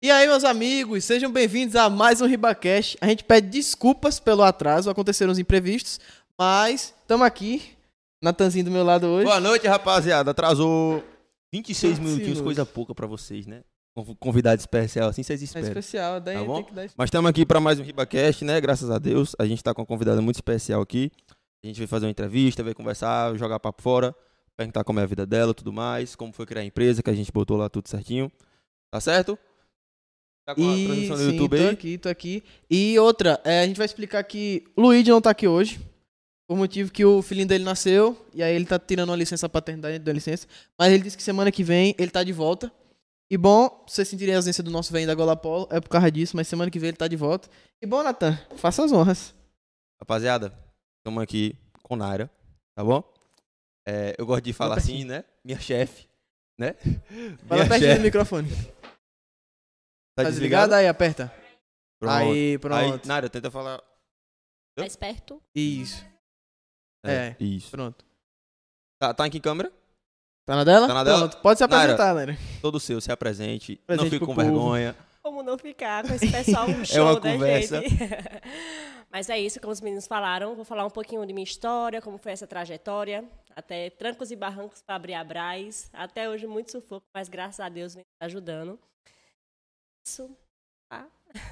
E aí, meus amigos, sejam bem-vindos a mais um RibaCast. A gente pede desculpas pelo atraso, aconteceram os imprevistos, mas estamos aqui. Natanzinho do meu lado hoje. Boa noite, rapaziada. Atrasou 26 26 minutinhos, coisa pouca pra vocês, né? Conv- Convidado especial, assim vocês É esperam. especial, daí Tá bom? Mas estamos aqui pra mais um RibaCast, né? Graças a Deus. A gente tá com uma convidada muito especial aqui. A gente veio fazer uma entrevista, veio conversar, jogar papo fora, perguntar como é a vida dela, tudo mais, como foi criar a empresa, que a gente botou lá tudo certinho. Tá certo? Tá com a E transmissão no sim, YouTube tô aí? aqui, tô aqui. E outra, é, a gente vai explicar que o Luigi não tá aqui hoje, por motivo que o filhinho dele nasceu, e aí ele tá tirando uma licença paternidade, deu licença. Mas ele disse que semana que vem ele tá de volta. E bom, vocês sentirem a ausência do nosso velho da Gola Polo, é por causa disso, mas semana que vem ele tá de volta. E bom, Natan, faça as honras. Rapaziada, estamos aqui com Naira, tá bom? É, eu gosto de falar Fala assim, né? Minha chefe, né? Fala Minha pertinho do microfone. Tá, Tá desligado? Aí, aperta. Pronto. Aí, Aí, pronto. Naira, tenta falar. Mais perto. Isso, É. Isso. pronto. Tá, tá em que câmera? Tá na dela? Tá na dela? Pronto, pode se Naira. apresentar, né? Todo seu, se apresente. Presente não fique com povo. vergonha. Como não ficar com esse pessoal um É show, uma né, conversa. gente? Mas é isso, como os meninos falaram. Vou falar um pouquinho de minha história, como foi essa trajetória. Até trancos e barrancos para abrir a Braz. Até hoje muito sufoco, mas graças a Deus vem ajudando. Isso.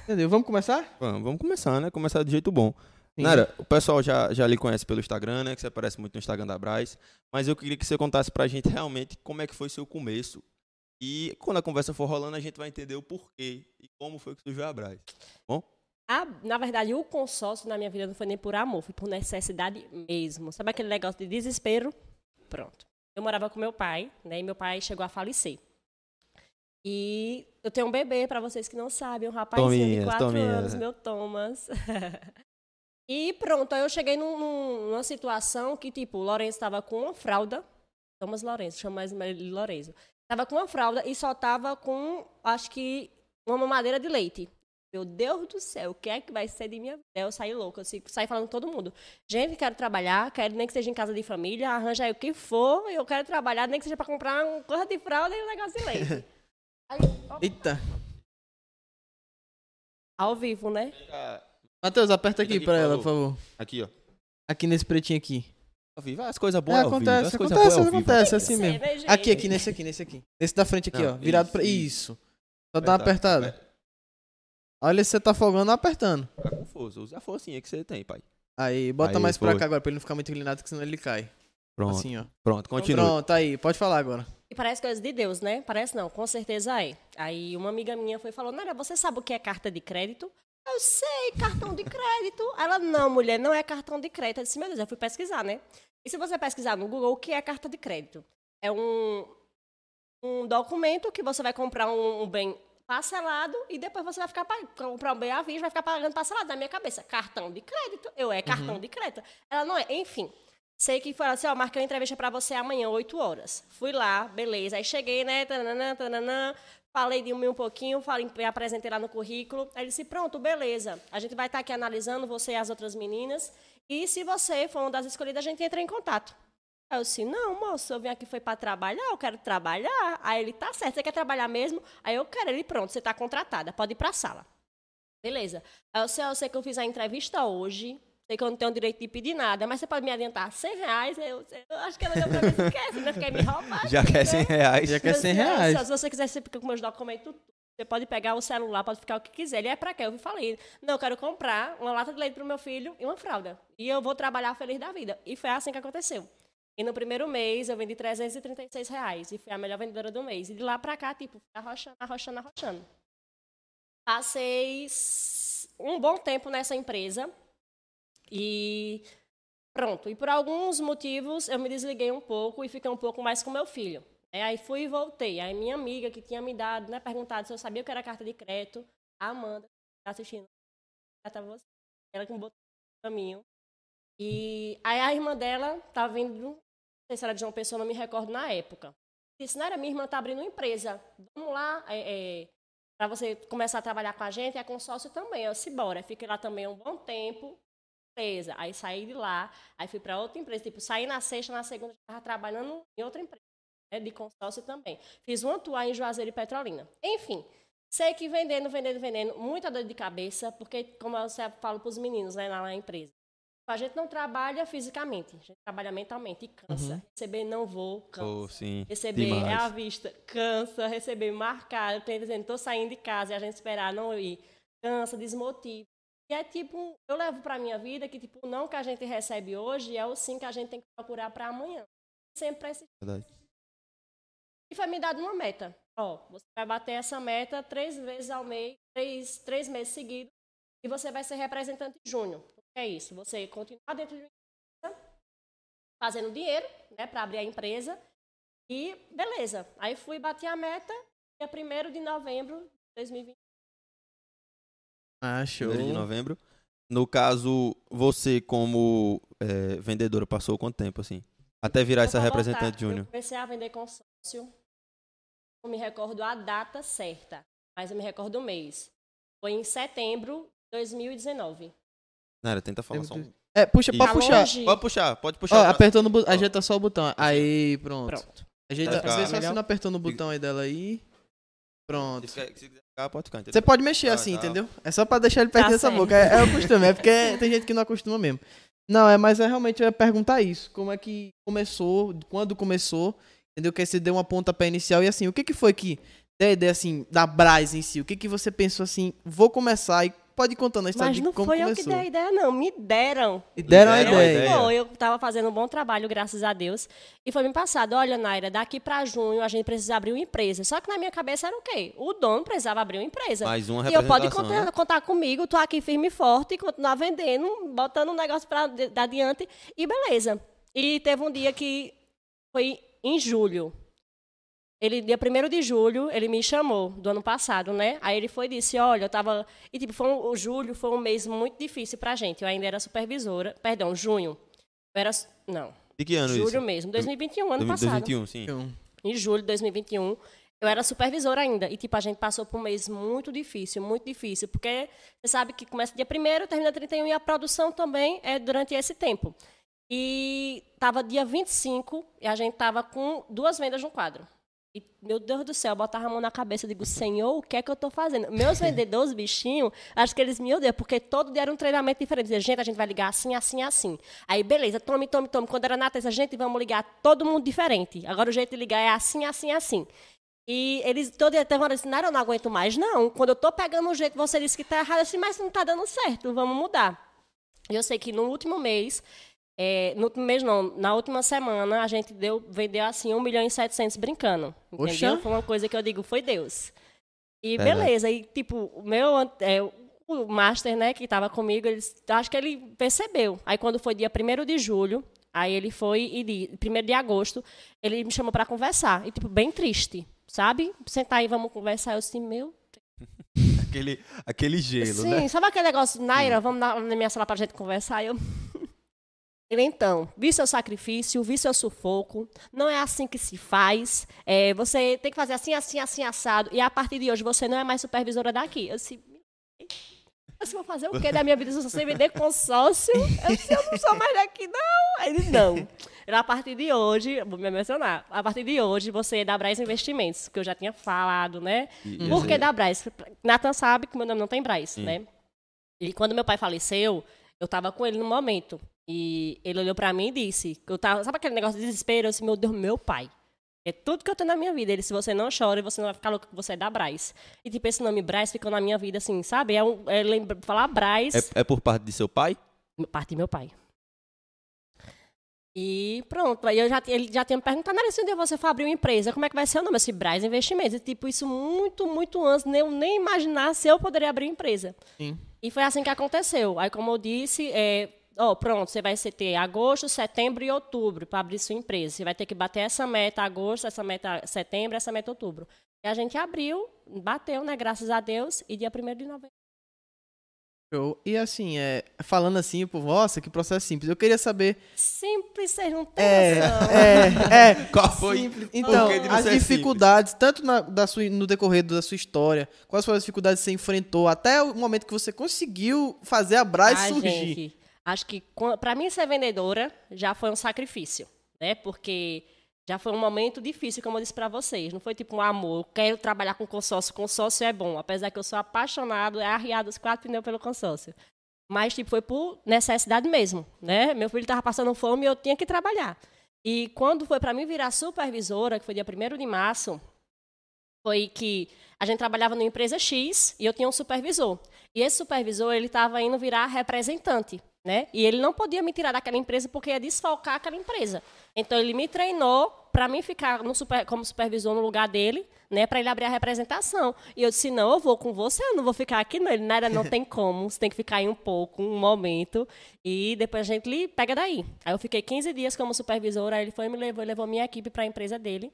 Entendeu? Vamos começar? Vamos, vamos começar, né? Começar do jeito bom. Sim. Naira, o pessoal já, já lhe conhece pelo Instagram, né? Que você aparece muito no Instagram da Braz. Mas eu queria que você contasse pra gente realmente como é que foi seu começo. E quando a conversa for rolando, a gente vai entender o porquê e como foi que surgiu a Braz. A- na verdade, o consórcio na minha vida não foi nem por amor, foi por necessidade mesmo. Sabe aquele negócio de desespero? Pronto. Eu morava com meu pai, né? E meu pai chegou a falecer. E eu tenho um bebê, para vocês que não sabem, um rapazinho de Tominhas, 4 Tominhas. anos, meu Thomas. e pronto, aí eu cheguei num- num- numa situação que, tipo, o Lourenço estava com uma fralda. Thomas Lourenço, chama mais ele de Lourenço. Tava com uma fralda e só tava com, acho que, uma mamadeira de leite. Meu Deus do céu, o que é que vai ser de minha vida? Eu saí louca, eu saí- falando com todo mundo. Gente, quero trabalhar, quero nem que seja em casa de família, arranja aí o que for, eu quero trabalhar, nem que seja para comprar um coisa de fralda e um negócio de leite. Aí, Eita. ao vivo, né? Matheus, aperta aqui Aqui, pra por ela, por favor. Aqui, ó. Aqui nesse pretinho aqui. Ao vivo. As coisas boas É, ao vivo. acontece, As coisas acontece, boas ao vivo. acontece, assim ser, mesmo. né? Aqui, aqui, nesse aqui, nesse aqui. Nesse da frente aqui, Não, ó. Virado isso, pra. isso. Isso. Só dá uma apertada. Olha você tá folgando, apertando. Tá com força. Usa a forcinha que você tem, pai. Aí, bota Aí, mais pra foi. cá agora, pra ele não ficar muito inclinado, que senão ele cai. Pronto. Assim, ó. Pronto, continua. Pronto, aí, pode falar agora. E parece coisa de Deus, né? Parece não, com certeza é. Aí uma amiga minha foi e falou, Nara, você sabe o que é carta de crédito? Eu sei, cartão de crédito. Ela, não, mulher, não é cartão de crédito. Eu disse, meu Deus, eu fui pesquisar, né? E se você pesquisar no Google, o que é carta de crédito? É um, um documento que você vai comprar um, um bem parcelado e depois você vai ficar comprar um bem à vista, vai ficar pagando parcelado. Na minha cabeça, cartão de crédito. Eu, é cartão de crédito. Ela, não é. Enfim, Sei que foi assim, ó, marquei uma entrevista pra você amanhã, 8 horas. Fui lá, beleza. Aí cheguei, né, tananã, tananã, falei de mim um pouquinho, falei, apresentei lá no currículo. Aí ele disse, pronto, beleza. A gente vai estar aqui analisando você e as outras meninas. E se você for uma das escolhidas, a gente entra em contato. Aí eu disse, não, moço, eu vim aqui foi pra trabalhar, eu quero trabalhar. Aí ele, tá certo, você quer trabalhar mesmo? Aí eu quero. Ele, pronto, você tá contratada, pode ir pra sala. Beleza. Aí eu sei, eu sei que eu fiz a entrevista hoje, sei que eu não tenho direito de pedir nada, mas você pode me adiantar 100 reais? Eu, eu acho que ela deu pra mim, esquece, né? Fiquei me roubar. Já quer 100 reais. Já quer 100 Se- reais. Se, se você quiser, você fica com meus documentos. Você pode pegar o celular, pode ficar o que quiser. Ele é pra quê? Eu falei, não, eu quero comprar uma lata de leite pro meu filho e uma fralda. E eu vou trabalhar feliz da vida. E foi assim que aconteceu. E no primeiro mês eu vendi 336 reais. E fui a melhor vendedora do mês. E de lá pra cá, tipo, arrochando, arrochando, arrochando. Passei um bom tempo nessa empresa. E pronto. E por alguns motivos eu me desliguei um pouco e fiquei um pouco mais com meu filho. É, aí fui e voltei. Aí minha amiga que tinha me dado, né, perguntado se eu sabia o que era carta de crédito, a Amanda, tá assistindo, você. Ela que me botou no caminho. E aí a irmã dela tá vindo, sei se era de João Pessoa, não me recordo na época. Disse, Nara, minha irmã tá abrindo uma empresa. Vamos lá, é, é, para você começar a trabalhar com a gente, é consórcio também. Eu disse, bora. Fiquei lá também um bom tempo. empresa. Aí saí de lá, aí fui para outra empresa. Tipo, saí na sexta, na segunda estava trabalhando em outra empresa, né, de consórcio também. Fiz uma tua em Juazeiro e Petrolina. Enfim, sei que vendendo, vendendo, vendendo, muita dor de cabeça, porque, como eu sempre falo para os meninos né, lá na empresa, a gente não trabalha fisicamente, a gente trabalha mentalmente e cansa. Uhum. Receber não vou, cansa. Oh, sim. Receber Demais. é à vista, cansa. Receber marcado, tem dizendo, tô saindo de casa e a gente esperar não ir, cansa, desmotiva. E é tipo, eu levo pra minha vida que tipo, o não que a gente recebe hoje é o sim que a gente tem que procurar para amanhã. Sempre esse. Verdade. E foi me dado uma meta. Ó, você vai bater essa meta três vezes ao mês, três, três meses seguidos, e você vai ser representante júnior. É isso? Você continuar dentro de uma empresa, fazendo dinheiro, né, para abrir a empresa, e beleza. Aí fui bater a meta, dia 1 de novembro de 2020. Ah, show. 1 de novembro. No caso, você como é, vendedora passou quanto tempo, assim? Até virar essa Eu vou representante júnior. Eu comecei a vender consórcio. Não me recordo a data certa, mas eu me recordo o mês. Foi em setembro de 2019. Nara, tenta falar só um... É, puxa, pode Tá puxar. longe? Pode puxar, pode Ó, puxar. o- apertando o botão. Ajeita só o botão. Aí, pronto. Pronto. Ajeita, vê só se melhor? não apertando o botão aí dela aí. Pronto. Se quiser, se quiser ficar, pode ficar, entendeu? Você pode mexer Tá, assim, tá. entendeu? É só pra deixar ele perto Tá dessa certo. boca. É, é o costume, é porque tem gente que não acostuma mesmo. Não, é, mas é realmente eu ia perguntar isso. Como é que começou, quando começou, entendeu? Que aí você deu uma pontapé inicial e assim, o que que foi que, da ideia assim, da Braz em si, o que que você pensou assim, vou começar e pode ir contando a história Mas de não como foi eu começou. que dei a ideia, não. Me deram. E deram a Me deram a ideia. Foi, eu estava fazendo um bom trabalho, graças a Deus. E foi me passado, olha, Naira, daqui para junho a gente precisa abrir uma empresa. Só que na minha cabeça era o quê? O dono precisava abrir uma empresa. Mais uma E eu pode representação, contar, né? contar comigo, tô aqui firme e forte, e continuar vendendo, botando um negócio para adiante. E beleza. E teve um dia que foi em julho. Ele, dia 1 de julho, ele me chamou, do ano passado, né? Aí ele foi e disse, olha, eu tava... E, tipo, foi um, o julho foi um mês muito difícil pra gente. Eu ainda era supervisora. Perdão, junho. Eu era... Não, De que ano julho isso? mesmo. 2021, ano passado. 2021, sim. Então, Em julho de 2021, eu era supervisora ainda. E, tipo, a gente passou por um mês muito difícil, muito difícil. Porque você sabe que começa dia 1 termina 31 e a produção também é durante esse tempo. E tava dia 25 e a gente tava com duas vendas no quadro. E, meu Deus do céu, eu botava a mão na cabeça e digo, Senhor, o que é que eu tô fazendo? Meus vendedores, bichinhos, acho que eles me odeiam, porque todo dia era um treinamento diferente. Dizia, gente, a gente vai ligar assim, assim, assim. Aí, beleza, tome, tome, tome. Quando era na terça, gente, vamos ligar todo mundo diferente. Agora o jeito de ligar é assim, assim, assim. E eles, todo dia, teve uma não, eu não aguento mais, não. Quando eu tô pegando um jeito, você disse que tá errado, assim, mas não tá dando certo, vamos mudar. E eu sei que no último mês, é, no último mês não, na última semana, a gente deu, vendeu assim 1 milhão e 700 brincando. Entendeu? Poxa. Foi uma coisa que eu digo, foi Deus. E beleza, e tipo, o meu, é, o master, né, que tava comigo, ele, acho que ele percebeu. Aí quando foi dia 1 de julho, aí ele foi e di- 1 de agosto, ele me chamou para conversar. E tipo, bem triste, sabe? Sentar aí, vamos conversar. Eu assim, meu Aquele, aquele gelo, Sim, né? sabe aquele negócio, Naira, vamos na, na minha sala pra gente conversar? Eu... Ele, então, vi seu sacrifício, vi seu sufoco, não é assim que se faz, é, você tem que fazer assim, assim, assim, assado, e a partir de hoje você não é mais supervisora daqui. Eu disse, eu vou fazer o quê da minha vida se sei vender consórcio? Eu disse, eu não sou mais daqui, não. Aí ele, não. A partir de hoje, vou me mencionar, a partir de hoje você é da Braz Investimentos, que eu já tinha falado, né? E- Por que da Braz? Nathan sabe que meu nome não tem Braz, né? E quando meu pai faleceu, eu tava com ele no momento. E ele olhou pra mim e disse, que eu tava, sabe aquele negócio de desespero? Eu disse, meu Deus, meu pai. É tudo que eu tenho na minha vida. Ele disse, você não chora, você não vai ficar louco que você é da Braz. E tipo, esse nome Braz ficou na minha vida assim, sabe? É, um, é lembra, falar Braz, É, é por parte de seu pai? parte de meu pai. E pronto, aí eu já, ele já tinha me perguntado, se um dia você for abrir uma empresa, como é que vai ser o nome? Eu disse, Braz Investimentos. E tipo, isso muito, muito antes, nem, eu nem imaginar se eu poderia abrir uma empresa. Sim. E foi assim que aconteceu. Aí, como eu disse, é, ó, pronto, você vai ter agosto, setembro e outubro para abrir sua empresa. Você vai ter que bater essa meta agosto, essa meta setembro, essa meta outubro. E a gente abriu, bateu, né? Graças a Deus, e dia 1 de novembro. show. E assim, é, falando assim, pô, nossa, que processo simples. Eu queria saber. Simples, vocês não têm É, é, é. Qual foi? Simples. Então, as dificuldades, tanto na- da sua, no decorrer da sua história, quais foram as dificuldades que você enfrentou, até o momento que você conseguiu fazer a Braz Ai, surgir. gente, Acho que para mim ser vendedora já foi um sacrifício, né? Porque já foi um momento difícil, como eu disse para vocês. Não foi tipo um amor, eu quero trabalhar com consórcio, consórcio é bom. Apesar que eu sou apaixonado, é arriado os quatro pneus pelo consórcio. Mas tipo, foi por necessidade mesmo, né? Meu filho estava passando fome e eu tinha que trabalhar. E quando foi para mim virar supervisora, que foi dia 1 de março, foi que a gente trabalhava numa empresa X e eu tinha um supervisor. E esse supervisor, ele estava indo virar representante. Né? E ele não podia me tirar daquela empresa porque ia desfalcar aquela empresa. Então ele me treinou para mim ficar super, como supervisor no lugar dele, né, para ele abrir a representação. E eu disse: "Não, eu vou com você, eu não vou ficar aqui não". Ele nada, não tem como, você tem que ficar aí um pouco, um momento e depois a gente lhe pega daí. Aí eu fiquei 15 dias como supervisora, aí ele foi me levou, levou minha equipe para a empresa dele,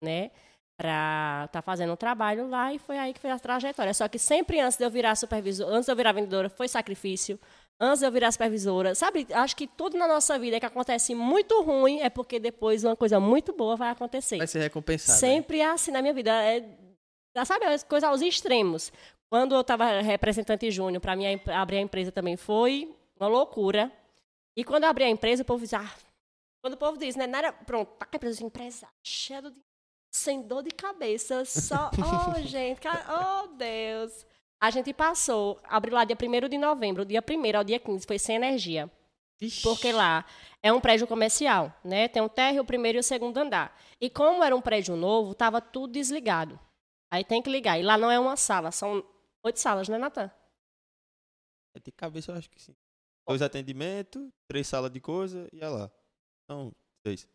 né? para estar tá fazendo um trabalho lá e foi aí que foi a trajetória. Só que sempre antes de eu virar supervisor, antes de eu virar vendedora, foi sacrifício, antes de eu virar supervisora. Sabe, acho que tudo na nossa vida que acontece muito ruim é porque depois uma coisa muito boa vai acontecer. Vai ser recompensado. Sempre é assim na minha vida. É, sabe, as coisas aos extremos. Quando eu estava representante júnior para mim abrir a empresa também foi uma loucura. E quando eu abri a empresa, o povo diz, ah, quando o povo diz, né, nada, pronto, tá com a empresa de empresário, cheio de sem dor de cabeça, só, oh, gente, oh, Deus. A gente passou, abriu lá dia 1 de novembro, dia 1 ao dia 15, foi sem energia. Ixi. Porque lá é um prédio comercial, né? Tem um térreo, o primeiro e o segundo andar. E como era um prédio novo, estava tudo desligado. Aí tem que ligar. E lá não é uma sala, são oito salas, né, Natan? É de cabeça, eu acho que sim. Dois atendimentos, três salas de coisa e olha lá. São seis.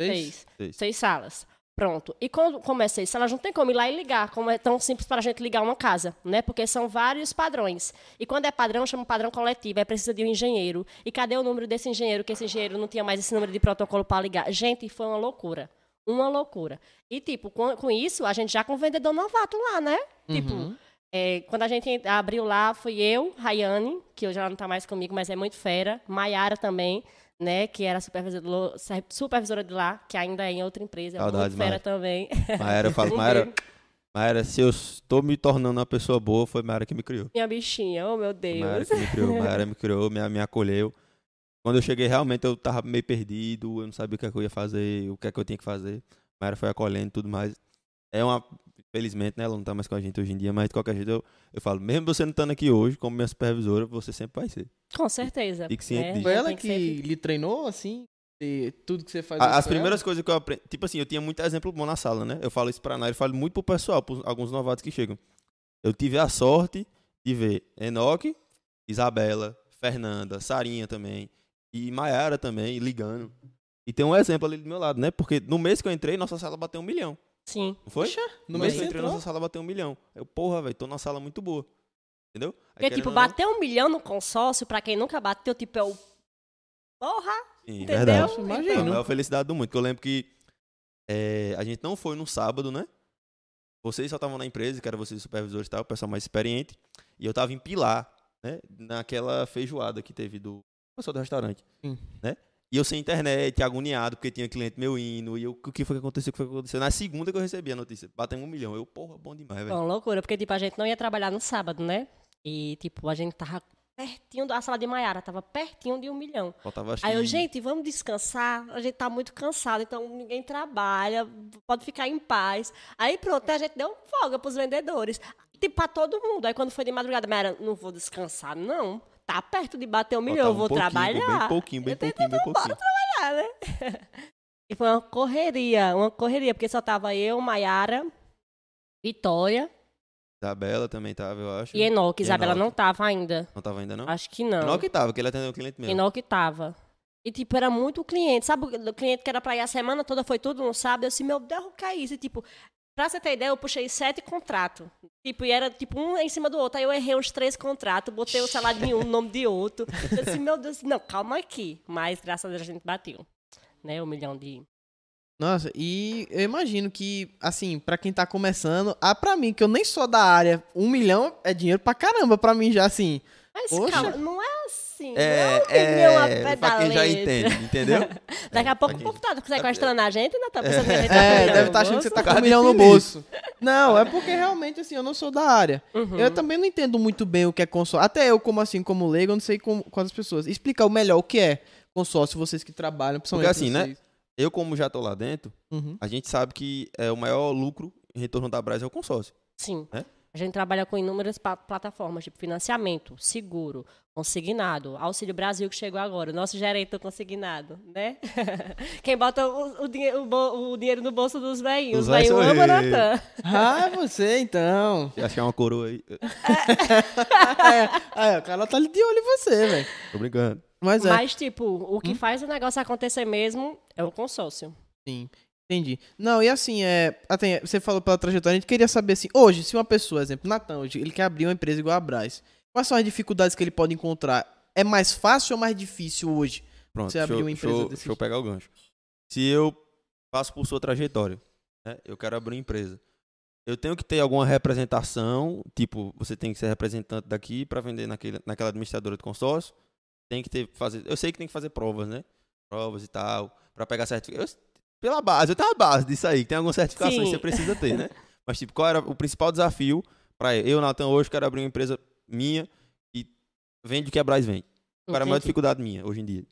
Seis? Seis, seis salas. Pronto. E quando começa isso, elas não tem como ir lá e ligar, como é tão simples para a gente ligar uma casa, né? Porque são vários padrões. E quando é padrão, chama padrão coletivo, aí precisa de um engenheiro. E cadê o número desse engenheiro? Que esse engenheiro não tinha mais esse número de protocolo para ligar. Gente, foi uma loucura. Uma loucura. E, tipo, com, com isso, a gente já com o vendedor novato lá, né? Tipo, uhum. Tipo, é, quando a gente abriu lá, fui eu, Rayane, que hoje ela não está mais comigo, mas é muito fera, Maiara também né, que era supervisora, supervisora de lá, que ainda é em outra empresa, Saudades, muito fera também. Maera, eu falo, Maera, Maera, se eu estou me tornando uma pessoa boa, foi Maera que me criou. Minha bichinha, oh meu Deus. Maera que me criou, Maera me criou, me, me acolheu. Quando eu cheguei, realmente eu tava meio perdido, eu não sabia o que, é que eu ia fazer, o que é que eu tinha que fazer. Maera foi acolhendo e tudo mais. É uma Felizmente, né, ela não tá mais com a gente hoje em dia, mas de qualquer jeito eu, eu falo, mesmo você não estando aqui hoje como minha supervisora, você sempre vai ser. Com certeza. E que ciente é, Foi ela que, que lhe treinou, assim? E tudo que você faz. As primeiras ela? coisas que eu aprendi. Tipo assim, eu tinha muito exemplo bom na sala, né? Eu falo isso pra Nair, eu falo muito pro pessoal, pros alguns novatos que chegam. Eu tive a sorte de ver Enoque, Isabela, Fernanda, Sarinha também, e Maiara também, ligando. E tem um exemplo ali do meu lado, né? Porque no mês que eu entrei, nossa sala bateu um milhão. Sim. Não foi? Puxa, no mês que eu entrei na nossa sala bateu um milhão. Eu, porra, velho, tô numa sala muito boa. Entendeu? Aí, Porque, tipo, bater um milhão no consórcio, pra quem nunca bateu, tipo, é o. Porra! Sim, entendeu? verdade. Então, Imagino. É a felicidade do mundo. Que eu lembro que é, a gente não foi no sábado, né? Vocês só estavam na empresa, que era vocês supervisores e tal, o pessoal mais experiente. E eu tava em Pilar, né? Naquela feijoada que teve do pessoal do restaurante. Sim. Né? E eu sem internet, agoniado, porque tinha cliente meu indo. E eu, o que foi que aconteceu? O que foi que aconteceu? Na segunda que eu recebi a notícia, batemos um milhão. Eu, porra, bom demais, velho. Bom, loucura, porque, tipo, a gente não ia trabalhar no sábado, né? E, tipo, a gente tava pertinho, a sala de Maiara tava pertinho de um milhão. Faltava, Aí eu, gente, vamos descansar. A gente tá muito cansado, então ninguém trabalha, pode ficar em paz. Aí pronto, a gente deu folga pros vendedores. Tipo, pra todo mundo. Aí quando foi de madrugada, Maiara, não vou descansar, não tá perto de bater um milhão, eu vou trabalhar. Bem pouquinho, bem pouquinho, bem pouquinho. Bora trabalhar, né? e foi uma correria, uma correria, porque só tava eu, Maiara, Vitória. Isabela também tava, eu acho. E Enoque. Isabela Enoque. não tava ainda. Não tava ainda, não? Acho que não. Enoque tava, que ele atendeu o cliente mesmo. Enoque tava. E, tipo, era muito cliente. Sabe o cliente que era pra ir a semana toda, foi tudo no sábado? Eu disse, meu Deus, o que é isso? E, tipo, Pra você ter ideia, eu puxei sete contratos. Tipo, e era tipo um em cima do outro. Aí eu errei uns três contratos, botei o salário de um, o nome de outro. Eu disse, meu Deus, não, calma aqui. Mas graças a Deus a gente bateu. Né? Um milhão de. Nossa, e eu imagino que, assim, para quem tá começando, ah, pra mim, que eu nem sou da área, um milhão é dinheiro pra caramba pra mim já, assim. Mas Poxa. calma, não é assim assim. É, não é, uma é pra quem já entende, entendeu? Daqui a pouco o povo tá sequestrando a gente, né? Tá pensando que a gente tá É, deve estar no achando que você tá com um milhão no bolso. Não, é porque realmente, assim, eu não sou da área. Uhum. Eu também não entendo muito bem o que é consórcio. Até eu, como assim, como leigo, eu não sei como, com as pessoas. Explicar o melhor o que é consórcio, vocês que trabalham, principalmente Porque assim, né? vocês. Eu, como já tô lá dentro, Uhum. a gente sabe que é, o maior lucro em retorno da Brás é o consórcio. Sim. É? A gente trabalha com inúmeras plataformas, tipo financiamento, seguro, consignado, Auxílio Brasil que chegou agora, o nosso gerente do consignado, né? Quem bota o, o dinhe- o bo- o dinheiro no bolso dos velhinhos, os velhinhos eu. Natan. Ah, é você então. Acho que é uma coroa aí. é, ó, o cara tá ali de olho em você, velho. Tô brincando. Mas é. Mas, tipo, o Hum? que faz o negócio acontecer mesmo é o consórcio. Sim, entendi. Não, e assim, é, até, você falou pela trajetória, a gente queria saber assim, hoje, se uma pessoa, exemplo, Natan, hoje, ele quer abrir uma empresa igual a Brás, quais são as dificuldades que ele pode encontrar? É mais fácil ou mais difícil hoje? Pronto, Você deixa, abriu eu- uma deixa empresa eu- desse deixa eu pegar o gancho. Se eu passo por sua trajetória, né, eu quero abrir uma empresa. Eu tenho que ter alguma representação, tipo, você tem que ser representante daqui para vender naquele, naquela administradora de consórcio. Tem que ter fazer, eu sei que tem que fazer provas, né? Provas e tal, para pegar certificado. Eu- Pela base, eu tenho uma base disso aí, que tem algumas certificações que Sim. você precisa ter, né? Mas tipo, qual era o principal desafio para eu, Natan, hoje quero abrir uma empresa minha e vende o que a Braz vende. Qual era a maior dificuldade minha hoje em dia?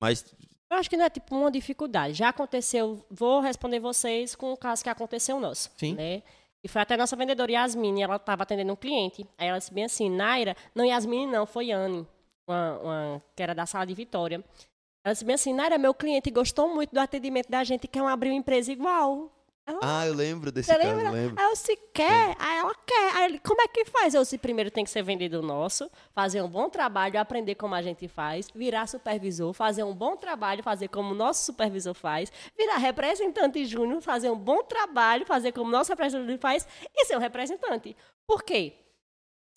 Mas Eu acho que não é tipo uma dificuldade. Já aconteceu, vou responder vocês com o caso que aconteceu nosso. Sim. Né? E foi até nossa vendedora Yasmine, ela estava atendendo um cliente. Aí ela disse bem assim, Naira, não Yasmine não, foi Anne, uma, uma- que era da sala de Vitória. Ela disse bem assim, Naira, meu cliente gostou muito do atendimento da gente, quer abrir uma empresa igual. Ah, eu lembro desse caso, lembra? lembro. Aí eu se quer, aí ela quer. Aí ele, como é que faz? Eu se primeiro tem que ser vendido nosso, fazer um bom trabalho, aprender como a gente faz, virar supervisor, fazer um bom trabalho, fazer como o nosso supervisor faz, virar representante júnior, fazer um bom trabalho, fazer como o nosso representante faz e ser um representante. Por quê?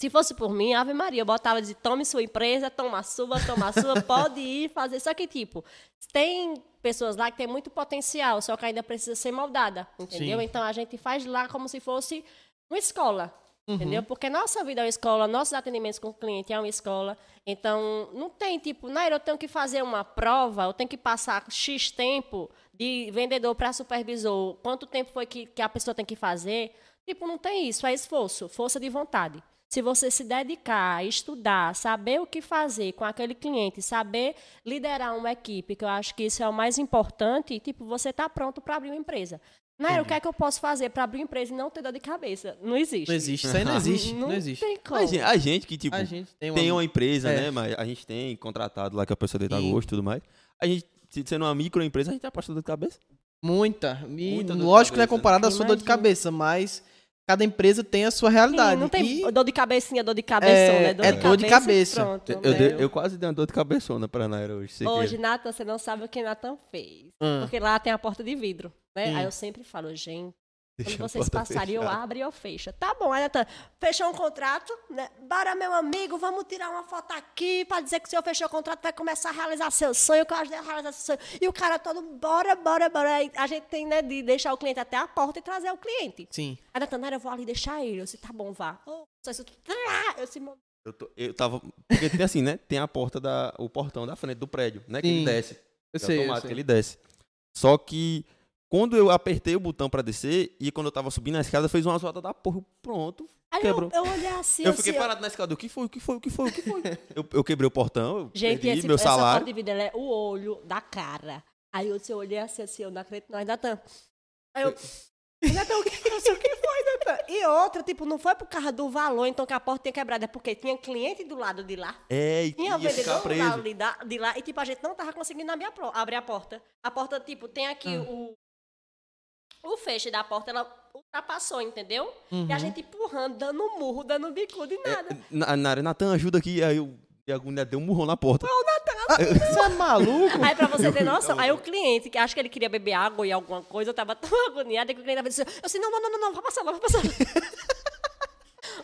Se fosse por mim, Ave Maria, eu botava de tome sua empresa, toma a sua, toma a sua, pode ir fazer. Só que, tipo, tem pessoas lá que tem muito potencial, só que ainda precisa ser moldada, entendeu? Sim. Então a gente faz lá como se fosse uma escola, entendeu? Porque nossa vida é uma escola, nossos atendimentos com o cliente é uma escola. Então, não tem tipo, Naira, eu tenho que fazer uma prova, eu tenho que passar X tempo de vendedor para supervisor, quanto tempo foi que, que a pessoa tem que fazer. Tipo, não tem isso, é esforço, força de vontade. Se você se dedicar, estudar, saber o que fazer com aquele cliente, saber liderar uma equipe, que eu acho que isso é o mais importante, tipo, você está pronto para abrir uma empresa. Naira, o que é que eu posso fazer para abrir uma empresa e não ter dor de cabeça? Não existe. Não existe, isso aí não existe, não, Não existe. tem como. A gente, a gente que, tipo, A gente tem tem uma... uma empresa, É. né? Mas a gente tem contratado lá que a pessoa deita Sim. gosto e tudo mais. A gente, se- sendo uma microempresa, a gente aposta dor de cabeça. Muita. E Muita lógico que não é comparado à sua dor de cabeça, mas cada empresa tem a sua Sim, realidade. não tem E dor de cabecinha, dor de cabeção, É, né? Dor é de dor de cabeça e cabeça. Pronto, Eu, dei- eu quase dei uma dor de cabeçona pra Naira hoje. Hoje. Nathan, você não sabe o que Nathan fez. Ah. Porque lá tem a porta de vidro, né? Sim. Aí eu sempre falo, gente, quando vocês passarem, eu fechada. abro e eu fecho. Tá bom, aí fechou um contrato, né? Bora, meu amigo, vamos tirar uma foto aqui pra dizer que o senhor fechou o contrato, vai começar a realizar seu sonho, que eu ajudei a realizar seu sonho. E o cara todo, bora, bora, bora. Aí a gente tem, né, de deixar o cliente até a porta e trazer o cliente. Sim. Aí Nathan, Nara, eu vou ali deixar ele. Eu disse, tá bom, vá. Oh, eu disse, "Meu Eu, tô- eu tava. Porque tem assim, né? Tem a porta da. O portão da frente do prédio, né? Que Sim. ele desce. Eu É sei, eu sei. ele desce. Só que quando eu apertei o botão pra descer e quando eu tava subindo a escada, fez uma zoada da porra. Pronto. Aí Quebrou. Eu, eu olhei assim, eu assim, fiquei parado na escada. O que foi? O que foi? O que foi? O que foi? eu, eu quebrei o portão, eu Gente, perdi esse, meu essa salário. de vida é o olho da cara. Aí eu, eu olhei assim, assim, eu não acredito, não, Natan. Aí eu, Natan, o que? O que foi, Natan? E outra, tipo, não foi por causa do valor, então que a porta tinha quebrado, é porque tinha cliente do lado de lá. É, e Tinha vendedor do lado de, lá, e tipo, a gente não tava conseguindo abrir a, porta. A porta, tipo, tem aqui Ah. O. Feixe da porta, ela ultrapassou, entendeu? Uhum. E a gente empurrando, dando murro, dando bicudo e nada. Na, na área, Natan, ajuda aqui. Aí eu, e a mulher deu um murrão na porta. Você é maluco? Aí, pra você ter noção, aí o cliente, que acho que ele queria beber água e alguma coisa, eu tava tão agoniada que o cliente tava dizendo, eu assim, não, não, não, não, não, vai passar, vai passar.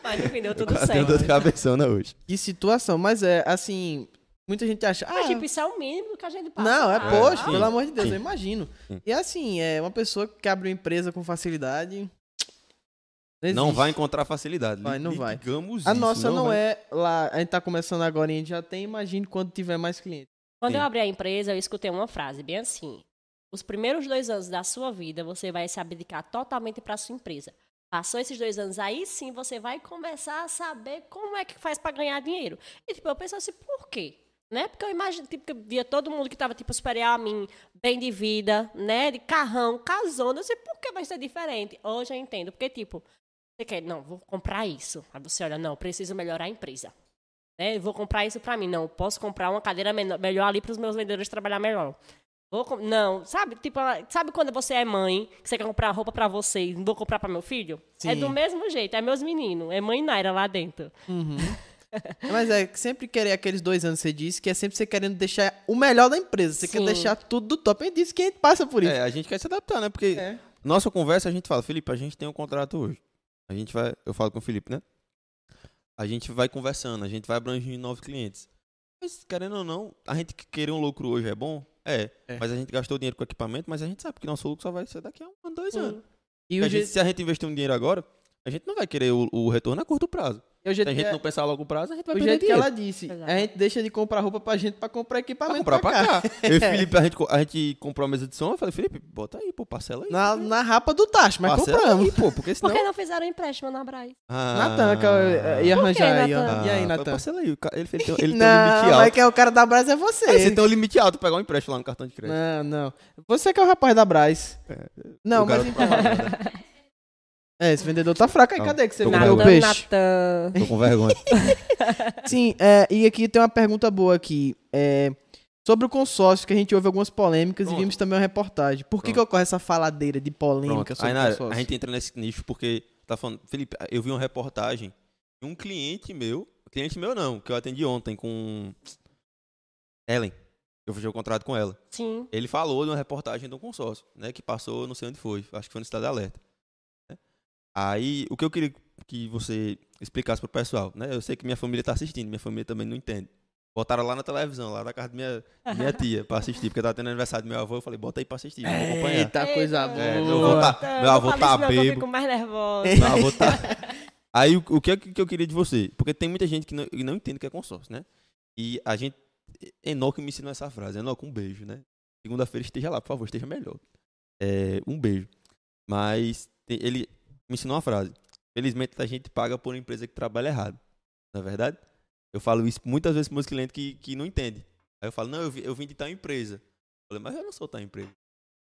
Mas no fim deu tudo Quase deu dor de certo. cabeçona hoje. Que situação, mas é assim, muita gente acha, ah, Mas, tipo, isso é o mínimo que a gente passa. não, é poxa, sim, pelo amor de Deus, eu imagino. E assim, é uma pessoa que abre uma empresa com facilidade, Não existe. vai encontrar facilidade. Vai, não vai. Digamos A isso, nossa não, vai. é lá. A gente tá começando agora e a gente já tem. Imagine quando tiver mais clientes. Quando eu Sim. abri a empresa, eu escutei uma frase bem assim: os primeiros dois anos da sua vida, você vai se abdicar totalmente para sua empresa. Passou esses dois anos, aí sim você vai começar a saber como é que faz para ganhar dinheiro. E tipo, eu pensei assim, por quê? Né? Porque eu imagino, tipo, que eu via todo mundo que tava, tipo, superior a mim, bem de vida, né? De carrão, casando. Eu sei, por que vai ser diferente? Hoje eu entendo. Porque, tipo, você quer, não, vou comprar isso. Aí você olha, não, preciso melhorar a empresa. Né? Vou comprar isso pra mim. Não, posso comprar uma cadeira menor- melhor ali para os meus vendedores trabalhar melhor. Vou não, sabe? Tipo, sabe quando você é mãe, que você quer comprar roupa pra você e não vou comprar pra meu filho? É Sim. do mesmo jeito, é meus meninos, é mãe Naira lá dentro. Mas é que sempre querer aqueles dois anos, você disse, que é sempre você querendo deixar o melhor da empresa. Você quer Sim. deixar tudo do top. A gente disse que a gente passa por isso. É, a gente quer se adaptar, né? Porque É. nossa conversa a gente fala, Felipe, a gente tem um contrato hoje. A gente vai, eu falo com o Felipe, né? A gente vai conversando, a gente vai abrangindo novos clientes. Mas, querendo ou não, a gente que querer um lucro hoje é bom? É. É. Mas a gente gastou dinheiro com equipamento, mas a gente sabe que nosso lucro só vai ser daqui a um ano, dois anos. E A gente- se a gente investir um dinheiro agora, a gente não vai querer o, o retorno a curto prazo. O jeito Se a gente que, não pensar a longo prazo, a gente vai o perder jeito que dinheiro. ela disse, Exato. a gente deixa de comprar roupa pra gente pra comprar Pra equipamento comprar pra, pra cá. cá. Eu e o Felipe, a gente, co- a gente comprou a mesa de som, eu falei, Felipe, bota aí, pô, parcela aí. Na, na rapa do tacho, mas parcela compramos. aí, pô, porque senão... Por que não fizeram empréstimo na Braz? Ah, Natan, que eu ia Por que, arranjar aí, ó. Natan? E aí, Ah, Natan? Parcela aí, o ca- ele, ele tem, ele tem um limite Não, alto. mas que é o cara da Brás é você. Aí você tem um limite alto, pegar um empréstimo lá no cartão de crédito. Não, não. Você que é o rapaz da Brás. Não, O mas garoto então. pra lá, né? É, esse vendedor tá fraco aí. Não, Cadê que você tô com vendeu o vergonha. peixe? Natan. Tô com vergonha. Sim, é, e aqui tem uma pergunta boa aqui. É, sobre o consórcio, que a gente ouve algumas polêmicas Pronto. e vimos também uma reportagem. Por que, que ocorre essa faladeira de polêmica Pronto. sobre Aí, o Nara, consórcio? a gente entra nesse nicho porque tá falando, Felipe, eu vi uma reportagem de um cliente meu, cliente meu não, que eu atendi ontem com Ellen. Eu fechei o contrato com ela. Sim. Ele falou de uma reportagem de um consórcio, né, que passou, não sei onde foi, acho que foi no Estado de Alerta. Aí, o que eu queria que você explicasse pro pessoal, né? Eu sei que minha família tá assistindo, minha família também não entende. Botaram lá na televisão, lá na casa da minha, minha tia, pra assistir, porque tava tendo aniversário do meu avô, eu falei, bota aí pra assistir, vamos acompanhar. Eita, coisa boa. É, meu avô tá- Natan, meu avô não tá que Eu bêbado. fico mais nervosa. Meu avô tá... Aí, o, o que, é que eu queria de você? Porque tem muita gente que não, que não entende o que é consórcio, né? E a gente... Enoque me ensinou essa frase. Enoque, um beijo, né? Segunda-feira esteja lá, por favor, esteja melhor. É, um beijo. Mas ele me ensinou uma frase. Felizmente a gente paga por uma empresa que trabalha errado. Não é verdade? Eu falo isso muitas vezes para meus clientes que, que não entendem. Aí eu falo, não, eu, eu vim de tal empresa. Eu falei, mas eu não sou tal empresa.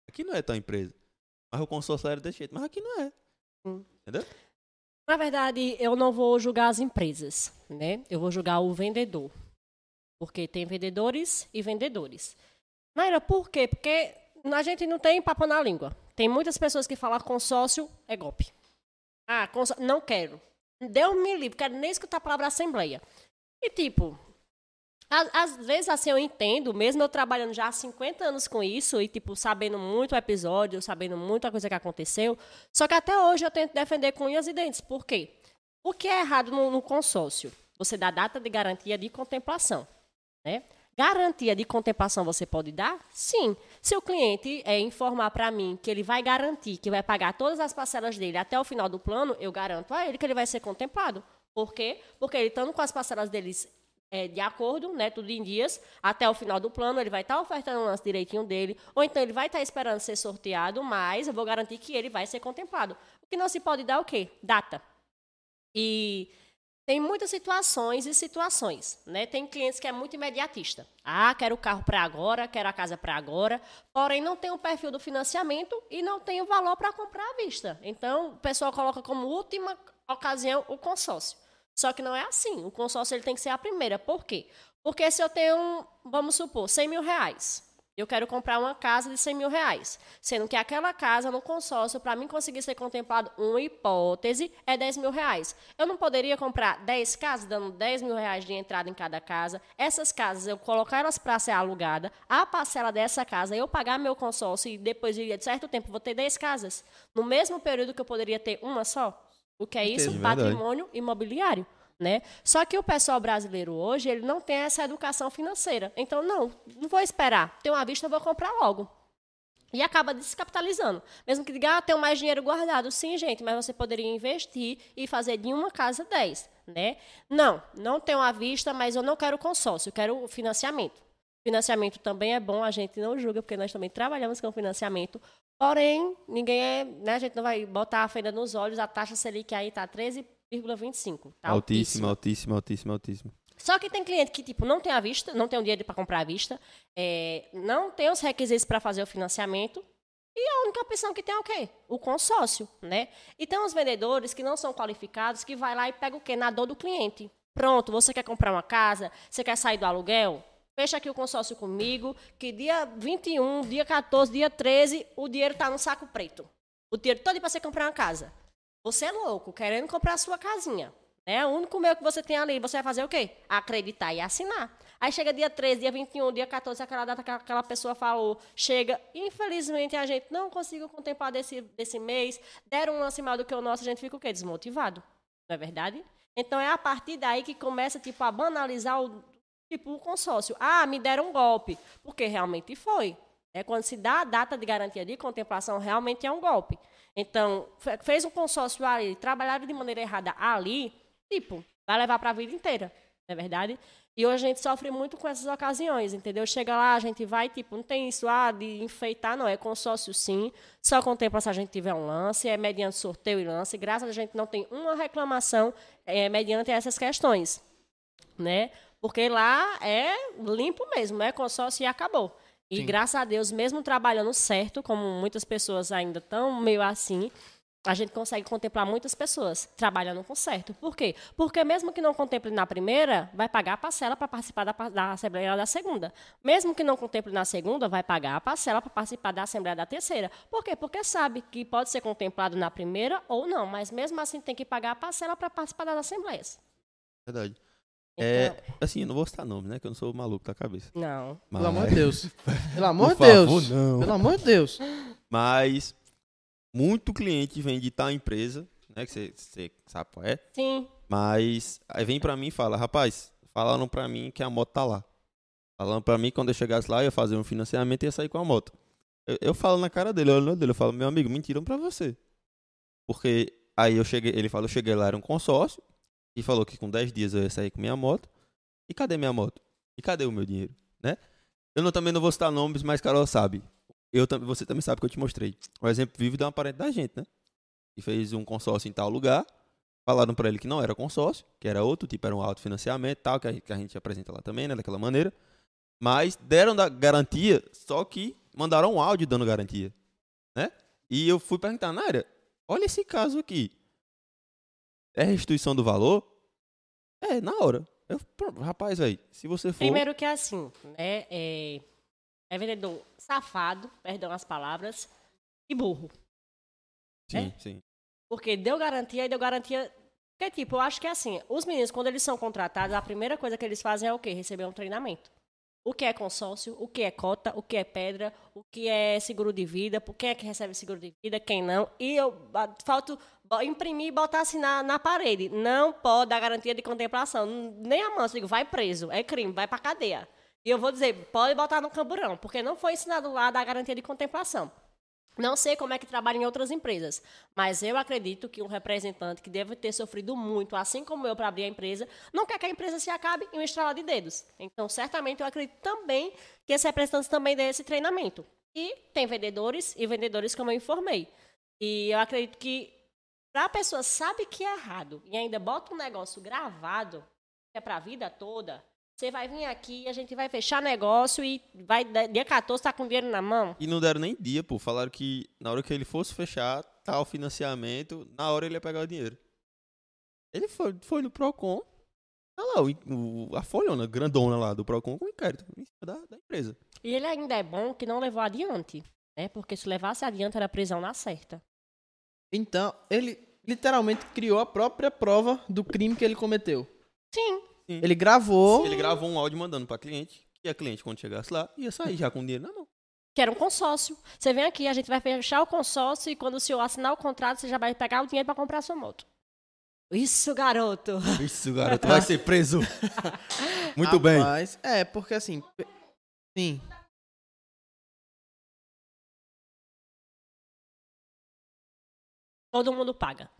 Aqui não é tal empresa. Mas o consórcio era desse jeito. Mas aqui não é. Na verdade, eu não vou julgar as empresas, né? Eu vou julgar o vendedor. Porque tem vendedores e vendedores. Naira, por quê? Porque a gente não tem papo na língua. Tem muitas pessoas que falam consórcio é golpe. Ah, consó... não quero. Deus me livre, quero nem escutar a palavra assembleia. E tipo, às vezes assim eu entendo, mesmo eu trabalhando já há 50 anos com isso e tipo sabendo muito o episódio, sabendo muita coisa que aconteceu, só que até hoje eu tento defender com unhas e dentes. Por quê? O que é errado no, no consórcio? Você dá data de garantia de contemplação. Né? Garantia de contemplação você pode dar? Sim. Se o cliente é, informar para mim que ele vai garantir que vai pagar todas as parcelas dele até o final do plano, eu garanto a ele que ele vai ser contemplado. Por quê? Porque ele estando com as parcelas deles é, de acordo, né, tudo em dias, até o final do plano, ele vai estar ofertando o lance direitinho dele, ou então ele vai estar esperando ser sorteado, mas eu vou garantir que ele vai ser contemplado. O que não se pode dar é o quê? Data. E tem muitas situações e situações, né? Tem clientes que é muito imediatista. Ah, quero o carro para agora, quero a casa para agora, porém não tem o perfil do financiamento e não tem o valor para comprar à vista. Então, o pessoal coloca como última ocasião o consórcio. Só que não é assim. O consórcio ele tem que ser a primeira. Por quê? Porque se eu tenho, vamos supor, 100 mil reais, eu quero comprar uma casa de 100 mil reais, sendo que aquela casa no consórcio, para mim conseguir ser contemplado, uma hipótese, é 10 mil reais. Eu não poderia comprar 10 casas, dando 10 mil reais de entrada em cada casa. Essas casas, eu colocar elas para ser alugada, a parcela dessa casa, eu pagar meu consórcio e depois de certo tempo vou ter 10 casas. No mesmo período que eu poderia ter uma só. O que é isso? Verdade. Patrimônio imobiliário. Né? Só que o pessoal brasileiro hoje, ele não tem essa educação financeira. Então, não, não vou esperar. Tem uma vista, vou comprar logo. E acaba descapitalizando. Mesmo que diga, ah, tenho mais dinheiro guardado. Sim, gente, mas você poderia investir e fazer de uma casa 10, né? Não, não tenho à vista, mas eu não quero consórcio, eu quero financiamento. Financiamento também é bom, a gente não julga, porque nós também trabalhamos com financiamento. Porém, ninguém é, né, a gente não vai botar a fenda nos olhos, a taxa Selic aí está 13,25. Tá altíssima, altíssima, altíssima, altíssima. Só que tem cliente que tipo não tem a vista, não tem o dinheiro para comprar à vista, é, não tem os requisitos para fazer o financiamento e a única opção que tem é o quê? O consórcio, né? E tem os vendedores que não são qualificados que vai lá e pega o quê? Na dor do cliente. Pronto, você quer comprar uma casa, você quer sair do aluguel? Fecha aqui o consórcio comigo, que dia 21, dia 14, dia 13, o dinheiro está no saco preto. O dinheiro todo para você comprar uma casa. Você é louco, querendo comprar a sua casinha. É o único meio que você tem ali. Você vai fazer o quê? Acreditar e assinar. Aí chega dia 13, dia 21, dia 14, aquela data que aquela pessoa falou, chega. Infelizmente, a gente não conseguiu contemplar desse, desse mês, deram um lance maior do que o nosso, a gente fica o quê? Desmotivado. Não é verdade? Então é a partir daí que começa tipo, a banalizar o, tipo, o consórcio. Ah, me deram um golpe. Porque realmente foi. É quando se dá a data de garantia de contemplação, realmente é um golpe. Então, fez um consórcio ali, trabalharam de maneira errada ali, tipo, vai levar para a vida inteira, não é verdade? E hoje a gente sofre muito com essas ocasiões, entendeu? Chega lá, a gente vai, tipo, não tem isso ah, de enfeitar, não. É consórcio sim, só contempla se a gente tiver um lance, é mediante sorteio e lance. Graças a gente não tem uma reclamação é, mediante essas questões, né? Porque lá é limpo mesmo, é consórcio e acabou. E sim. graças a Deus, mesmo trabalhando certo, como muitas pessoas ainda estão meio assim, a gente consegue contemplar muitas pessoas trabalhando com certo. Por quê? Porque mesmo que não contemple na primeira, vai pagar a parcela para participar da, da, Assembleia da segunda. Mesmo que não contemple na segunda, vai pagar a parcela para participar da Assembleia da terceira. Por quê? Porque sabe que pode ser contemplado na primeira ou não, mas mesmo assim tem que pagar a parcela para participar das Assembleias. Verdade. É, então... Assim, eu não vou citar nome, né? Que eu não sou maluco da cabeça. Não. Mas... Pelo amor de Deus. Pelo amor de Deus. Favor, não. Pelo amor de Deus. Mas muito cliente vem de tal empresa, né? Que você sabe qual é. Sim. Mas aí vem pra mim e fala, rapaz, falaram pra mim que a moto tá lá. Falando pra mim que quando eu chegasse lá, eu ia fazer um financiamento e ia sair com a moto. Eu, eu falo na cara dele, eu olho dele, eu falo, meu amigo, mentiram pra você. Porque aí eu cheguei, ele falou, eu cheguei lá, era um consórcio, e falou que com 10 dias eu ia sair com minha moto. E cadê minha moto? E cadê o meu dinheiro? Né? Eu não, também não vou citar nomes, mas Carol sabe eu, você também sabe que eu te mostrei. O exemplo vivo de uma parente da gente, né? Que fez um consórcio em tal lugar. Falaram para ele que não era consórcio, que era outro tipo, era um autofinanciamento e tal, que a, gente, que a gente apresenta lá também, né? Daquela maneira. Mas deram da garantia, só que mandaram um áudio dando garantia, né? E eu fui perguntar, Nária, olha esse caso aqui. É restituição do valor? É, na hora. Eu, rapaz, aí, se você for. Primeiro que é assim, né? É, é vendedor safado, perdão as palavras, e burro. Sim, é? sim. Porque deu garantia e deu garantia. Porque, tipo, eu acho que é assim: os meninos, quando eles são contratados, a primeira coisa que eles fazem é o quê? Receber um treinamento. O que é consórcio, o que é cota, o que é pedra, o que é seguro de vida, por quem é que recebe seguro de vida, quem não. E eu falto imprimir e botar assim na, na parede. Não pode dar garantia de contemplação. Nem a mão, eu digo, vai preso, é crime, vai pra cadeia. E eu vou dizer, pode botar no camburão, porque não foi ensinado lá da garantia de contemplação. Não sei como é que trabalha em outras empresas, mas eu acredito que um representante que deve ter sofrido muito, assim como eu, para abrir a empresa, não quer que a empresa se acabe em um estralar de dedos. Então, certamente, eu acredito também que esse representante também dê esse treinamento. E tem vendedores e vendedores, como eu informei. E eu acredito que para a pessoa sabe que é errado e ainda bota um negócio gravado, que é para a vida toda, você vai vir aqui, a gente vai fechar negócio e vai dia 14 tá com dinheiro na mão. E não deram nem dia, pô. Falaram que na hora que ele fosse fechar tal financiamento, na hora ele ia pegar o dinheiro. Ele foi, foi no Procon. Tá lá, o, o, a folhona grandona lá do Procon com o inquérito em cima da, da empresa. E ele ainda é bom que não levou adiante, né? Porque se levasse adiante era prisão na certa. Então, ele literalmente criou a própria prova do crime que ele cometeu. Sim. Sim. Ele gravou. Ele gravou um áudio mandando pra cliente. E a cliente, quando chegasse lá, ia sair já com o dinheiro na mão. Que era um consórcio. Você vem aqui, a gente vai fechar o consórcio e quando o senhor assinar o contrato, você já vai pegar o dinheiro para comprar a sua moto. Isso, garoto! Isso, garoto, vai ser preso! Muito bem. É, porque assim. Sim. Todo mundo paga.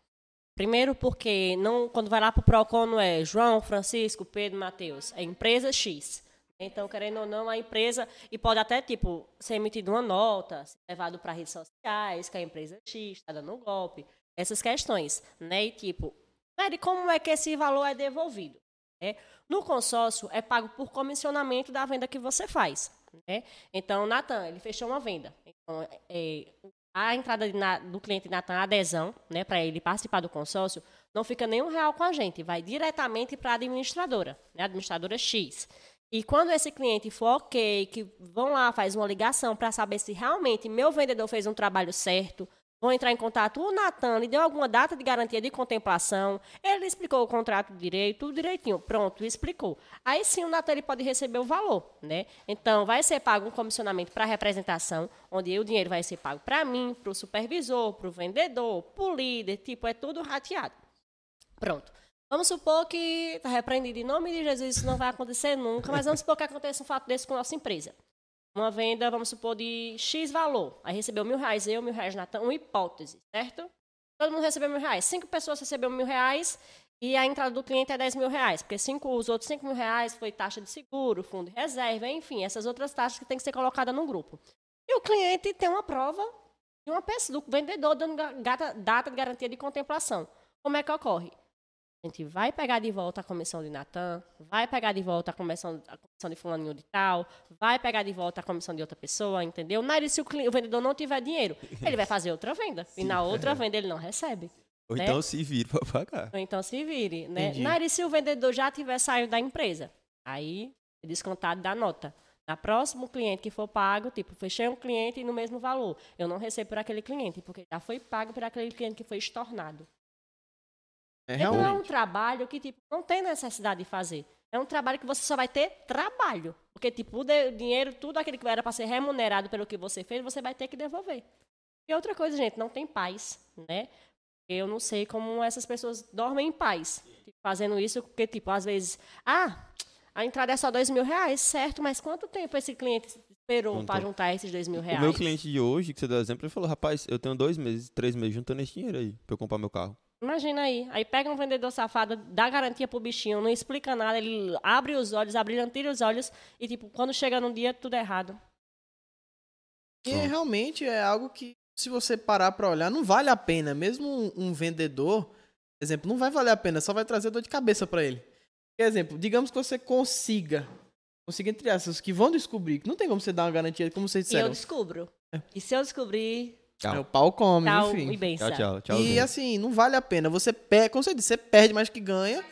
Primeiro porque não, quando vai lá para o PROCON não é João, Francisco, Pedro, Matheus. É empresa X. Então, querendo ou não, a empresa, e pode até, tipo, ser emitida uma nota, ser levado para redes sociais, que a empresa X está dando um golpe, essas questões, né? E, tipo, como é que esse valor é devolvido? Né? No consórcio, é pago por comissionamento da venda que você faz. Né? Então, Natan, ele fechou uma venda. Então, é, a entrada na, do cliente Natan, a adesão, né, para ele participar do consórcio, não fica nenhum real com a gente, vai diretamente para a administradora, né, administradora X. E quando esse cliente for ok, que vão lá, faz uma ligação para saber se realmente meu vendedor fez um trabalho certo, vão entrar em contato, o Natan lhe deu alguma data de garantia de contemplação, ele explicou o contrato direito, tudo direitinho, pronto, explicou. Aí sim o Natan pode receber o valor, né? Então vai ser pago um comissionamento para representação, onde o dinheiro vai ser pago para mim, para o supervisor, para o vendedor, para o líder, tipo, é tudo rateado. Pronto. Vamos supor que está repreendido em nome de Jesus, isso não vai acontecer nunca, mas vamos supor que aconteça um fato desse com a nossa empresa. Uma venda, vamos supor, de X valor. Aí recebeu mil reais, eu, mil reais, Natan, uma hipótese, certo? Todo mundo recebeu mil reais. Cinco pessoas receberam mil reais e a entrada do cliente é 10 mil reais, porque cinco, os outros 5 mil reais foi taxa de seguro, fundo de reserva, enfim, essas outras taxas que tem que ser colocadas no grupo. E o cliente tem uma prova de uma pessoa, do vendedor dando data de garantia de contemplação. Como é que ocorre? A gente vai pegar de volta a comissão de Natan, vai pegar de volta a comissão, a comissão de fulaninho de tal, vai pegar de volta a comissão de outra pessoa, entendeu? Nari, se o, o, vendedor não tiver dinheiro, ele vai fazer outra venda. Sim, e na outra é. venda ele não recebe. Ou né? então se vire para pagar. Ou então se vire, né? Nari, se o vendedor já tiver saído da empresa, aí é descontado da nota. Na próximo cliente que for pago, tipo, fechei um cliente no mesmo valor. Eu não recebo por aquele cliente, porque já foi pago por aquele cliente que foi estornado. É, realmente. Então é um trabalho que tipo, não tem necessidade de fazer. É um trabalho que você só vai ter trabalho. Porque, tipo, o dinheiro, tudo aquele que era para ser remunerado pelo que você fez, você vai ter que devolver. E outra coisa, gente, não tem paz, né? Eu não sei como essas pessoas dormem em paz. Tipo, fazendo isso, porque, tipo, às vezes, ah, a entrada é só dois mil reais, certo, mas quanto tempo esse cliente esperou para juntar esses dois mil reais? O meu cliente de hoje, que você deu exemplo, ele falou, rapaz, eu tenho dois meses, três meses juntando esse dinheiro aí para eu comprar meu carro. Imagina aí. Aí pega um vendedor safado, dá garantia pro bichinho, não explica nada, ele abre os olhos, abrilhantia os olhos e, tipo, quando chega no dia, tudo é errado. E realmente é algo que, se você parar para olhar, não vale a pena. Mesmo um, um, vendedor, exemplo, não vai valer a pena, só vai trazer dor de cabeça para ele. Por exemplo, digamos que você consiga, consiga entre essas que vão descobrir, não tem como você dar uma garantia, como vocês disseram. E eu descubro. É. E se eu descobrir, Tchau. É, o pau come, tchau, enfim. E benção. Tchau, tchau, tchau. E assim, não vale a pena. Você perde, como você disse, você perde mais que ganha.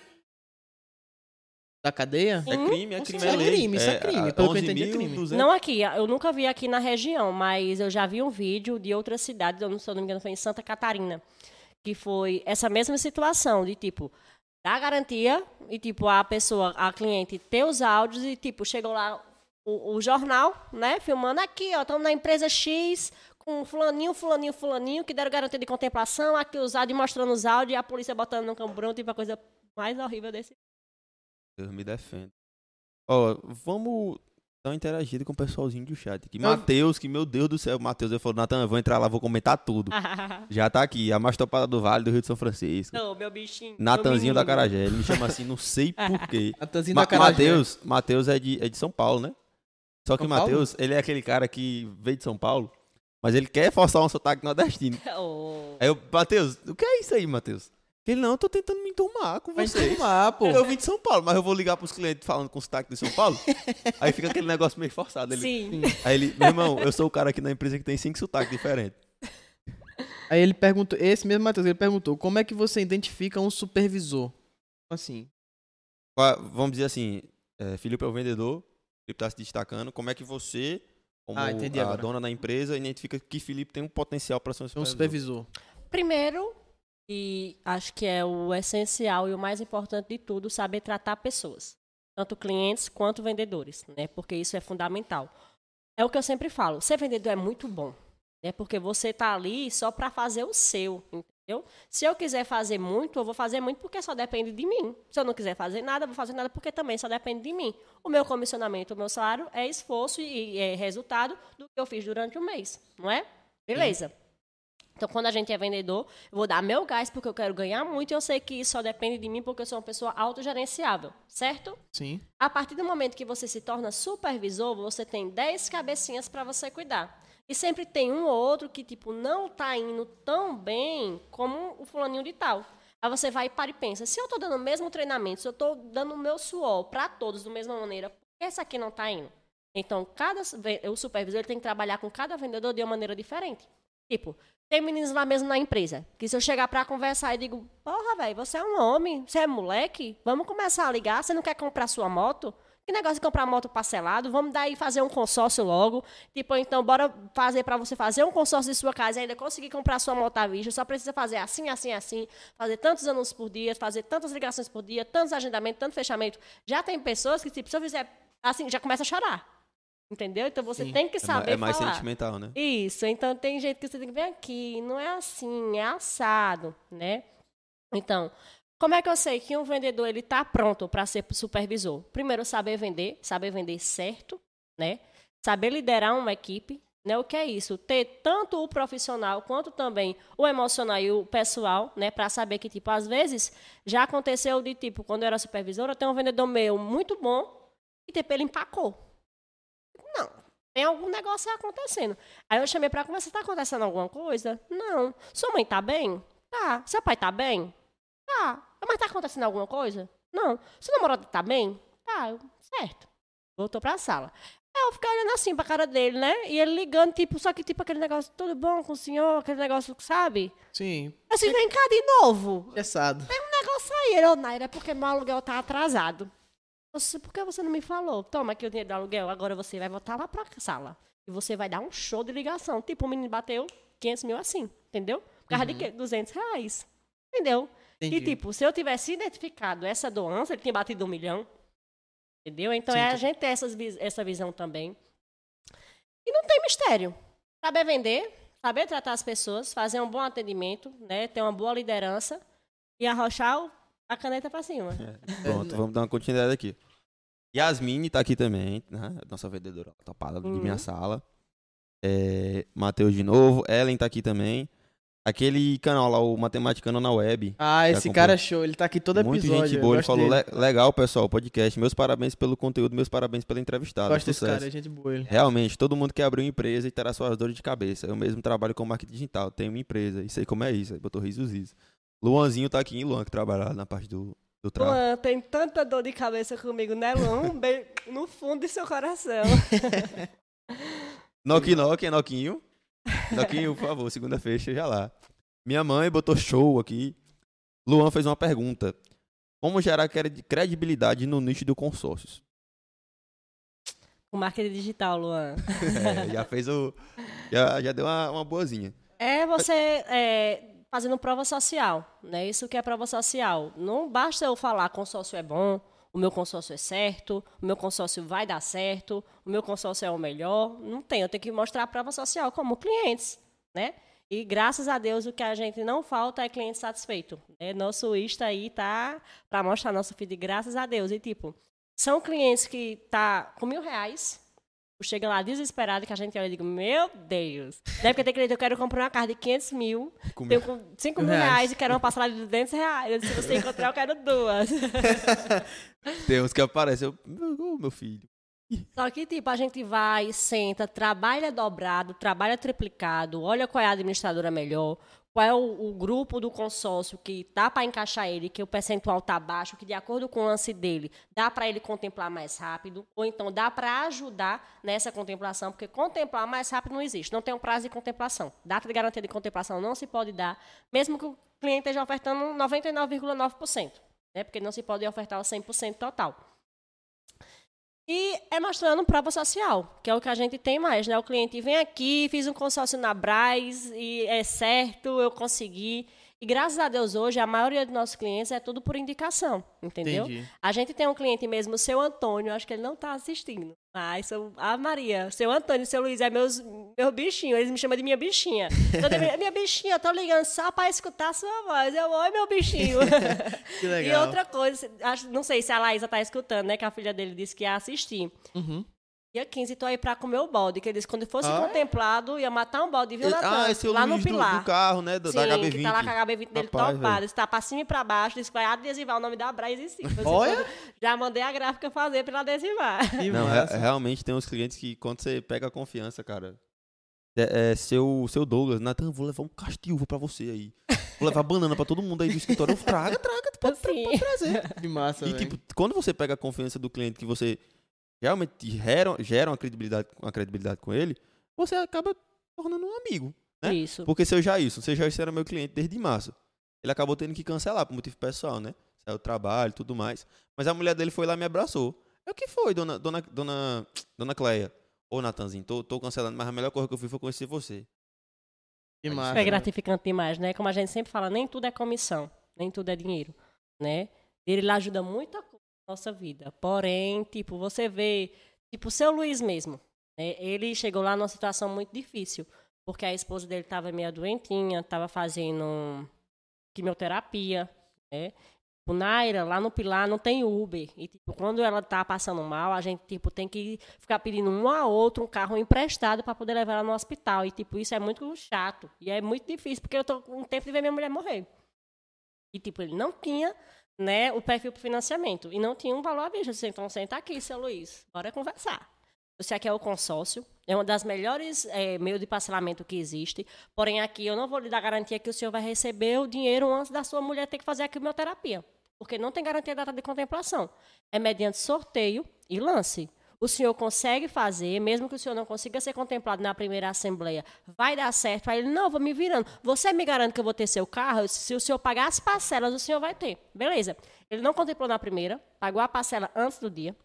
Da cadeia? É crime, é crime, é, é crime, isso é, é crime. Pelo que eu entendi, é crime. 200... Não aqui, eu nunca vi aqui na região, mas eu já vi um vídeo de outra cidade, eu não, se eu não me engano, foi em Santa Catarina, que foi essa mesma situação, de tipo, dar garantia e tipo, a pessoa, a cliente ter os áudios e tipo, chegou lá o, o jornal, né, filmando aqui, ó, estamos na empresa X, com fulaninho, fulaninho, fulaninho, que deram garantia de contemplação, aqui usado e mostrando os áudios, e a polícia botando no camburão, tipo a coisa mais horrível desse. Deus me defenda. Ó, oh, vamos dar uma interagida com o pessoalzinho do chat aqui. Matheus, que meu Deus do céu, Matheus, eu falou, Natan, eu vou entrar lá, vou comentar tudo. Já tá aqui, a mastopada do Vale do Rio de São Francisco. Não, meu bichinho. Natanzinho da Carajé, ele me chama assim, não sei porquê. Natanzinho Ma da Carajé. Matheus, Matheus é de, é de São Paulo, né? Só que o Matheus, ele é aquele cara que veio de São Paulo mas ele quer forçar um sotaque nordestino. Oh. Aí eu, Matheus, o que é isso aí, Matheus? Ele, não, eu tô tentando me enturmar com você. enturmar, pô. Eu vim de São Paulo, mas eu vou ligar pros clientes falando com sotaque de São Paulo. aí fica aquele negócio meio forçado. Ele, Sim. Aí ele, meu irmão, eu sou o cara aqui na empresa que tem cinco sotaques diferentes. Aí ele perguntou, esse mesmo Matheus, ele perguntou, como é que você identifica um supervisor? Assim. Vamos dizer assim, é, Felipe é o vendedor, Felipe tá se destacando, como é que você como ah, a agora. dona da empresa, identifica que Felipe tem um potencial para ser um supervisor. um supervisor. Primeiro, e acho que é o essencial e o mais importante de tudo, saber tratar pessoas, tanto clientes quanto vendedores, né? Porque isso é fundamental. É o que eu sempre falo, ser vendedor é muito bom, né? Porque você está ali só para fazer o seu, Entendeu? Se eu quiser fazer muito, eu vou fazer muito porque só depende de mim. Se eu não quiser fazer nada, eu vou fazer nada porque também só depende de mim. O meu comissionamento, o meu salário é esforço e é resultado do que eu fiz durante o mês, não é? Beleza. Então, quando a gente é vendedor, eu vou dar meu gás porque eu quero ganhar muito e eu sei que isso só depende de mim porque eu sou uma pessoa autogerenciável, certo? Sim. A partir do momento que você se torna supervisor, você tem 10 cabecinhas para você cuidar. E sempre tem um ou outro que, tipo, não tá indo tão bem como o fulaninho de tal. Aí você vai e para e pensa, se eu tô dando o mesmo treinamento, se eu tô dando o meu suor para todos da mesma maneira, por que esse aqui não tá indo? Então, cada, o supervisor tem que trabalhar com cada vendedor de uma maneira diferente. Tipo, tem meninos lá mesmo na empresa, que se eu chegar pra conversar e digo, porra, velho, você é um homem, você é moleque, vamos começar a ligar, você não quer comprar sua moto? Que negócio de comprar moto parcelado? Vamos daí fazer um consórcio logo. Tipo, então, bora fazer para você fazer um consórcio de sua casa e ainda conseguir comprar sua moto à vista. Só precisa fazer assim, assim, assim. Fazer tantos anúncios por dia, fazer tantas ligações por dia, tantos agendamentos, tanto fechamento. Já tem pessoas que, tipo, se eu fizer assim, já começa a chorar. Entendeu? Então você Sim. tem que É, ma- saber é mais falar. sentimental, né? Isso, então tem jeito que você tem que vir aqui, não é assim, é assado, né? Então, como é que eu sei que um vendedor ele tá pronto para ser supervisor? Primeiro, saber vender, saber vender certo, né? Saber liderar uma equipe, né? O que é isso? Ter tanto o profissional quanto também o emocional e o pessoal, né? Para saber que tipo às vezes já aconteceu de tipo quando eu era supervisora, tem um vendedor meu muito bom e tipo ele empacou. Não, tem algum negócio acontecendo. Aí eu chamei pra conversar, tá acontecendo alguma coisa? Não. Sua mãe tá bem? Tá. Seu pai tá bem? Tá. Mas tá acontecendo alguma coisa? Não. Seu namorado tá bem? Tá. Eu, Certo. Voltou pra sala. Aí eu fiquei olhando assim pra cara dele, né? E ele ligando, tipo, só que tipo aquele negócio, tudo bom com o senhor? Aquele negócio, sabe? Sim. Assim, vem cá de novo. Engessado. Um negócio aí. Ele, ô, Naira, é porque meu aluguel tá atrasado. Você, por que você não me falou? Toma aqui o dinheiro do aluguel, agora você vai voltar lá pra sala. E você vai dar um show de ligação. Tipo, o menino bateu 500 mil assim, entendeu? Por causa de quê? 200 reais. Entendeu? Entendi. E, tipo, se eu tivesse identificado essa doença, ele tinha batido um milhão. Entendeu? Então, Sim, é a gente ter essas, essa visão também. E não tem mistério. Saber vender, saber tratar as pessoas, fazer um bom atendimento, né? Ter uma boa liderança e arrochar o- a caneta pra cima. Pronto, vamos dar uma continuidade aqui. Yasmine tá aqui também, né? Nossa vendedora topada de Uhum. minha sala. É, Matheus de novo. Ellen tá aqui também. Aquele canal lá, o Matematicano na Web. Ah, esse cara é show. Ele tá aqui todo Muito episódio. gente eu boa. Ele falou. "Le- legal, pessoal, podcast. Meus parabéns pelo conteúdo, meus parabéns pela entrevistada. Gosto desse Sucesso." cara, é gente boa ele. Realmente, todo mundo quer abrir uma empresa e terá suas dores de cabeça. Eu mesmo trabalho com marketing digital, tenho uma empresa e sei como é isso. Aí botou risos, risos. Luanzinho tá aqui, Luan, que trabalha lá na parte do, do tráfego. Luan, tem tanta dor de cabeça comigo, né, Luan? Um beijo no fundo de seu coração. Noki Noki, Noquinho. Noquinho, por favor, segunda fecha já lá. Minha mãe botou show aqui. Luan fez uma pergunta. Como gerar cred- credibilidade no nicho do consórcios? O marketing digital, Luan. É, já fez o. Já, já deu uma, uma boazinha. É você é, fazendo prova social, né? Isso que é prova social. Não basta eu falar consórcio é bom, o meu consórcio é certo, o meu consórcio vai dar certo, o meu consórcio é o melhor. Não tem, eu tenho que mostrar a prova social como clientes, né? E graças a Deus o que a gente não falta é cliente satisfeito. Né? Nosso Insta aí tá para mostrar nosso feed, graças a Deus. E tipo, são clientes que tá com mil reais, chega lá desesperado que a gente olha e digo, meu Deus. Deve que tem cliente, eu quero comprar uma carta de 500 mil, tenho com 5 mil Reais. reais e quero uma passagem de 200 reais. Se você encontrar, eu quero duas. Tem uns que aparecem. Eu, meu, meu filho. Só que, tipo, a gente vai, senta, trabalha dobrado, trabalha triplicado, olha qual é a administradora melhor, qual é o, o grupo do consórcio que dá para encaixar ele, que o percentual tá baixo, que de acordo com o lance dele, dá para ele contemplar mais rápido, ou então dá para ajudar nessa contemplação, porque contemplar mais rápido não existe, não tem um prazo de contemplação. Data de garantia de contemplação não se pode dar, mesmo que o cliente esteja ofertando 99,9%, né? porque não se pode ofertar o 100% total. E é mostrando prova social, que é o que a gente tem mais, né? O cliente vem aqui, fiz um consórcio na Braz e é certo, eu consegui. E graças a Deus hoje, a maioria dos nossos clientes é tudo por indicação, entendeu? Entendi. A gente tem um cliente mesmo, o seu Antônio, acho que ele não está assistindo. Mas, seu, a Maria, seu Antônio e seu Luiz é meus, meu bichinho, eles me chamam de minha bichinha. Vez, minha bichinha, eu tô ligando só para escutar a sua voz. Eu, oi, meu bichinho. Que E legal. outra coisa, acho, não sei se a Laísa tá escutando, né? Que a filha dele disse que ia assistir. Uhum. Dia 15, tô aí pra comer o balde. Que ele disse que quando fosse Ah, é? contemplado, ia matar um balde, viu, Natan? ah, esse é o lá no Luiz do, Pilar. do carro, né? Do, Sim, da HB20. que tá lá com a HB20 dele Rapaz, topado. velho. Está pra cima e pra baixo. Disse que vai adesivar o nome da Braz e sim. Disse, Olha! "Quando- Já mandei a gráfica fazer pra adesivar. Não, re- massa. realmente tem uns clientes que quando você pega a confiança, cara. É, é seu, seu Douglas, Nathan, vou levar um castilho pra você aí. Vou levar banana pra todo mundo aí do escritório. Eu traga, traga, tu pode, Assim. pode trazer. Que massa, E velho. tipo, quando você pega a confiança do cliente que você realmente gera, gera uma credibilidade, uma credibilidade com ele, você acaba tornando um amigo. né? Isso. Porque seu Jailson, seu Jailson era meu cliente desde março. Ele acabou tendo que cancelar por motivo pessoal, né? Saiu do trabalho e tudo mais. Mas a mulher dele foi lá e me abraçou. É o que foi, dona, dona, dona, dona Cleia? Ô, Natanzinho, tô, tô cancelando, mas a melhor coisa que eu fiz foi conhecer você. Que massa. É gratificante demais, né? Como a gente sempre fala, nem tudo é comissão, nem tudo é dinheiro, né? Ele lá ajuda muita coisa nossa vida. Porém, tipo, você vê, tipo, o seu Luiz mesmo, né? Ele chegou lá numa situação muito difícil, porque a esposa dele estava meio doentinha, estava fazendo quimioterapia, né? Tipo, Naira, lá no Pilar não tem Uber. E, tipo, quando ela tá passando mal, a gente, tipo, tem que ficar pedindo um a outro um carro emprestado para poder levar ela no hospital. E, tipo, isso é muito chato. E é muito difícil, porque eu tô com tempo de ver minha mulher morrer. E, tipo, ele não tinha, né, o perfil para financiamento. E não tinha um valor à vista. Disse, então, senta aqui, seu Luiz. Bora conversar. Você aqui é o consórcio. É uma das melhores é, meios de parcelamento que existe. Porém, aqui eu não vou lhe dar garantia que o senhor vai receber o dinheiro antes da sua mulher ter que fazer a quimioterapia. Porque não tem garantia da data de contemplação. É mediante sorteio e lance. O senhor consegue fazer, mesmo que o senhor não consiga ser contemplado na primeira assembleia, vai dar certo. Aí ele, não, vou me virando. Você me garante que eu vou ter seu carro? Se o senhor pagar as parcelas, o senhor vai ter. Beleza. Ele não contemplou na primeira, pagou a parcela antes do dia.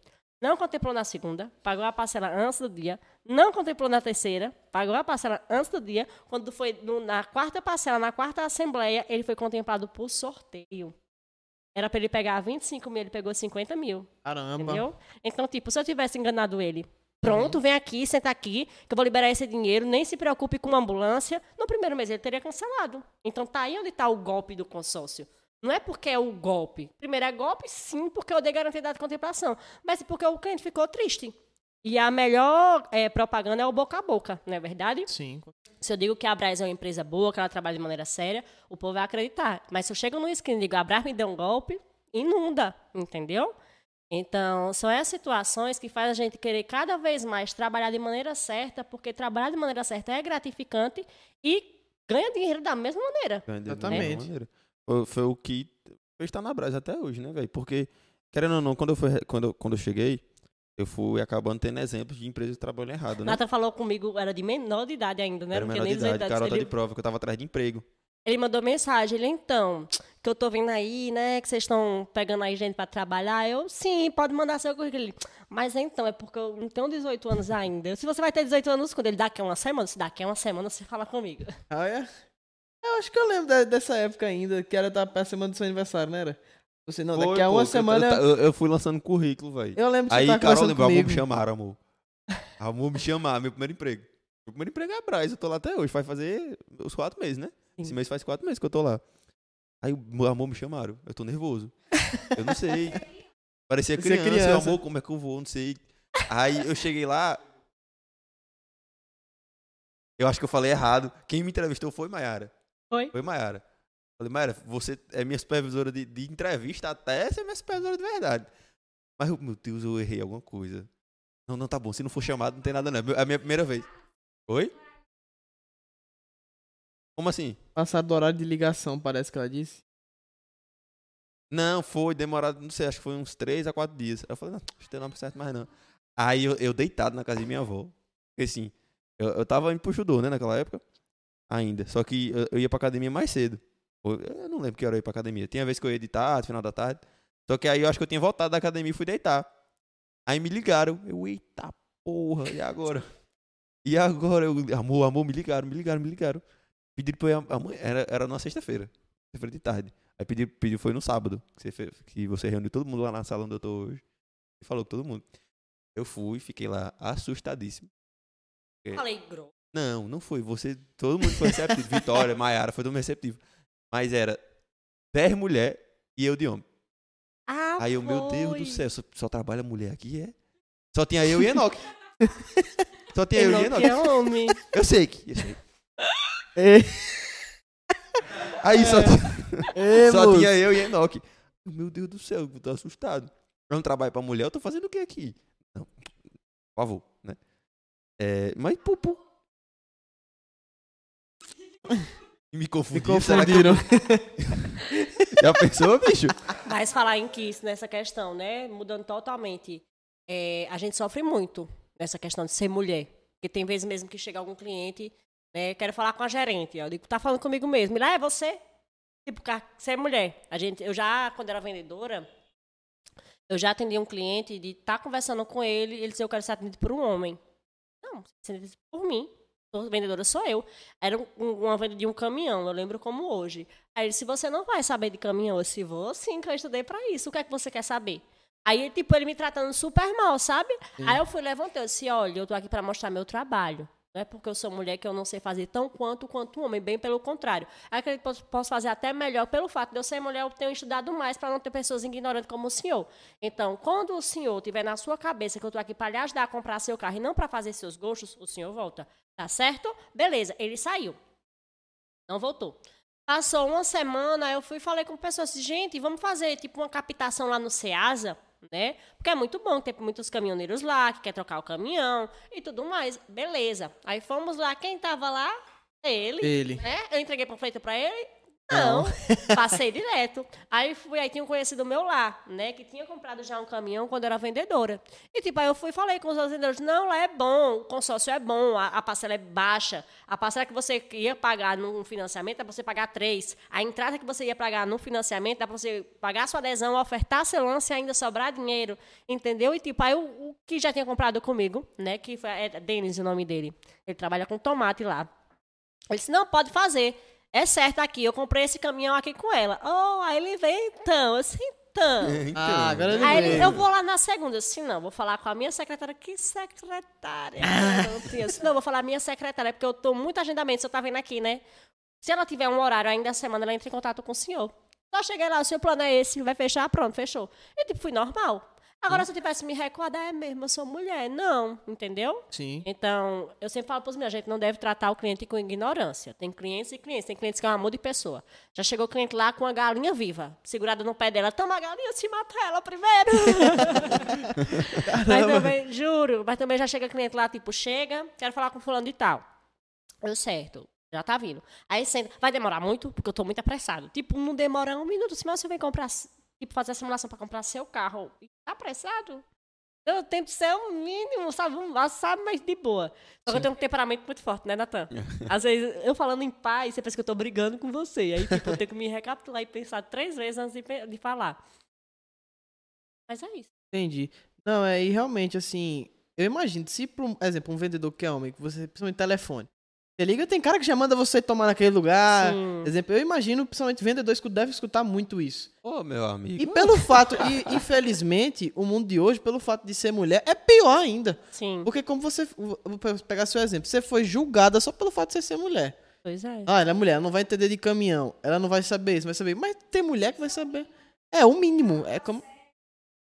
Não contemplou na segunda, pagou a parcela antes do dia. Não contemplou na terceira, pagou a parcela antes do dia. Quando foi na quarta parcela, na quarta assembleia, ele foi contemplado por sorteio. Era para ele pegar 25 mil, ele pegou 50 mil. Caramba. Entendeu? Então, tipo, se eu tivesse enganado ele, pronto, vem aqui, senta aqui, que eu vou liberar esse dinheiro, nem se preocupe com uma ambulância. No primeiro mês ele teria cancelado. Então tá aí onde está o golpe do consórcio. Não é porque é o golpe. Primeiro é golpe, sim, porque eu dei garantia de contemplação. Mas porque o cliente ficou triste. E a melhor eh, propaganda é o boca a boca, não é verdade? Sim. Se eu digo que a Braz é uma empresa boa, que ela trabalha de maneira séria, o povo vai acreditar. Mas se eu chego no screen e digo, a Braz me deu um golpe, inunda, entendeu? Então, são essas situações que fazem a gente querer cada vez mais trabalhar de maneira certa, porque trabalhar de maneira certa é gratificante e ganha dinheiro da mesma maneira. Ganha da Exatamente. mesma maneira. Foi, o que fez estar na Brás até hoje, né, velho? Porque, querendo ou não, quando eu, fui, quando, eu- quando eu cheguei, eu fui acabando tendo exemplos de empresas que trabalham errado, né? Nata falou comigo, era de menor de idade ainda, né? Era menor de idade, 18 anos. garota Ele- de prova, que eu tava atrás de emprego. Ele mandou mensagem, ele, então, que eu tô vendo aí, né, que vocês estão pegando aí gente pra trabalhar. Eu, sim, pode mandar seu currículo. Ele, mas então, é porque eu não tenho 18 anos ainda. Se você vai ter 18 anos, quando ele daqui a uma semana, se daqui a uma semana você fala comigo. Ah, é? Eu acho que eu lembro de- dessa época ainda, que era da semana do seu aniversário, não era? Você não, Foi, daqui a pô, uma semana. Eu, eu, eu fui lançando currículo, velho. Eu lembro que Aí, você tava Carol, lembrou, amor, me chamaram, amor. Amor, me chamar, meu primeiro emprego. Meu primeiro emprego é a Braz, eu tô lá até hoje. Vai fazer os quatro meses, né? Sim. Esse mês faz quatro meses que eu tô lá. Aí, o amor, me chamaram. Eu tô nervoso. Eu não sei. Parecia Você é criança, criança. eu, amor, como é que eu vou? Não sei. Aí, eu cheguei lá... Eu acho que eu falei errado. Quem me entrevistou foi Maiara. Foi? Foi Maiara. Falei, Maiara, você é minha supervisora de, de entrevista até ser minha supervisora de verdade. Mas, eu- meu Deus, eu errei alguma coisa. Não, não, tá bom. Se não for chamado, não tem nada, não. É a minha primeira vez. Oi? Como assim? Passado do horário de ligação, parece que ela disse. Não, foi demorado, não sei, acho que foi uns 3 a 4 dias. Eu falei, não, não tem nome certo mais não. Aí eu, eu deitado na casa de minha avó. Porque assim, eu, eu tava indo pro judô, né, naquela época. Ainda. Só que eu, eu ia pra academia mais cedo. Eu não lembro que hora eu ia pra academia. Tinha vez que eu ia de tarde, final da tarde. Só que aí eu acho que eu tinha voltado da academia e fui deitar. Aí me ligaram. Eu, eita porra, e agora? E agora? Eu, amor, amor, me ligaram, me ligaram, me ligaram. Pediram pra eu ir amanhã. Era, era numa sexta-feira. Sexta-feira de tarde. Aí pediu, pediu foi no sábado. Que você, fe- que você reuniu todo mundo lá na sala onde eu tô hoje. E falou com todo mundo. Eu fui, fiquei lá assustadíssimo. Falei, grosso. Não, não foi. Você. Todo mundo foi receptivo. Vitória, Maiara, foi todo mundo receptivo. Mas era 10 mulher e eu de homem. Ah, Aí eu, meu Deus foi. do céu, só, só trabalha mulher aqui, é? Só tinha eu e Enoque. Só tinha eu e Enoque Enoque. é homem. Eu sei que. Eu sei. Ei, Aí só, É. tinha- ei, só moço. tinha eu e Enoque. Meu Deus do céu, eu tô assustado. Eu não trabalho pra mulher, eu tô fazendo o que aqui? Não, por favor, né? É, mas, pô, pô. Me Me confundiram. eu- confundiram. Já pensou, bicho? Mas falar em Kiss nessa questão, né? Mudando totalmente. É, a gente sofre muito nessa questão de ser mulher. Porque tem vezes mesmo que chega algum cliente, né? Quero falar com a gerente. Eu digo, tá falando comigo mesmo. Ele, ah, é você? Tipo, você é mulher. A gente, eu já, quando era vendedora, eu já atendi um cliente de estar conversando com ele e ele disse, eu quero ser atendido por um homem. Não, você é atendido por mim. Sou vendedora sou eu. Era um- um- uma venda de um caminhão, eu lembro como hoje. Aí ele disse, você não vai saber de caminhão. Eu disse, vou sim, que eu estudei pra isso. O que é que você quer saber? Aí, tipo, ele me tratando super mal, sabe? Aí eu fui, levantei, eu disse, olha, eu tô aqui pra mostrar meu trabalho. Não é porque eu sou mulher que eu não sei fazer tão quanto quanto um homem, bem pelo contrário. Acredito que posso fazer até melhor pelo fato de eu ser mulher, eu tenho estudado mais para não ter pessoas ignorantes como o senhor. Então, quando o senhor tiver na sua cabeça que eu tô aqui para lhe ajudar a comprar seu carro e não para fazer seus gostos, o senhor volta. Tá certo? Beleza, ele saiu. Não voltou. Passou uma semana, eu fui e falei com pessoas, disse, gente, vamos fazer tipo uma captação lá no Ceasa, né? Porque é muito bom, tem muitos caminhoneiros lá que quer trocar o caminhão e tudo mais. Beleza. Aí fomos lá, quem tava lá? Ele. Ele. Né? Eu entreguei panfleto pra ele? Não. Passei direto. Aí fui, aí tinha um conhecido meu lá, né? Que tinha comprado já um caminhão quando eu era vendedora. E tipo, aí eu fui e falei com os outros vendedores, não, lá é bom, o consórcio é bom, a, a parcela é baixa. A parcela que você ia pagar num financiamento dá pra você pagar três. A entrada que você ia pagar no financiamento dá pra você pagar sua adesão, ofertar seu lance e ainda sobrar dinheiro. Entendeu? E tipo, aí o, o que já tinha comprado comigo, né? Que foi é Denis o nome dele. Ele trabalha com tomate lá. Ele disse, não, pode fazer. É certo aqui, eu comprei esse caminhão aqui com ela. Oh, aí ele veio então, assim, então. Ah, agora ele Aí ele, eu vou lá na segunda. Disse, não, vou falar com a minha secretária. Que secretária? Ah. Não. Eu disse, não, vou falar minha secretária, porque eu tô muito agendamento, você tá vendo aqui, né? Se ela tiver um horário ainda a semana, ela entra em contato com o senhor. Só cheguei lá, o seu plano é esse, vai fechar, pronto, fechou. E tipo, fui normal. Agora, se eu tivesse me recordar, é mesmo, eu sou mulher. Não, entendeu? Sim. Então, eu sempre falo para os meus, a gente não deve tratar o cliente com ignorância. Tem clientes e clientes. Tem clientes que é um amor de pessoa. Já chegou o cliente lá com a galinha viva, segurada no pé dela. Toma a galinha, se mata ela primeiro. mas também, juro, mas também já chega cliente lá, tipo, chega, quero falar com fulano de tal. Eu, certo. Já tá vindo. Aí senta. Vai demorar muito, porque eu tô muito apressado. Tipo, não demora um minuto. Se você vem comprar, tipo, fazer a simulação para comprar seu carro. e Tá apressado? Eu tento ser o mínimo, sabe? Um- Sabe, mas de boa. Só que eu tenho um temperamento muito forte, né, Natan? Às vezes, eu falando em paz, você pensa que eu tô brigando com você. Aí, tipo, eu tenho que me recapitular e pensar três vezes antes de, de falar. Mas é isso. Entendi. Não, é, e realmente, assim, eu imagino, se, por um, exemplo, um vendedor que é homem, que você, principalmente telefone, você liga, tem cara que já manda você tomar naquele lugar. Sim. Exemplo, eu imagino, principalmente vendedores que devem escutar muito isso. Ô, meu amigo. E pelo fato, e infelizmente, o mundo de hoje, pelo fato de ser mulher, é pior ainda. Sim. Porque como você, vou pegar seu exemplo, você foi julgada só pelo fato de você ser mulher. Pois é. Ah, ela é mulher, ela não vai entender de caminhão, ela não vai saber isso, vai saber. Mas tem mulher que vai saber. É o mínimo, é como...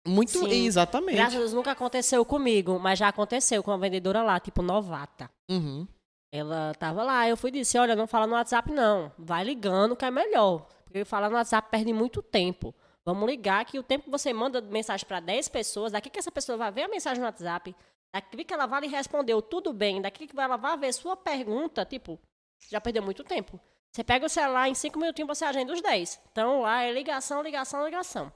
Muito, Sim. exatamente. Graças a Deus nunca aconteceu comigo, mas já aconteceu com uma vendedora lá, tipo, novata. Uhum. Ela tava lá, eu fui e disse, olha, não fala no WhatsApp não, vai ligando que é melhor. Porque falar no WhatsApp perde muito tempo. Vamos ligar que o tempo que você manda mensagem para 10 pessoas, daqui que essa pessoa vai ver a mensagem no WhatsApp, daqui que ela vai lhe respondeu tudo bem, daqui que ela vai ver sua pergunta, tipo, já perdeu muito tempo. Você pega o celular, em 5 minutinhos você agenda os 10. Então lá é ligação, ligação, ligação.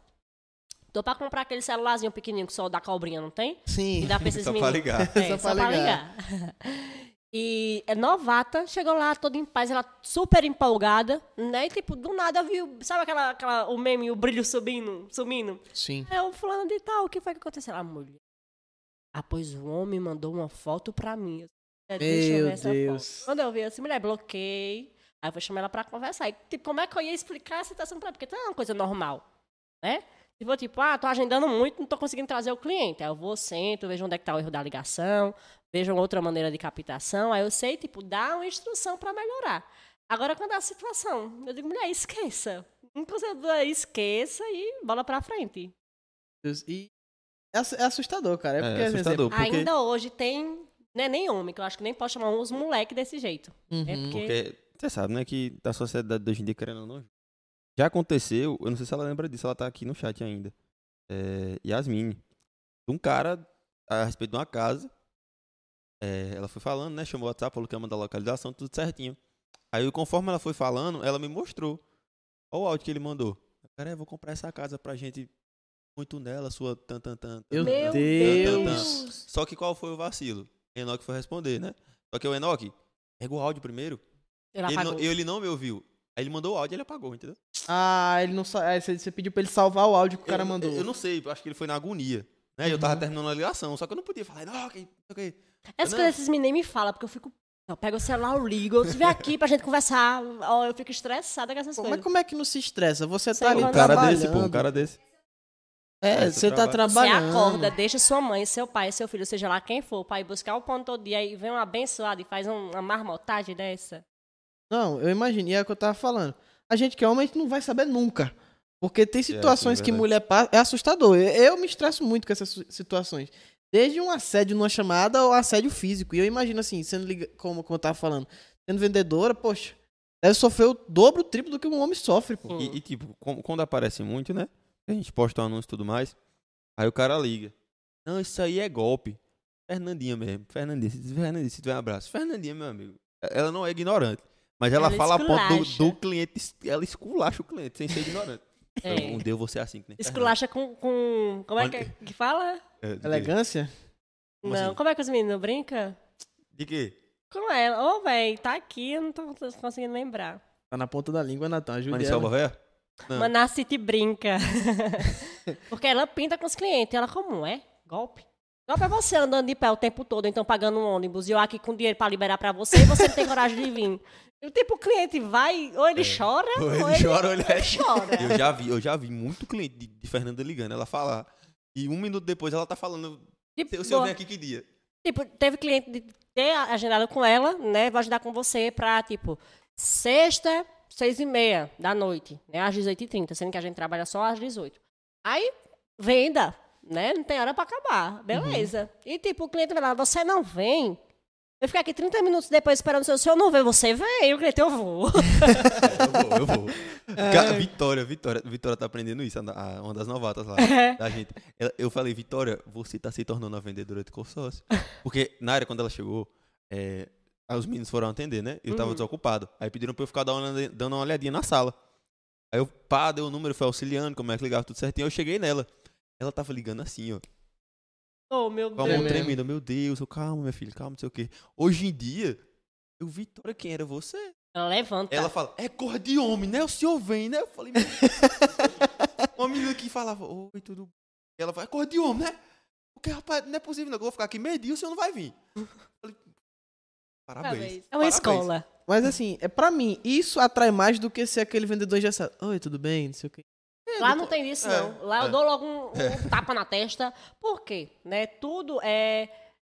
Tô pra comprar aquele celularzinho pequenininho que só o da cobrinha não tem? Sim. E dá pra esses Só pra meninos. ligar. É, Só só, pra pra ligar. E é novata, chegou lá toda em paz, ela super empolgada, né? E tipo, do nada viu, sabe aquela, aquela o meme, o brilho subindo, sumindo? Sim. É o fulano de tal, o que foi que aconteceu? A mulher. Ah, pois o homem mandou uma foto pra mim. Eu disse, "Deixa eu Meu ver essa Deus. foto." Quando eu vi essa mulher, bloqueei. Aí eu vou chamar ela pra conversar. E, tipo, como é que eu ia explicar a situação pra ela? Porque não é uma coisa normal, né? For tipo, ah, tô agendando muito, não tô conseguindo trazer o cliente. Aí eu vou, sento, vejo onde é que tá o erro da ligação, vejo outra maneira de captação. Aí eu sei, tipo, dar uma instrução pra melhorar. Agora, quando é a situação, eu digo, mulher, esqueça. Esqueça e bola pra frente. E É é assustador, cara. É, É, porque, por assustador. exemplo, Porque, Ainda hoje tem. Não é nem homem, que eu acho que nem pode chamar uns moleque desse jeito. É uhum. porque. porque você sabe, né, que da sociedade de hoje em dia, querendo ou não, já aconteceu, eu não sei se ela lembra disso, ela tá aqui no chat ainda. É, Yasmin. Um cara, a respeito de uma casa, é, ela foi falando, né, chamou o WhatsApp, falou que ia mandar a localização, tudo certinho. Aí, conforme ela foi falando, ela me mostrou. Olha o áudio que ele mandou. Cara, eu vou comprar essa casa pra gente muito nela, sua tan tan tan. Meu tan, Deus. tan, tan. Só que qual foi o vacilo? Enoque foi responder, né? Só que o Enoque pegou o áudio primeiro. Ele Ele não, ele não me ouviu. Aí ele mandou o áudio e ele apagou, entendeu? Ah, ele não sa... aí você, pediu pra ele salvar o áudio que o cara eu, mandou. Eu, não sei, eu acho que ele foi na agonia. Né? Eu tava Uhum. terminando a ligação, só que eu não podia falar, não, que, não sei o quê. Essas Não. coisas esses meninos nem me falam, porque eu fico. Eu pego o celular, eu ligo, eu vem aqui pra gente conversar. Ó, eu fico estressada com essas Pô, coisas. mas como é que não se estressa? Você tá ali. Um cara trabalhando. desse, pô, um cara desse. É, É, você tá trabalha. Você trabalhando. acorda, deixa sua mãe, seu pai, seu filho, seja lá quem for, pra ir buscar o pão todo dia e vem um abençoado e faz um- uma marmotagem dessa. Não, eu imagino, e é o que eu tava falando. A gente que é homem, a gente não vai saber nunca. Porque tem situações sim, que mulher passa. É assustador. Eu, eu me estresso muito com essas situações. Desde um assédio numa chamada ao assédio físico. E eu imagino assim, sendo liga, como, como eu tava falando, sendo vendedora, poxa, deve sofrer o dobro, o triplo do que um homem sofre, pô. E, e, tipo, quando aparece muito, né? A gente posta um anúncio e tudo mais. Aí o cara liga. Não, isso aí é golpe. Fernandinha mesmo. Fernandinha, se Fernandinha, se tiver um abraço. Fernandinha, meu amigo. Ela não é ignorante. Mas ela, Ela fala a ponto do, do cliente. Ela esculacha o cliente sem ser ignorante. É. Eu, um dia eu vou ser assim que nem Esculacha com, com. Como é que, Olha- que fala? É, Elegância? Como não, assim? como é que os meninos brincam? De quê? Com ela. Ô, velho, tá aqui, eu não tô conseguindo lembrar. Tá na ponta da língua, Natan. Ajude Maniçoba ela. Véia? Não. Manacity brinca. Porque ela pinta com os clientes. Ela, como é? Golpe? Golpe é você andando de pé o tempo todo, então pagando um ônibus, e eu aqui com dinheiro pra liberar pra você, e você não tem coragem de vir. E o tipo, o cliente vai, ou ele chora, Ou ou ele chora, ou ele é- chora. Eu já vi, eu já vi muito cliente de, de Fernanda ligando, ela falar. E um minuto depois ela tá falando. Tipo, Se, se eu venho aqui que dia? Tipo, teve cliente de ter agendado com ela, né? Vou agendar com você pra, tipo, sexta, seis e meia da noite, né? Às 18h30, sendo que a gente trabalha só às 18 Aí, venda, né? Não tem hora pra acabar. Beleza. E, tipo, o cliente vai lá, você não vem. Eu fico aqui 30 minutos depois esperando o seu, se eu não ver, você vem. O cliente, eu vou. É, eu vou, eu vou. Cara, Vitória, Vitória, Vitória tá aprendendo isso, a- a- uma das novatas lá da gente. Ela- Eu falei, Vitória, você tá se tornando uma vendedora de consórcio. Porque na área, quando ela chegou, é, os meninos foram atender, né? Eu tava Uhum. desocupado. Aí pediram pra eu ficar dando uma, dando uma olhadinha na sala. Aí eu, pá, dei o número, fui auxiliando, como é que ligava tudo certinho. Aí eu cheguei nela. Ela tava ligando assim, ó. oh, meu Com a Deus. mão tremenda. Meu Deus, eu, calma, minha filha, calma, não sei o quê. Hoje em dia, eu, Vitória, quem era você? Ela levanta. Ela fala, é cor de homem, né? O senhor vem, né? Eu falei, meu... uma menina que falava, oi, tudo bem? Ela fala, é cor de homem, né? Porque, rapaz, não é possível, não. Eu vou ficar aqui meio dia, o senhor não vai vir. Eu falei, parabéns. É uma parabéns. escola. Mas assim, é pra mim, isso atrai mais do que ser aquele vendedor engessado. Oi, tudo bem? Não sei o quê. Lá não tem isso, É, não. Lá eu é. dou logo um, um tapa na testa. Por quê? Né? Tudo é.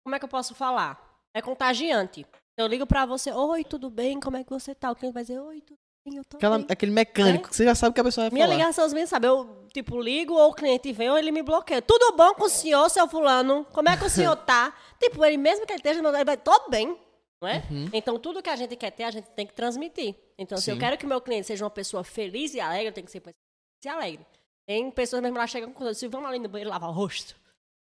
Como é que eu posso falar? É contagiante. Eu ligo pra você, oi, tudo bem? Como é que você tá? O cliente vai dizer, oi, tudo bem, eu tô Aquela, bem. aquele mecânico, É. que você já sabe que a pessoa vai Minha falar. ligação, os meninos sabem, eu, tipo, ligo ou o cliente vem ou ele me bloqueia. Tudo bom com o senhor, seu fulano? Como é que o senhor tá? tipo, ele mesmo que ele esteja, ele vai, tô bem, não é? Uhum. Então, tudo que a gente quer ter, a gente tem que transmitir. Então, se eu Sim. quero que o meu cliente seja uma pessoa feliz e alegre, eu tenho que ser feliz e alegre. Tem pessoas mesmo lá chegam com se vamos ali no banheiro lavar o rosto.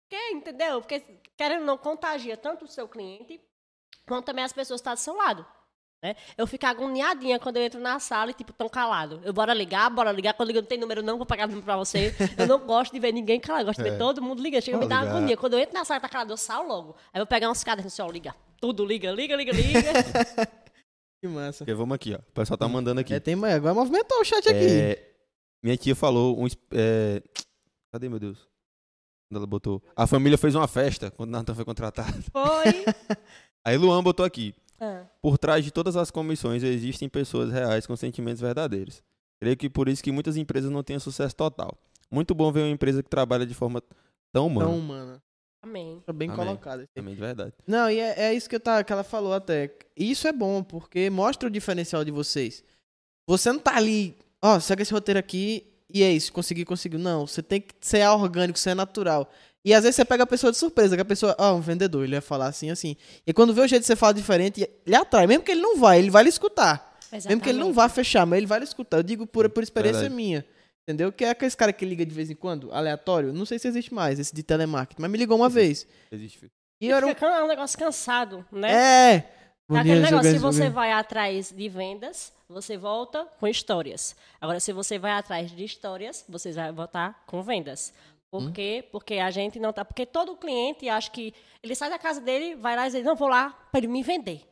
Porque, entendeu? Porque, querendo ou não, contagia tanto o seu cliente, quanto também as pessoas que estão do seu lado. Né? Eu fico agoniadinha quando eu entro na sala e, tipo, tão calado. Eu bora ligar, bora ligar. Quando eu ligo, não tem número, não vou pagar número pra você. Eu não gosto de ver ninguém calado, eu gosto de ver É. todo mundo ligando. Chega a me dar ligar. agonia. Quando eu entro na sala e tá calado, eu saio logo. Aí eu vou pegar uns cadernos assim, ó, liga. Tudo liga, liga, liga, liga. Que massa. Ok, vamos aqui, ó. O pessoal tá mandando aqui. É, tem, agora movimentou o chat aqui. É, minha tia falou um. é, cadê, meu Deus? Quando ela botou. A família fez uma festa quando o Nathan foi contratado. Foi. Aí Luan botou aqui. Ah. Por trás de todas as comissões existem pessoas reais com sentimentos verdadeiros. Creio que por isso que muitas empresas não têm sucesso total. Muito bom ver uma empresa que trabalha de forma tão humana. Então, mano, Amém. tá bem Amém. colocado. Também de verdade. Não, e é, é isso que, eu tá, que ela falou até. Isso é bom, porque mostra o diferencial de vocês. Você não tá ali, ó, segue esse roteiro aqui e é isso, consegui, conseguiu. Não, você tem que ser orgânico, ser natural. E às vezes você pega a pessoa de surpresa, que a pessoa, ah, um vendedor, ele vai falar assim, assim. E quando vê o jeito que você fala diferente, ele atrai. Mesmo que ele não vai, ele vai lhe escutar. Mesmo que ele não vá fechar, mas ele vai lhe escutar. Eu digo por, por experiência Verdade. minha. Entendeu? Que é aquele cara que liga de vez em quando, aleatório. Não sei se existe mais, esse de telemarketing, mas me ligou uma vez. Existe. E eu era um... É um negócio cansado, né? É! Bom É dia, aquele negócio, se você vai atrás de vendas, você volta com histórias. Agora, se você vai atrás de histórias, você vai voltar com vendas. Por Hum. quê? Porque a gente não tá. Porque todo cliente acha que ele sai da casa dele, vai lá e diz, não, vou lá para ele me vender.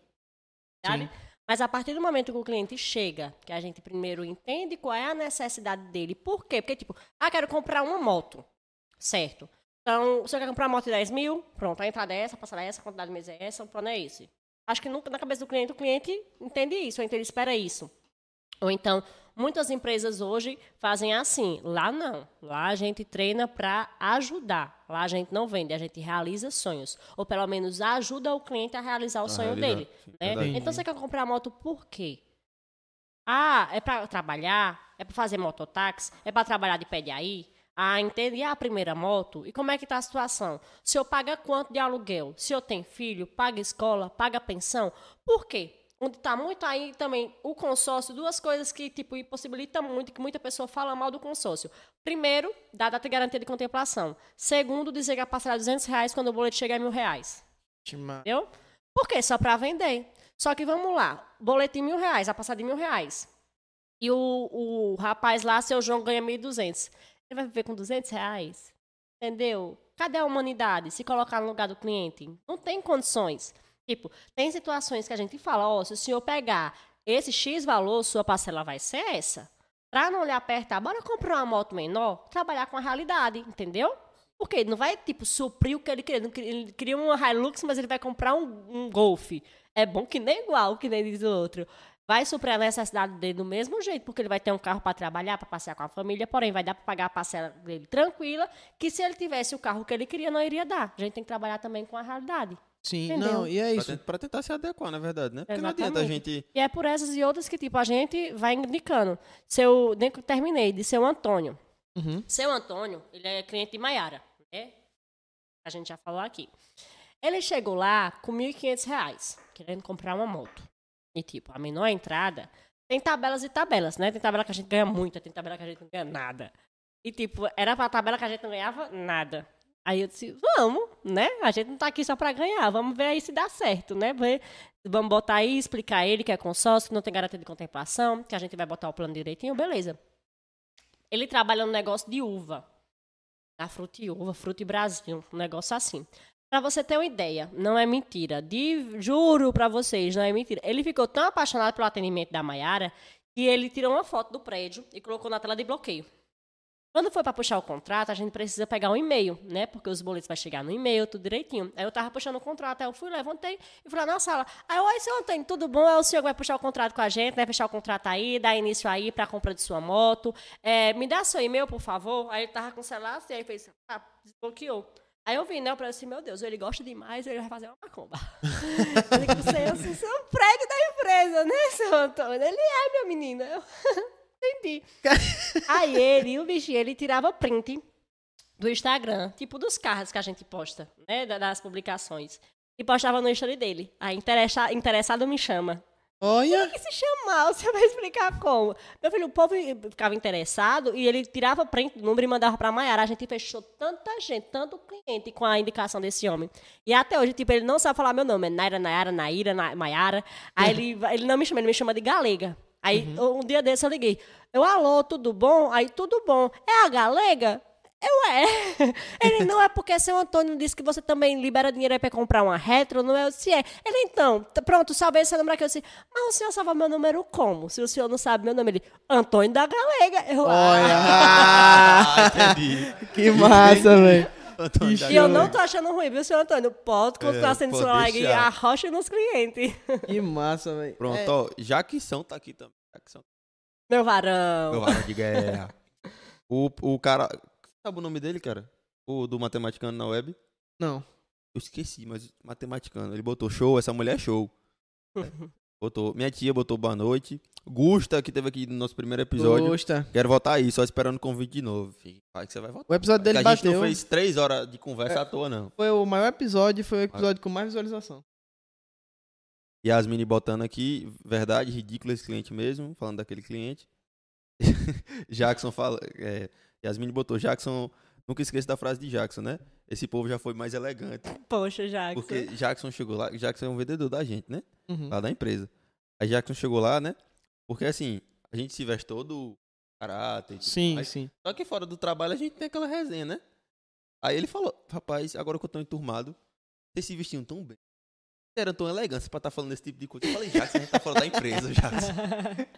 Sabe? Sim. Mas a partir do momento que o cliente chega, que a gente primeiro entende qual é a necessidade dele. Por quê? Porque, tipo, ah, quero comprar uma moto. Certo. Então, você quer comprar uma moto de 10 mil? Pronto, a entrada é essa, a passada é essa, a quantidade de mês é essa, o plano é esse. Acho que nunca na cabeça do cliente, o cliente entende isso, ou então ele espera isso. Ou então, muitas empresas hoje fazem assim. Lá não. Lá a gente treina para ajudar. Lá a gente não vende, a gente realiza sonhos. Ou pelo menos ajuda o cliente a realizar o A sonho realizar, dele. né? Então você quer comprar moto por quê? Ah, é para trabalhar? É para fazer mototáxi? É para trabalhar de pé de aí? Ah, entende? E a primeira moto? E como é que tá a situação? O senhor paga quanto de aluguel? Se eu tenho filho, paga escola, paga pensão? Por quê? Onde está muito aí também o consórcio, duas coisas que tipo impossibilitam muito, que muita pessoa fala mal do consórcio. Primeiro, dar data de garantia de contemplação. Segundo, dizer que a parcela é 200 reais quando o boleto chega a mil reais. Entendeu? Por quê? Só para vender. Só que vamos lá, boleto de mil reais, a passada de mil reais. E o, o rapaz lá, seu João, ganha 1.200. Ele vai viver com 200 reais? Entendeu? Cadê a humanidade? Se colocar no lugar do cliente? Não tem condições. Tipo, tem situações que a gente fala, ó, se o senhor pegar esse X valor, sua parcela vai ser essa. Pra não lhe apertar, bora comprar uma moto menor, trabalhar com a realidade, entendeu? Porque ele não vai, tipo, suprir o que. Ele queria- Ele queria uma Hilux, mas ele vai comprar um, um Golf. É bom que nem igual, que nem diz o outro. Vai suprir a necessidade dele do mesmo jeito, porque ele vai ter um carro para trabalhar, para passear com a família, porém vai dar para pagar a parcela dele tranquila, que se ele tivesse o carro que ele queria, não iria dar. A gente tem que trabalhar também com a realidade. Sim, Entendeu? não, e é isso. pra tentar se adequar, na verdade, né? Porque não adianta a Exatamente. gente. E é por essas e outras que, tipo, a gente vai indicando. Seu, nem que eu terminei, de seu Antônio. Uhum. Seu Antônio, ele é cliente de Maiara, né? A gente já falou aqui. Ele chegou lá com 1.500 reais, querendo comprar uma moto. E, tipo, a menor entrada tem tabelas e tabelas, né? Tem tabela que a gente ganha muito, tem tabela que a gente não ganha nada. E, tipo, era pra tabela que a gente não ganhava nada. Aí eu disse, vamos, né? A gente não tá aqui só pra ganhar, vamos ver aí se dá certo, né? Ver- vamos botar aí, explicar ele que é consórcio, que não tem garantia de contemplação, que a gente vai botar o plano direitinho, beleza. Ele trabalha no negócio de uva. Na Fruta e Uva, Fruta e Brasil, um negócio assim. Pra você ter uma ideia, não é mentira. De, juro pra vocês, não é mentira. Ele ficou tão apaixonado pelo atendimento da Maiara que ele tirou uma foto do prédio e colocou na tela de bloqueio. Quando foi pra puxar o contrato, a gente precisa pegar um e-mail, né? Porque os boletos vai chegar no e-mail, tudo direitinho. Aí eu tava puxando o contrato, aí eu fui, levantei e fui lá na sala. Aí, oi, seu Antônio, tudo bom? É o senhor vai puxar o contrato com a gente, né? Fechar o contrato aí, dar início aí pra compra de sua moto. É, me dá seu e-mail, por favor. Aí ele tava com o celular assim, aí fez, ah, desbloqueou. Aí eu vi, né? Eu falei assim, meu Deus, ele gosta demais, ele vai fazer uma macumba. eu digo, assim, é um prédio da empresa, né, seu Antônio? Ele é, minha menina. Eu entendi. Aí ele, o bichinho, ele tirava print do Instagram, tipo dos carros que a gente posta, né? da- Das publicações. E postava no story dele. Aí interessa, interessado me chama. Olha, E se chamar, você vai explicar como. Meu filho, o povo ficava interessado e ele tirava print do número e mandava pra Maiara. A gente fechou tanta gente, tanto cliente com a indicação desse homem. E até hoje, tipo, ele não sabe falar meu nome. É Naira, Nayara, Naira, Na- Maiara. Aí ele, ele não me chama, ele me chama de Galega. Aí um dia desse eu liguei. Eu, alô, tudo bom? Aí, tudo bom. É a Galega? Eu é. Ele não é porque seu Antônio disse que você também libera dinheiro aí pra comprar uma retro, não é? Se é. Ele então, pronto, salvei seu número aqui. Eu disse, mas o senhor salva meu número como? Se o senhor não sabe meu nome, ele, Antônio da Galega. Eu, "Ah." olha. Ah, entendi. que massa, velho. Antônio E eu não tô achando ruim, viu, senhor Antônio? Pode continuar É, sendo seu like e arrocha nos clientes. Que massa, velho. Pronto, É, ó. Jackson tá aqui também. Jackson. Meu varão. Meu varão de guerra. O, o cara. Sabe o nome dele, cara? O do matematicano na web? Não. Eu esqueci, mas matematicano. Ele botou show, essa mulher é show. Botou, minha tia botou boa noite. Gusta, que teve aqui no nosso primeiro episódio. Gosta. Quero voltar aí, só esperando o convite de novo. Fique, que você vai voltar. O episódio dele Porque a gente bateu. não fez três horas de conversa à toa, não. Foi o maior episódio, foi o episódio com mais visualização. Yasmine botando aqui, verdade, ridículo esse cliente mesmo, falando daquele cliente. Jackson fala. É, Yasmine botou, Jackson. Nunca esqueça da frase de Jackson, né? Esse povo já foi mais elegante. Poxa, Jackson. Porque Jackson chegou lá, Jackson é um vendedor da gente, né? Uhum. Lá da empresa. Aí Jackson chegou lá, né? Porque assim, a gente se veste todo caráter Sim, mais. sim. Só que fora do trabalho a gente tem aquela resenha, né? Aí ele falou, rapaz, agora que eu tô enturmado, vocês se vestiam tão bem. Eram tão elegância pra estar falando esse tipo de coisa. Eu falei, Jackson, a gente tá fora da empresa, Jackson.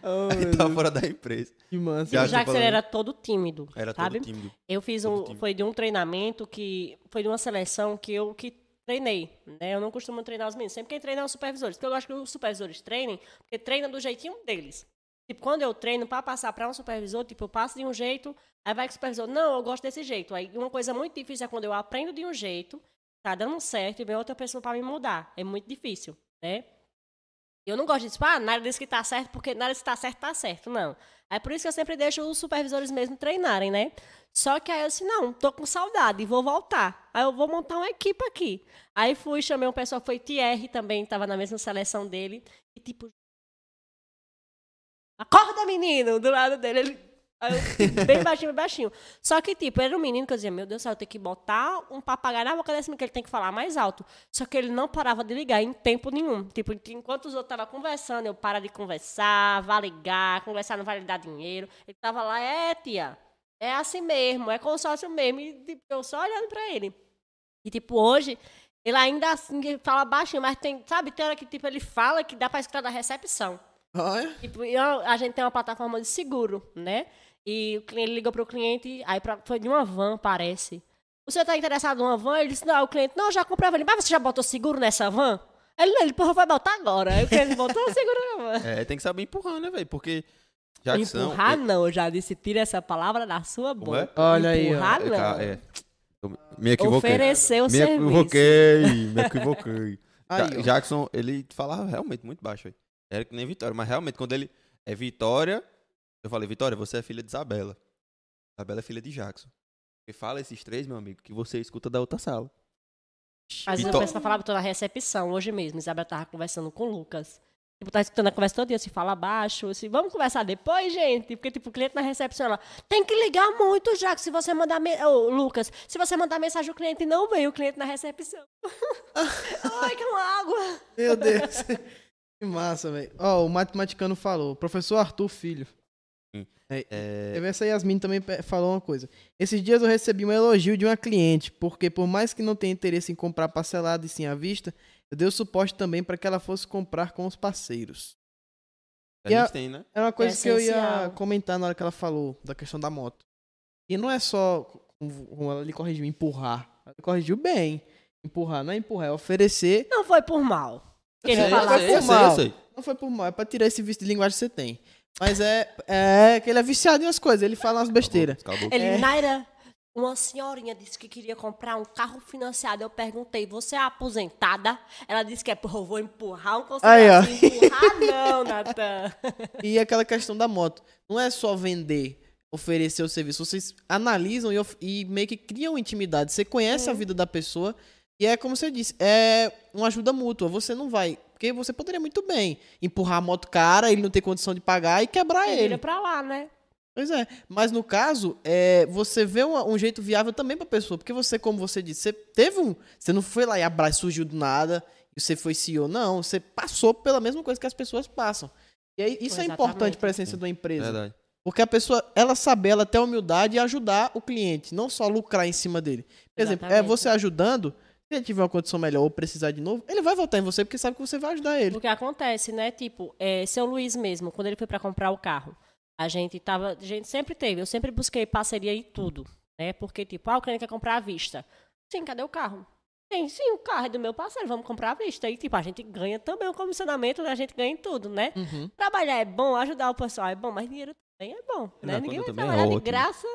Oh, A gente tá fora da empresa. que massa. E o Jackson Jackson falando- era todo tímido, Era sabe? todo tímido. Eu fiz todo um, tímido. foi de um treinamento que, foi de uma seleção que eu que treinei, né? Eu não costumo treinar os meninos, sempre quem treina é os supervisores, porque eu gosto que os supervisores treinem, porque treinam do jeitinho deles. Tipo, quando eu treino para passar para um supervisor, tipo, eu passo de um jeito, aí vai que o supervisor, não, eu gosto desse jeito. Aí uma coisa muito difícil é quando eu aprendo de um jeito, tá dando certo, e vem outra pessoa para me mudar. É muito difícil, né? Eu não gosto de tipo, ah, nada disso que tá certo, porque nada disso que tá certo, tá certo. Não. É por isso que eu sempre deixo os supervisores mesmo treinarem, né? Só que aí eu disse, não, tô com saudade, vou voltar. Aí eu vou montar uma equipe aqui. Aí fui, chamei um pessoal, foi Thierry também, tava na mesma seleção dele. E tipo, acorda menino, do lado dele. Ele, aí eu, bem baixinho, bem baixinho. Só que tipo, era um menino que eu dizia, meu Deus do céu, eu tenho que botar um papagaio na boca desse menino, que ele tem que falar mais alto. Só que ele não parava de ligar em tempo nenhum. Tipo, enquanto os outros estavam conversando, eu para de conversar, vai ligar, conversar não vai lhe dar dinheiro. Ele tava lá, é tia, é assim mesmo, é consórcio mesmo. E tipo, eu só olhando pra ele. E tipo, hoje, ele ainda assim fala baixinho, mas tem, sabe, tem hora que tipo, ele fala que dá pra escutar da recepção. Olha. Tipo, e a a gente tem uma plataforma de seguro, né? E o cliente ligou pro cliente, aí pra, foi de uma van, parece. O senhor tá interessado numa van? Ele disse, não, o cliente, não, já comprei a van. Ele, mas você já botou seguro nessa van? Ele, ele, porra, vai botar agora. Aí o cliente botou o seguro na van. É, tem que saber empurrar, né, velho? Porque Jackson. Empurrar não, eu já disse, tira essa palavra da sua boca. é? Olha aí. Empurrar é, não. ca- é. Eu me equivoquei. Oferecer o me serviço. equivoquei, me equivoquei. Aí, Ja- ó. Jackson, ele falava realmente muito baixo, velho. Era que nem Vitória, mas realmente quando ele é Vitória, eu falei, Vitória, você é filha de Isabela. Isabela é filha de Jackson. E fala esses três, meu amigo, que você escuta da outra sala. Mas eu Vitó- penso falar toda a recepção, hoje mesmo. Isabel tava conversando com o Lucas. Tipo, tá escutando a conversa todo dia, se fala baixo, se vamos conversar depois, gente. Porque, tipo, o cliente na recepção, ela tem que ligar muito, já que se você mandar. Me... Ô, Lucas, se você mandar mensagem, o cliente não vem, o cliente na recepção. Ai, que uma água. Meu Deus. que massa, velho. Ó, o matematicano falou. Professor Arthur Filho. Sim. É, É, Teve essa Yasmin também falou uma coisa. Esses dias eu recebi um elogio de uma cliente, porque por mais que não tenha interesse em comprar parcelado e sim à vista, eu dei o suporte também para que ela fosse comprar com os parceiros. a e a- gente tem, né? É uma coisa que eu ia comentar na hora que ela falou da questão da moto. E não é só, como ela lhe corrigiu, empurrar. Ela corrigiu bem. Empurrar não é empurrar, é oferecer. Não foi por mal. Sei, eu por mal. Não foi por mal, é pra tirar esse vício de linguagem que você tem. Mas é, é que ele é viciado em umas coisas, ele fala umas besteiras. Ele, É. Naira, uma senhorinha disse que queria comprar um carro financiado. Eu perguntei, você é aposentada? Ela disse que é, porra, eu vou empurrar um Aí, ó. conselho. Empurrar não, Natan. E aquela questão da moto. Não é só vender, oferecer o serviço. Vocês analisam e, e meio que criam intimidade. Você conhece a vida da pessoa e é como você disse, é uma ajuda mútua. Você não vai. Porque você poderia muito bem empurrar a moto cara, ele não ter condição de pagar e quebrar Ele ele. vira pra lá, né? Pois é. Mas no caso, é, você vê uma- um, jeito viável também pra pessoa. Porque você, como você disse, você teve um. Você não foi lá e abraço surgiu do nada e você foi CEO. Não, você passou pela mesma coisa que as pessoas passam. E aí, isso é importante pra essência de uma empresa. Verdade. Porque a pessoa, ela saber, ela ter a humildade e ajudar o cliente, não só lucrar em cima dele. Por exemplo, é você ajudando, se ele tiver uma condição melhor ou precisar de novo, ele vai voltar em você porque sabe que você vai ajudar ele. O que acontece, né? Tipo, é, seu Luiz mesmo, quando ele foi pra comprar o carro, a gente tava. A gente sempre teve, eu sempre busquei parceria e tudo. Né? Porque, tipo, ah, o cliente quer comprar à vista. Sim, cadê o carro? Sim, sim, o carro é do meu parceiro, vamos comprar à vista. E, tipo, a gente ganha também o comissionamento, né? a gente ganha em tudo, né? Uhum. Trabalhar é bom, ajudar o pessoal é bom, mas dinheiro também é bom, né? Ninguém vai é trabalhar de ótimo. graça,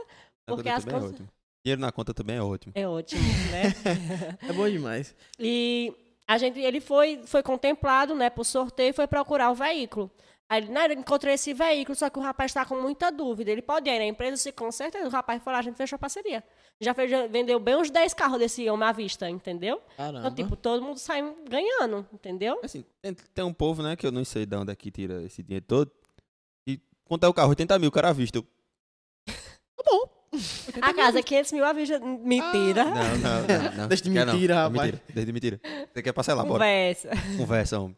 porque as é coisas... ótimo. Dinheiro na conta também é ótimo. É ótimo, né? É bom demais. E a gente, ele foi, foi contemplado, né, por sorteio e foi procurar o veículo. Aí ele, né, eu encontrei esse veículo, só que o rapaz está com muita dúvida. Ele pode ir na empresa, se com certeza. O rapaz foi lá, a gente fechou a parceria. Já, fez, já vendeu bem uns 10 carros desse homem à vista, entendeu? Caramba. Então, tipo, todo mundo sai ganhando, entendeu? Assim, tem, tem um povo, né, que eu não sei de onde é que tira esse dinheiro todo. E quanto é o carro? 80 mil, o cara à vista. Eu, tá bom. A casa é 500 mil à vista. Mentira. Não, não, não. não. Deixa de Quer não. mentira, É rapaz. Mentira. Deixa de mentira. Você quer passar lá, bora. Conversa. Conversa, homem.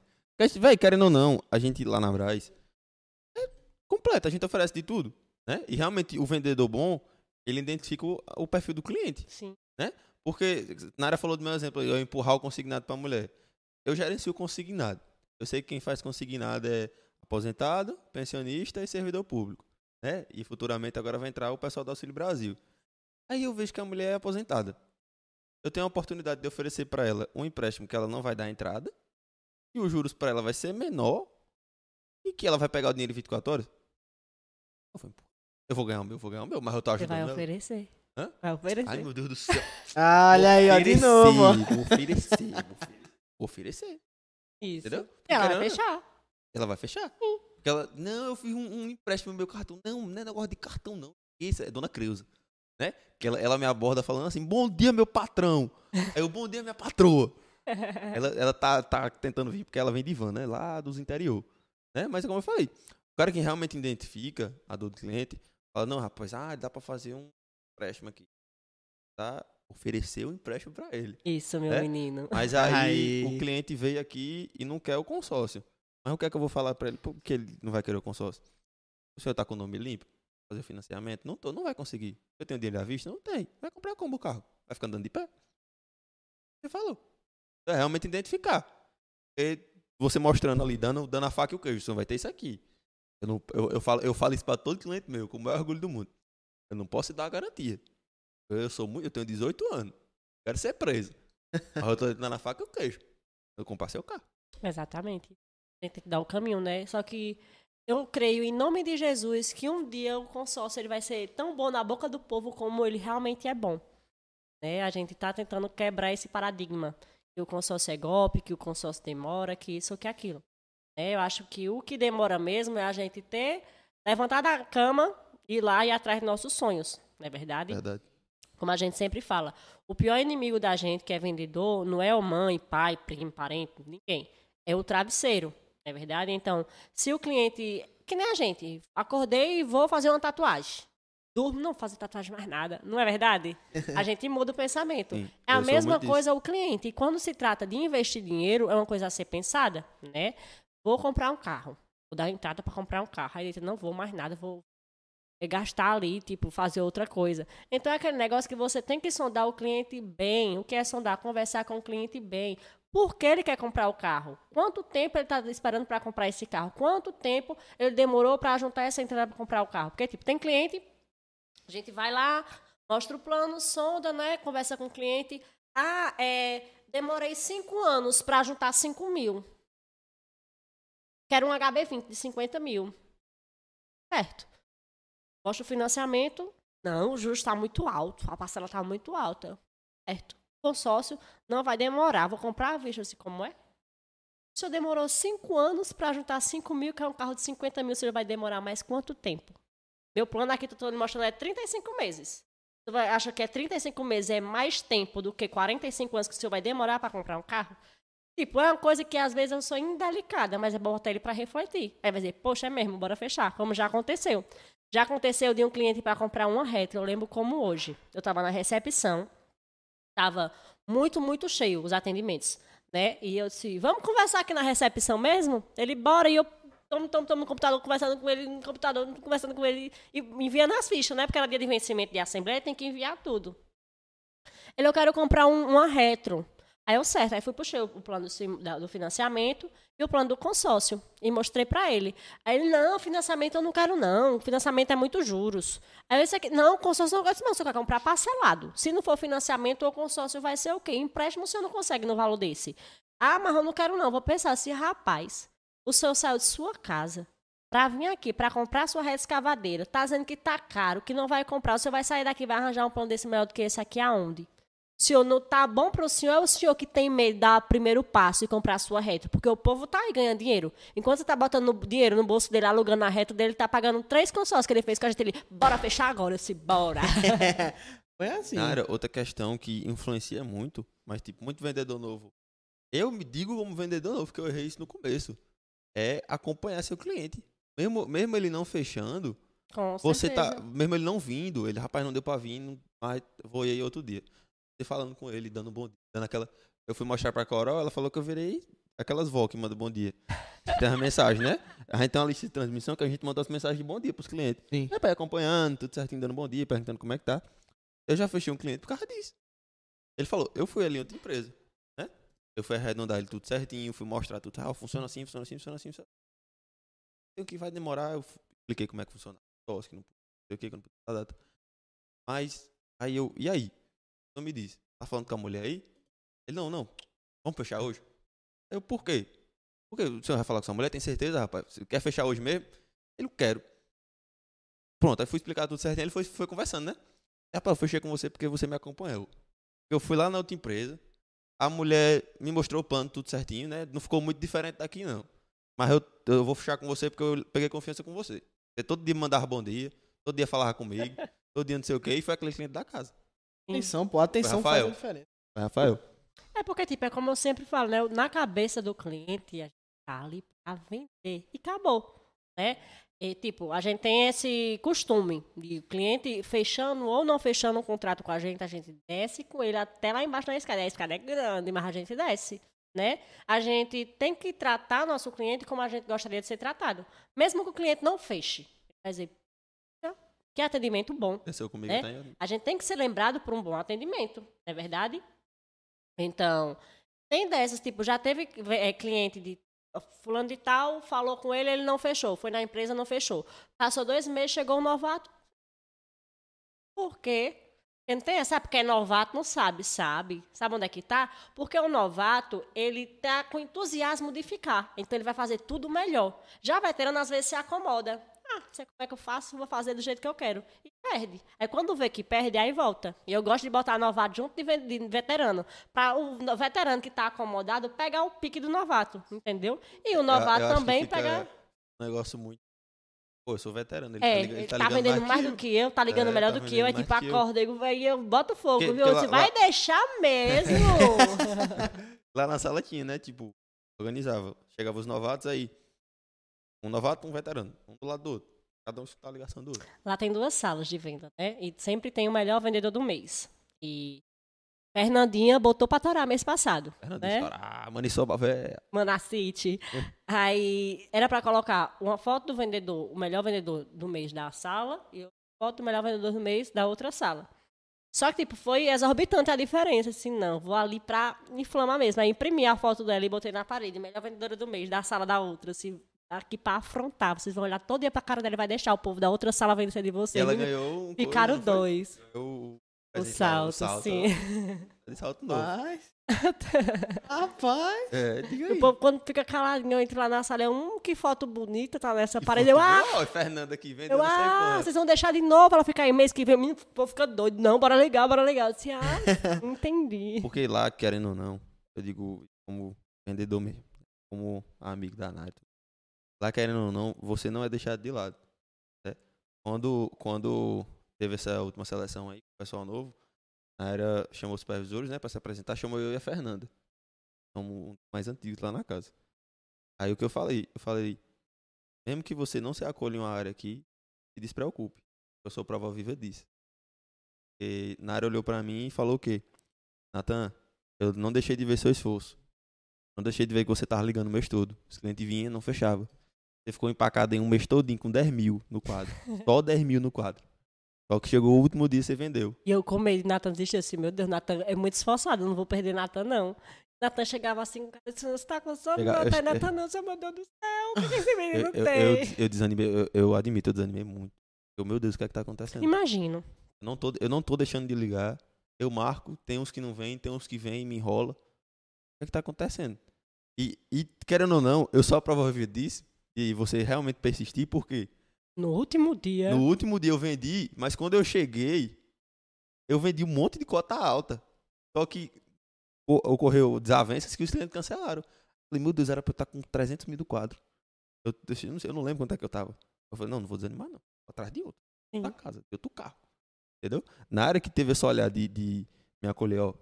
Véi, querendo ou não, a gente lá na Braz é completa, a gente oferece de tudo, né? E realmente o vendedor bom, ele identifica o, o perfil do cliente. Sim. Porque Nara falou do meu exemplo, eu empurrar o consignado para a mulher. Eu gerencio o consignado. Eu sei que quem faz consignado é aposentado, pensionista e servidor público, né? E futuramente agora vai entrar o pessoal do Auxílio Brasil. Aí eu vejo que a mulher é aposentada. Eu tenho a oportunidade de oferecer para ela um empréstimo que ela não vai dar entrada e os juros para ela vai ser menor e que ela vai pegar o dinheiro em 24 horas. Eu, pô, eu vou ganhar o meu, eu vou ganhar o meu, mas eu tô Você ajudando vai ela. oferecer. Hã? Vai oferecer. Ai, meu Deus do céu. Olha aí, ó, de novo. Vou oferecer, vou oferecer. Vou oferecer, Isso. entendeu? Ela vai fechar. Ela vai fechar. Porque ela, não, eu fiz um, um empréstimo no meu cartão. Não, não é negócio de cartão, não. Isso é Dona Creuza. Né? Que ela, ela me aborda falando assim, bom dia, meu patrão. Aí eu, bom dia, minha patroa. ela ela tá, tá tentando vir, porque ela vem de van, né? Lá dos interior. Né? Mas como eu falei, o cara que realmente identifica a dor do cliente, fala, não, rapaz, ah, dá pra fazer um empréstimo aqui. Tá? Oferecer o empréstimo pra ele. Isso, meu É? menino. Mas aí, Aí. o cliente veio aqui e não quer o consórcio. Mas o que é que eu vou falar pra ele? Por que ele não vai querer o consórcio? O senhor tá com o nome limpo? Fazer o financiamento? Não tô, não vai conseguir. Eu tenho dinheiro à vista? Não tem. Vai comprar como o carro? Vai ficar andando de pé? Você falou. É realmente identificar. E você mostrando ali, dando, dando a faca e o queijo. Você não vai ter isso aqui. Eu, não, eu, eu, falo, eu falo isso pra todo cliente meu, com o maior orgulho do mundo. Eu não posso dar a garantia. Eu sou muito, eu tenho 18 anos. Quero ser preso. Mas eu tô dando a faca e o queijo. Eu comprar seu carro. Exatamente. Tem que dar o caminho, né? Só que eu creio, em nome de Jesus, que um dia o consórcio ele vai ser tão bom na boca do povo como ele realmente é bom. Né? A gente está tentando quebrar esse paradigma. Que o consórcio é golpe, que o consórcio demora, que isso que aquilo. Né? Eu acho que o que demora mesmo é a gente ter, levantar da cama, ir lá e ir atrás dos nossos sonhos. Não é verdade? Verdade. Como a gente sempre fala, o pior inimigo da gente que é vendedor não é o mãe, pai, primo, parente, ninguém. É o travesseiro, é verdade? Então, se o cliente, que nem a gente, acordei e vou fazer uma tatuagem. Durmo, não fazer tatuagem mais nada, não é verdade? A gente muda o pensamento. Sim, é a mesma muito disso. coisa o cliente. E quando se trata de investir dinheiro, é uma coisa a ser pensada, né? Vou comprar um carro. Vou dar entrada para comprar um carro. Aí ele não vou mais nada, vou gastar ali, tipo, fazer outra coisa. Então é aquele negócio que você tem que sondar o cliente bem. O que é sondar? Conversar com o cliente bem. Por que ele quer comprar o carro? Quanto tempo ele está esperando para comprar esse carro? Quanto tempo ele demorou para juntar essa entrada para comprar o carro? Porque, tipo, tem cliente, a gente vai lá, mostra o plano, sonda, né? Conversa com o cliente. Ah, é, demorei cinco anos para juntar 5 mil. Quero um HB20 de 50 mil. Certo. Mostra o financiamento. Não, o juros está muito alto. A parcela está muito alta. Certo. Consórcio não vai demorar. Vou comprar a vista assim como é. O senhor demorou cinco anos para juntar 5 mil, que é um carro de 50 mil, o senhor vai demorar mais quanto tempo? Meu plano aqui, estou lhe mostrando, é 35 meses. Você acha que é 35 meses é mais tempo do que 45 anos que o senhor vai demorar para comprar um carro? Tipo, é uma coisa que às vezes eu sou indelicada, mas é bom botar ele para refletir. Aí vai dizer, poxa, é mesmo, bora fechar, como já aconteceu. Já aconteceu de um cliente para comprar uma retro, eu lembro como hoje. Eu estava na recepção, estava muito, muito cheio os atendimentos, né? E eu disse, vamos conversar aqui na recepção mesmo? Ele, bora, e eu tomo, tomo, tomo no computador, conversando com ele no computador, conversando com ele e enviando as fichas, né? Porque era dia de vencimento de assembleia, tem que enviar tudo. Ele, eu quero comprar um, uma retro. Aí eu, certo, aí fui puxei o plano do, financiamento e o plano do consórcio e mostrei para ele. Aí ele, não, financiamento eu não quero não, financiamento é muito juros. Aí eu aqui, não, consórcio não gosto não, você quer comprar parcelado. Se não for financiamento, o consórcio vai ser o quê? Empréstimo você não consegue no valor desse. Ah, mas eu não quero não, vou pensar assim, rapaz, o senhor saiu de sua casa para vir aqui para comprar sua rescavadeira, tá dizendo que tá caro, que não vai comprar, o senhor vai sair daqui vai arranjar um plano desse melhor do que esse aqui aonde? O senhor não tá bom para o senhor, é o senhor que tem medo de dar o primeiro passo e comprar a sua reta. Porque o povo tá aí ganhando dinheiro. Enquanto você tá botando dinheiro no bolso dele, alugando a reta dele, tá pagando três consórcios que ele fez com a gente. Ele, bora fechar agora, eu disse, bora. Foi assim. Cara, outra questão que influencia muito, mas tipo, muito vendedor novo. Eu me digo como vendedor novo, porque eu errei isso no começo. É acompanhar seu cliente. Mesmo, mesmo ele não fechando, Com você tá. certeza. Mesmo ele não vindo, ele, rapaz, não deu pra vir, mas vou aí outro dia. Falando com ele, dando bom dia, dando aquela. Eu fui mostrar pra Coral, ela falou que eu virei aquelas vó que mandam bom dia. Tem as mensagens, né? A gente tem uma lista de transmissão que a gente manda as mensagens de bom dia pros clientes. Sim. É pra ir acompanhando, tudo certinho, dando bom dia, perguntando como é que tá. Eu já fechei um cliente por causa disso. Ele falou, eu fui ali em outra empresa, né? Eu fui arredondar ele tudo certinho, fui mostrar tudo, ah, funciona assim, funciona assim, funciona assim, funciona assim. O que vai demorar, eu expliquei como é que funciona. Só que não sei o que, que não dar data. Mas, aí eu, e aí? Então me diz, tá falando com a mulher aí? Ele, não, não, vamos fechar hoje? Eu, por quê? Por quê? O senhor vai falar com sua mulher? Tem certeza, rapaz? Você quer fechar hoje mesmo? Ele, quero. Pronto, aí fui explicar tudo certinho, ele foi, foi conversando, né? Rapaz, eu fechei com você porque você me acompanhou. Eu fui lá na outra empresa, a mulher me mostrou o plano tudo certinho, né? Não ficou muito diferente daqui, não. Mas eu, eu vou fechar com você porque eu peguei confiança com você. Você todo dia mandava bom dia, todo dia falava comigo, todo dia não sei o quê, e foi aquele cliente da casa. Atenção, pô. Atenção Foi faz Rafael. diferença. Rafael. É porque, tipo, é como eu sempre falo, né? Na cabeça do cliente, a gente tá ali pra vender. E acabou, né? E, tipo, a gente tem esse costume de cliente fechando ou não fechando um contrato com a gente, a gente desce com ele até lá embaixo na escada. A escada é grande, mas a gente desce, né? A gente tem que tratar nosso cliente como a gente gostaria de ser tratado. Mesmo que o cliente não feche. Quer dizer, que atendimento bom. Desceu comigo, É? tá em- A gente tem que ser lembrado por um bom atendimento, não é verdade? Então, tem dessas, tipo, já teve é, cliente de fulano de tal, falou com ele, ele não fechou. Foi na empresa, não fechou. Passou dois meses, chegou um novato. Por quê? Porque não tem, sabe porque é novato, não sabe, sabe. Sabe onde é que tá? Porque o novato, ele tá com entusiasmo de ficar. Então ele vai fazer tudo melhor. Já veterano, às vezes, se acomoda. Ah, sei como é que eu faço, vou fazer do jeito que eu quero. E perde. Aí quando vê que perde, aí volta. E eu gosto de botar novato junto de, ve- de veterano. Para o no- veterano que tá acomodado pegar o pique do novato, entendeu? E o novato eu que também pegar. Um negócio muito. Pô, eu sou veterano, ele É, tá, liga- ele tá tá, ligando vendendo mais que do eu. que eu, tá ligando É, melhor tá do que eu. Vendendo tipo, mais que eu. acorda, eu, aí eu boto fogo, Porque- viu? porque Você lá- vai lá- deixar mesmo. Lá na sala tinha, né? Tipo, organizava. Chegava os novatos aí. Um novato, um veterano. Um do lado do outro. Cada um escutar a ligação do outro. Lá tem duas salas de venda, né? E sempre tem o melhor vendedor do mês. E Fernandinha botou pra torar mês passado. Fernando, né? ah, maniçoba, velho. Manacite. Aí era pra colocar uma foto do vendedor, o melhor vendedor do mês da sala e foto do melhor vendedor do mês da outra sala. Só que, tipo, foi exorbitante a diferença. Assim, não, vou ali pra inflamar mesmo. Aí imprimi a foto dela e botei na parede. Melhor vendedora do mês, da sala da outra. Assim, aqui pra afrontar. Vocês vão olhar todo dia pra cara dela e vai deixar o povo da outra sala vencer de E vocês. ela E ganhou um. Ficaram coisa, dois. Ganhou O presencial, salto, sim. De salto novo. Rapaz. Rapaz. É, diga O aí. povo, quando fica caladinho, eu entro lá na sala, eu, hum, que foto bonita, tá nessa parede. Eu, ah, Ó, Fernanda aqui vendo, Eu, ah, vocês vão deixar de novo ela ficar aí mês que vem. O o povo fica doido. Não, bora legal, bora legal. Eu disse, ah, entendi. Porque lá, querendo ou não, eu digo como vendedor mesmo, como amigo da Nath. Lá, querendo ou não, você não é deixado de lado. né? Quando, quando teve essa última seleção aí, o pessoal novo, era chamou os supervisores, né, pra se apresentar, chamou eu e a Fernanda. Somos um mais antigos lá na casa. Aí o que eu falei? Eu falei, mesmo que você não se acolha em uma área aqui, se despreocupe. Eu sou prova viva disso. E Nara olhou pra mim e falou o quê? Natan, eu não deixei de ver seu esforço. Não deixei de ver que você tava ligando o mês todo. Os clientes vinham não fechava. Você ficou empacado em um mês todinho com 10 mil no quadro. Só 10 mil no quadro. Só que chegou o último dia e você vendeu. E eu com medo, Natan desistiu assim, meu Deus, Natan é muito esforçado, eu não vou perder Natan, não. Natan chegava assim, disse, você tá com sono, Chega- Natan, eu- Natan não, seu meu Deus do céu, o que, que esse menino Eu, eu, tem? eu, eu desanimei, eu, eu admito, eu desanimei muito. Eu, meu Deus, o que é que tá acontecendo? Imagino. Eu não, tô, eu não tô deixando de ligar. Eu marco, tem uns que não vêm, tem uns que vêm e me enrola. O que é que tá acontecendo? E, e querendo ou não, eu só prova viva disso. E você realmente persistir, porque No último dia, no último dia eu vendi, mas quando eu cheguei, eu vendi um monte de cota alta. Só que ocorreu desavenças que os clientes cancelaram. Falei, meu Deus, era pra eu estar com 300 mil do quadro. Eu, eu, não sei, eu não lembro quanto é que eu tava. Eu falei, não, não vou desanimar, não. Vou atrás de outro. Sim. Da casa, de outro carro. Entendeu? Na área que teve essa olhada de, de me acolher, ó,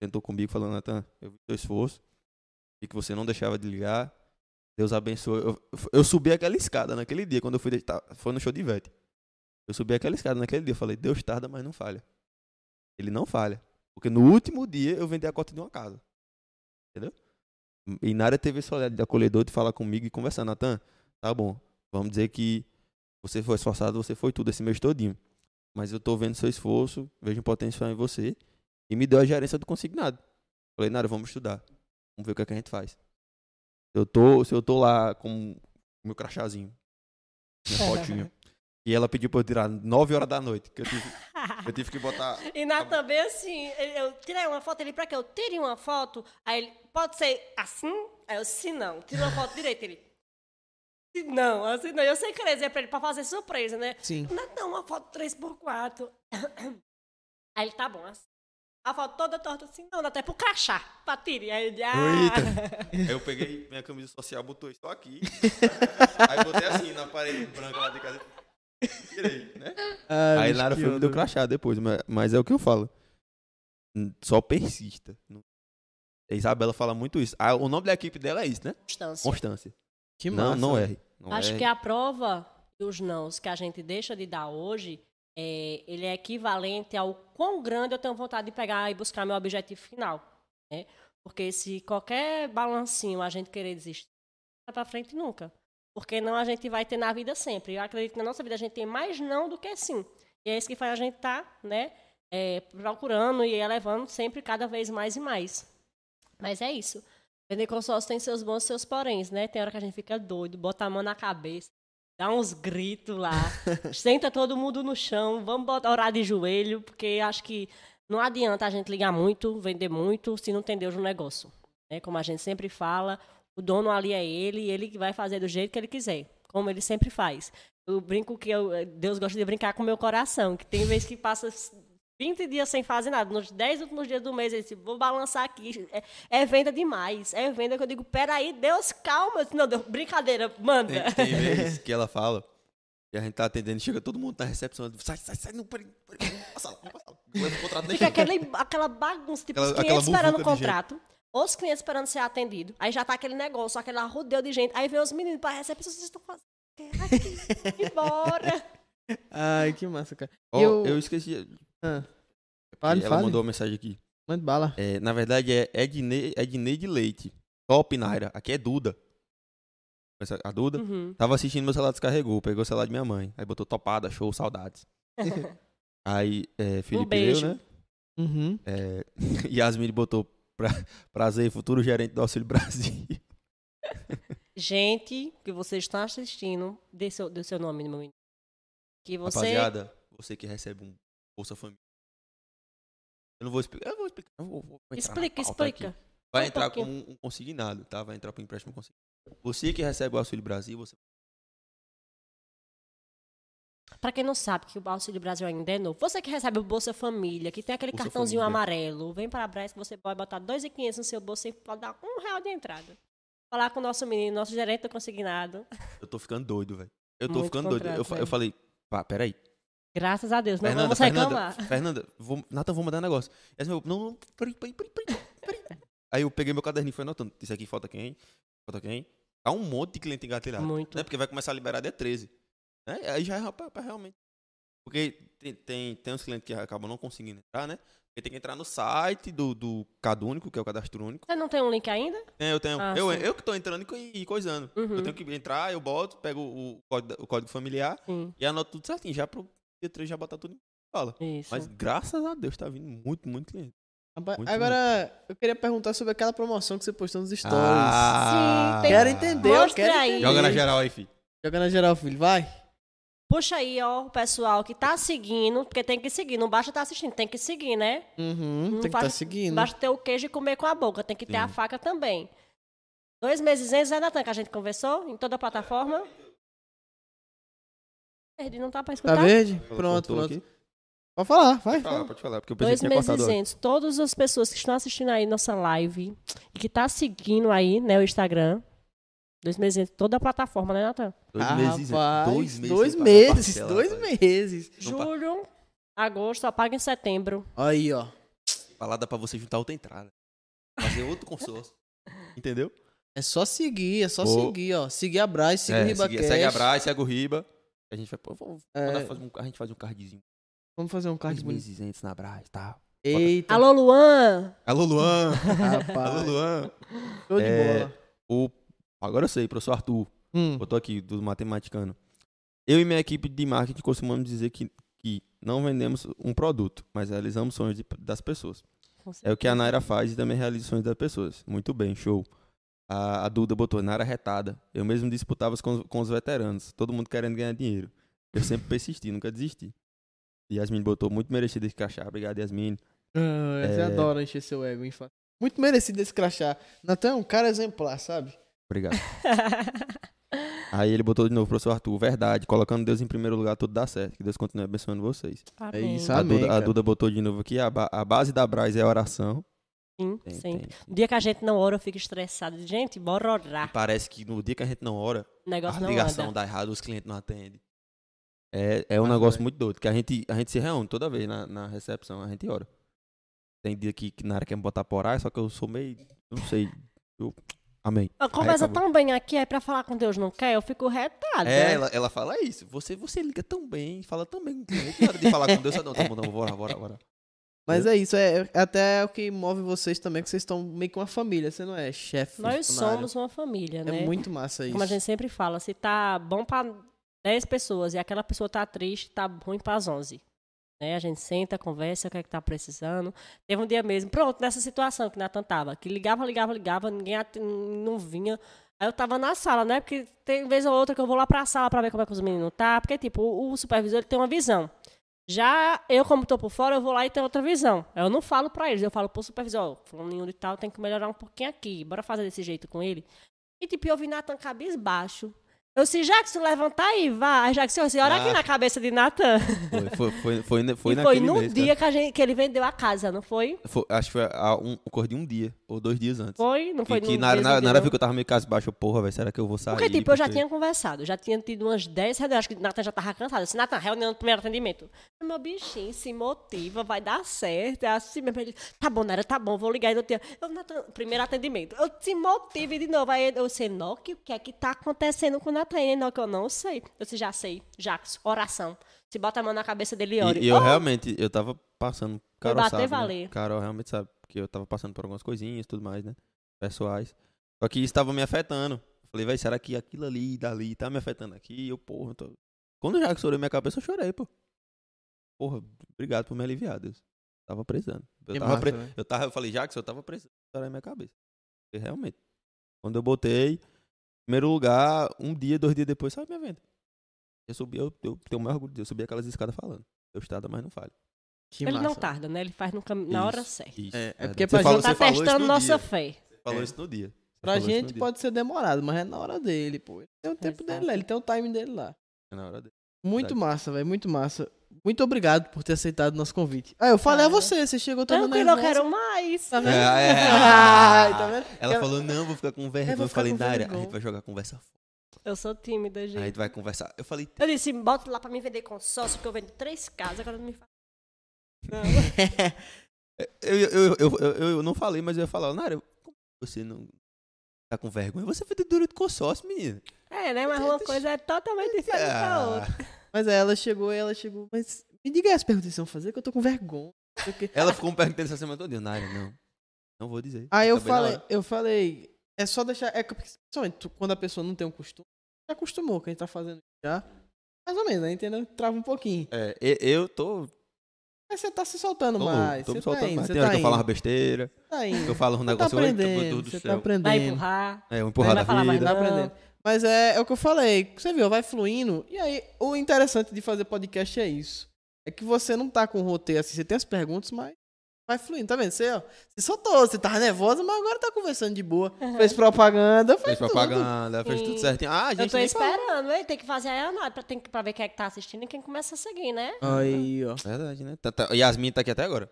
tentou comigo, falando, Natan, eu vi teu esforço, vi que você não deixava de ligar. Deus abençoe. Eu, eu subi aquela escada naquele dia, quando eu fui foi no show de Ivete. Eu subi aquela escada naquele dia, eu falei, Deus tarda, mas não falha. Ele não falha. Porque no último dia eu vendi a cota de uma casa. Entendeu? E na área teve esse olhar de acolhedor de falar comigo e conversar, Natan, tá bom, vamos dizer que você foi esforçado, você foi tudo esse mês todinho. Mas eu tô vendo seu esforço, vejo um potencial em você e me deu a gerência do consignado. Falei, Nara, vamos estudar. Vamos ver o que, é que a gente faz. Eu tô, se eu tô lá com o meu crachazinho, minha fotinha, e ela pediu pra eu tirar 9 horas da noite, que eu tive, eu tive que botar E na também assim, ele- eu tirei uma foto, ele, pra que eu tire uma foto? Aí ele, pode ser assim? Aí eu, se não, tira uma foto direito, ele, se não, assim não. Eu sei querer dizer pra ele, pra fazer surpresa, né? Sim. Não, uma foto 3x4. Aí ele, tá bom, assim. A foto toda torta assim, não, dá até pro crachá, pra tirar. Aí ele, ah. Aí eu peguei minha camisa social, botou isso aqui. aí botei assim na parede branca lá de casa. Tirei, né? Ah, Aí que foi me deu crachá depois, mas, mas é o que eu falo. Só persista. Não- A Isabela fala muito isso. Ah, o nome da equipe dela é isso, né? Constância. Constância. Que não, massa. não erre. Não Acho erre. que a prova dos nãos que a gente deixa de dar hoje, é, ele é equivalente ao quão grande eu tenho vontade de pegar e buscar meu objetivo final. Né? Porque se qualquer balancinho a gente querer desistir, não vai pra frente nunca. Porque não a gente vai ter na vida sempre. Eu acredito que na nossa vida a gente tem mais não do que sim. E é isso que faz a gente estar né, é, procurando e elevando sempre cada vez mais e mais. Mas é isso. Vender consórcio tem seus bons e seus poréns, né? Tem hora que a gente fica doido, bota a mão na cabeça, dá uns gritos lá, senta todo mundo no chão, vamos botar, orar de joelho, porque acho que não adianta a gente ligar muito, vender muito, se não tem Deus no negócio. Né? Como a gente sempre fala, o dono ali é ele e ele vai fazer do jeito que ele quiser, como ele sempre faz. Eu brinco que eu- Deus gosta de brincar com o meu coração, que tem vezes que passa 20 dias sem fazer nada. Nos 10 últimos dias do mês, ele disse, vou balançar aqui. É, é venda demais. É venda que eu digo, peraí, Deus, calma. Disse, Não, Deus, brincadeira, manda. Tem, tem vezes que ela fala e a gente tá atendendo chega todo mundo na recepção. Sai, sai, sai, não, peraí, peraí. Leva o contrato, deixa Fica aquele, aquela bagunça, tipo, Aquela- os clientes esperando o contrato, os clientes esperando ser atendido. Aí já tá aquele negócio, aquele arrodeio de gente. Aí vem os meninos pra recepção, vocês estão fazendo o quê? aqui, embora. Ai, que massa, cara. E eu- eu esqueci. Ah. Fale, ela fale. mandou uma mensagem aqui. Manda bala. É, na verdade é Ednei, Ednei de Leite. Top, Naira. Aqui é Duda. A Duda? Uhum. Tava assistindo, meu celular descarregou. Pegou o celular de minha mãe. Aí botou topada, show, saudades. Aí, é, Felipe beijo. eu, né? Uhum. É, Yasmin botou pra, prazer, futuro gerente do Auxílio Brasil. Gente, que vocês estão assistindo, dê seu, dê seu nome no meu menino. Que você. Rapaziada, você que recebe um Bolsa Família. Eu não vou explicar. Eu vou explicar. Eu vou, vou Explica, explica. aqui. Vai entrar pouquinho. como um, consignado, tá? Vai entrar para empréstimo consignado. Você que recebe o Auxílio Brasil, você Pra quem não sabe que o Auxílio Brasil ainda é novo, você que recebe o Bolsa Família, que tem aquele Bolsa cartãozinho Família. amarelo, vem para a Brás que você pode botar R$ 2.500 no seu bolso e pode dar um real de entrada. Falar com o nosso menino, nosso gerente do consignado. Eu tô ficando doido, velho. Eu tô Muito ficando doido. Eu, eu falei, pá, peraí. Graças a Deus, não Fernanda, vamos Fernanda, reclamar. Fernanda, vou, Nathan, vou mandar um negócio. Aí, meu, não, não, peraí, peraí, peraí, peraí. Aí eu peguei meu caderninho e fui anotando. Isso aqui falta quem? Falta quem? Tá um monte de cliente engatilhado. Muito. Né? Porque vai começar a liberar dia 13. Né? Aí já é pra, realmente. Porque tem, tem, tem uns clientes que acabam não conseguindo entrar, né? Porque tem que entrar no site do, do Cadúnico, que é o cadastro único. Você não tem um link ainda? É, eu tenho. Ah, eu, sim. eu que tô entrando e e coisando. Uhum. Eu tenho que entrar, eu boto, pego o, o código, o código familiar Sim, e anoto tudo certinho. Já pro dia 3 já botar tudo em fala. isso. Mas graças a Deus tá vindo muito, muito cliente. Muito Agora, eu queria perguntar sobre aquela promoção que você postou nos stories. Ah, Sim, tem- Quero entender, Mostra quero aí. entender. Joga na geral aí, filho. Joga na geral, filho. Vai. Puxa aí, ó, o pessoal que tá seguindo, porque tem que seguir, não basta estar assistindo, tem que seguir, né? Uhum, Não tem que estar faz- seguindo. Basta ter o queijo e comer com a boca, tem que ter a Sim. faca também. Dois meses antes, né, Natan, que a gente conversou em toda a plataforma. Perdi, não tá pra Tá escutar? verde? Ela Pronto, pronto. aqui. Pode falar, vai. Pode falar, fala. pode falar, porque eu pensei Dois que tinha meses cortado. isentos. Todas as pessoas que estão assistindo aí nossa live e que tá seguindo aí, né, o Instagram. Dois meses isentos. Toda a plataforma, né, Natan? Dois Ah, meses, rapaz, dois meses. Dois meses, parcela, dois rapaz. meses. Julho, agosto, apaga em setembro. Aí, ó. Balada pra você juntar outra entrada. Fazer outro consórcio. Entendeu? É só seguir, é só Pô. seguir, ó. Seguir a Braz, seguir o É, RibaCast. segue, segue a Braz, segue o Riba. A gente vai. Pô, vamos, É. fazer um, a gente faz um cardzinho. Vamos fazer um card Dois bonito. meses antes na Braz, tá? Eita, Alô, Luan! Alô, Luan! rapaz. Alô, Luan! Show de É, bola. O... Agora eu sei, professor Arthur. Hum. Eu tô aqui, do matematicano. Eu e minha equipe de marketing costumamos dizer que, que não vendemos um produto, mas realizamos sonhos de- das pessoas. É o que a Naira faz e também realiza sonhos das pessoas. Muito bem, show. A, a Duda botou Naira retada. Eu mesmo disputava com, os- com os veteranos, todo mundo querendo ganhar dinheiro. Eu sempre persisti, nunca desisti. Yasmin botou muito merecido esse crachá. Obrigado, Yasmin. Ah, Você É. adora encher seu ego, hein? Muito merecido esse crachá. Natan é um cara exemplar, sabe? Obrigado. Aí ele botou de novo, professor Arthur, verdade, colocando Deus em primeiro lugar, tudo dá certo. Que Deus continue abençoando vocês. É isso, A Amém, Duda, a. Duda botou de novo aqui, a, ba- a base da Braz é a oração. Sim, Tem, sempre. tem. O dia que a gente não ora, eu fico estressado. Gente, bora orar. Parece que no dia que a gente não ora, a não ligação anda. dá errado, os clientes não atendem. É, é um Mas, negócio velho. muito doido, que a gente, a gente se reúne toda vez na, na recepção, a gente ora. Tem dia que, que na área quer me botar por orar, só que eu sou meio, não sei, eu- amém. Eu conversa tão bem aqui, aí pra falar com Deus não quer, eu fico retada. É, ela, ela fala isso, você, você liga tão bem, fala tão bem com o cliente, na hora de falar com Deus, eu não, tá bom, bom, bora, bora, bora. Mas é isso, é, é até o que move vocês também, que vocês estão meio que uma família, você não é chefe. Nós somos uma família, né? É muito massa isso. Como a gente sempre fala, se tá bom pra 10 pessoas e aquela pessoa tá triste, tá ruim pras 11. Né? A gente senta, conversa, o que é que tá precisando. Teve um dia mesmo, pronto, nessa situação que Natan tava, que ligava, ligava, ligava, ninguém não vinha. Aí eu tava na sala, né? Porque tem vez ou outra que eu vou lá pra sala pra ver como é que os meninos tá. Porque, tipo, o, o supervisor ele tem uma visão. Já eu, como tô por fora, eu vou lá e tenho outra visão. Eu não falo pra eles, eu falo pro supervisor, ó, fulaninho de tal, tem que melhorar um pouquinho aqui. Bora fazer desse jeito com ele. E tipo, eu vi Natan cabisbaixo. Eu disse, Jackson, levanta aí, vá. Aí Jackson, assim, olha aqui Ah. na cabeça de Natan. Foi, foi, foi, foi, foi e foi no mês, dia cara. que, a gente, que ele vendeu a casa, não foi? Foi- acho que foi a, um, cor de um dia, ou dois dias antes. Foi? Não Que, foi que no na, mesmo na, dia, na hora que eu tava meio cabisbaixo, eu, porra, velho, será que eu vou sair? Porque, tipo, eu já Porque- tinha conversado, já tinha tido umas 10 reuniões, acho que Natan já tava cansado. Assim, Natan, reunião do primeiro atendimento. Meu bichinho se motiva, vai dar certo. É assim mesmo. Ele, tá bom, Nara, tá bom, vou ligar. Eu, tenho... eu Natan, primeiro atendimento. Eu te motive de novo. Aí eu sei, Noque, o que é que tá acontecendo com o Natan? Ele, Noque, eu não sei. Eu disse, já sei. Jackson, oração. Se bota a mão na cabeça dele e ore. E, e eu Oh, realmente, eu tava passando. Carol bater, sabe, né? valer. Carol realmente sabe, porque eu tava passando por algumas coisinhas e tudo mais, né? Pessoais. Só que isso tava me afetando. Falei, velho, será que aquilo ali, dali, tá me afetando aqui? Eu, porra, eu tô... Quando já que chorei minha cabeça, eu chorei, pô. Porra, obrigado por me aliviar, Deus. Tava precisando. Eu, Que tava massa, pre- né? eu, tava, eu falei, Jackson, eu tava precisando chorar na minha cabeça. E realmente. Quando eu botei, primeiro lugar, um dia, dois dias depois, saiu minha venda. Eu subi, eu, eu tenho o maior orgulho disso. Eu subi aquelas escadas falando. Eu estrada, mas não falho. Que Ele não massa. tarda, né? Ele faz no cam... na hora certa. Isso, É, é verdade. porque pra gente- Tá testando no nossa dia. fé. Você falou É. isso no dia. Você Pra gente dia. pode ser demorado, mas é na hora dele, pô. Ele tem o tempo Exato. dele lá, ele tem o time dele lá. É na hora dele. Muito Verdade. massa, velho, muito massa. Muito obrigado por ter aceitado o nosso convite. Ah, eu falei a Nada. você, você chegou toda Tranquilo, eu quero mais. Tá vendo? É, é. Ai, tá vendo? Ela Ela- falou, não, vou ficar com vergonha. vou Eu ficar falei, Naira, a gente vai jogar conversa fora. Eu sou tímida, A gente. gente vai conversar. Eu falei, Eu disse, bota lá pra mim vender consórcio, porque eu vendo três casas, agora não me fala. Não. eu, eu, eu, eu, eu, eu não falei, mas eu ia falar, Naira, como você não tá com vergonha? Você é vendedora de consórcio, menina. É, né? Mas uma coisa é totalmente diferente da outra. Mas aí ela chegou e ela chegou, mas me diga aí as perguntas que vocês vão fazer, que eu tô com vergonha. quê. Ela ficou me perguntando essa semana toda. Naira, não. Não vou dizer. Aí eu na falei, hora. eu falei, é só deixar. É que, principalmente quando a pessoa não tem um costume, já acostumou, que a gente tá fazendo já. Mais ou menos, né? Entendeu? Trava um pouquinho. É, eu tô, Mas você tá se soltando tô mais. tô você me tá soltando indo, mais. Tem hora tá que eu falo uma besteira, Tá indo. que eu falo um Você tá negócio, aprendendo, do você tá. Vai aprendendo. empurrar. É, um empurrar Vai da falar, vai vida. Tá Não. aprendendo. Mas é, é o que eu falei. Você viu, vai fluindo. E aí, o interessante de fazer podcast é isso. É que você não tá com o roteiro assim, você tem as perguntas, mas vai fluindo, tá vendo? Você, ó, você soltou, você tava nervosa, mas agora tá conversando de boa. Fez propaganda, fez, Fez tudo. propaganda, fez tudo Sim. certinho. Ah, a Eu gente tô nem falou. esperando, hein? Tem que fazer a análise pra, tem que- pra ver quem é que tá assistindo e quem começa a seguir, né? Aí, ó. Verdade, né? Tá- tá- Yasmin tá aqui até agora.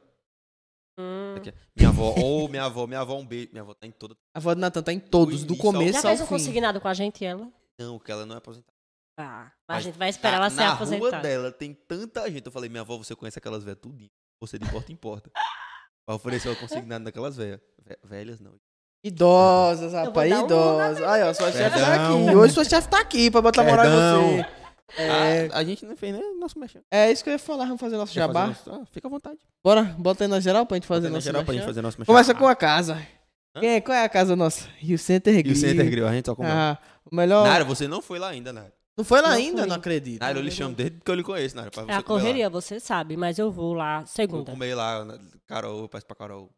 Hum. Tá. Minha avó, ou minha avó, minha avó, um beijo. Minha avó tá em toda. A avó do Natan tá em todos, do início ao começo Já fez um fim. consignado com a gente, ela? Não, que ela não é aposentada. Ah, mas a gente vai esperar ela ser na rua aposentada. dela tem tanta gente. Eu falei, minha avó, você conhece aquelas velhas tudinho. Você de porta em porta. Pra oferecer o consignado daquelas velhas. Ve- Velhas não. Idosas, rapaz, dar um idosas. Aí, ó, sua chefe tá aqui. Hoje sua chefe tá aqui pra botar moral em você. É, Ah, a gente não fez nem nosso mexão. é isso que eu ia falar, vamos fazer nosso Quer jabá. fazer nosso- ah, fica à vontade. Bora, bota aí na geral pra gente fazer nosso geral pra gente fazer nosso mexão. Começa com a casa. Hã? Quem é, qual é a casa nossa? Rio Center E Grill. o Center Grill, a gente só comeu. Ah, o melhor... Nara, você não foi lá ainda, Nara. Não foi lá Não ainda? fui. Não acredito. Nara, eu lhe chamo desde que eu lhe conheço, Nara. Pra você É a lá. correria, você sabe, mas eu vou lá Vou segunda. comer lá, Carol, eu peço pra Carol.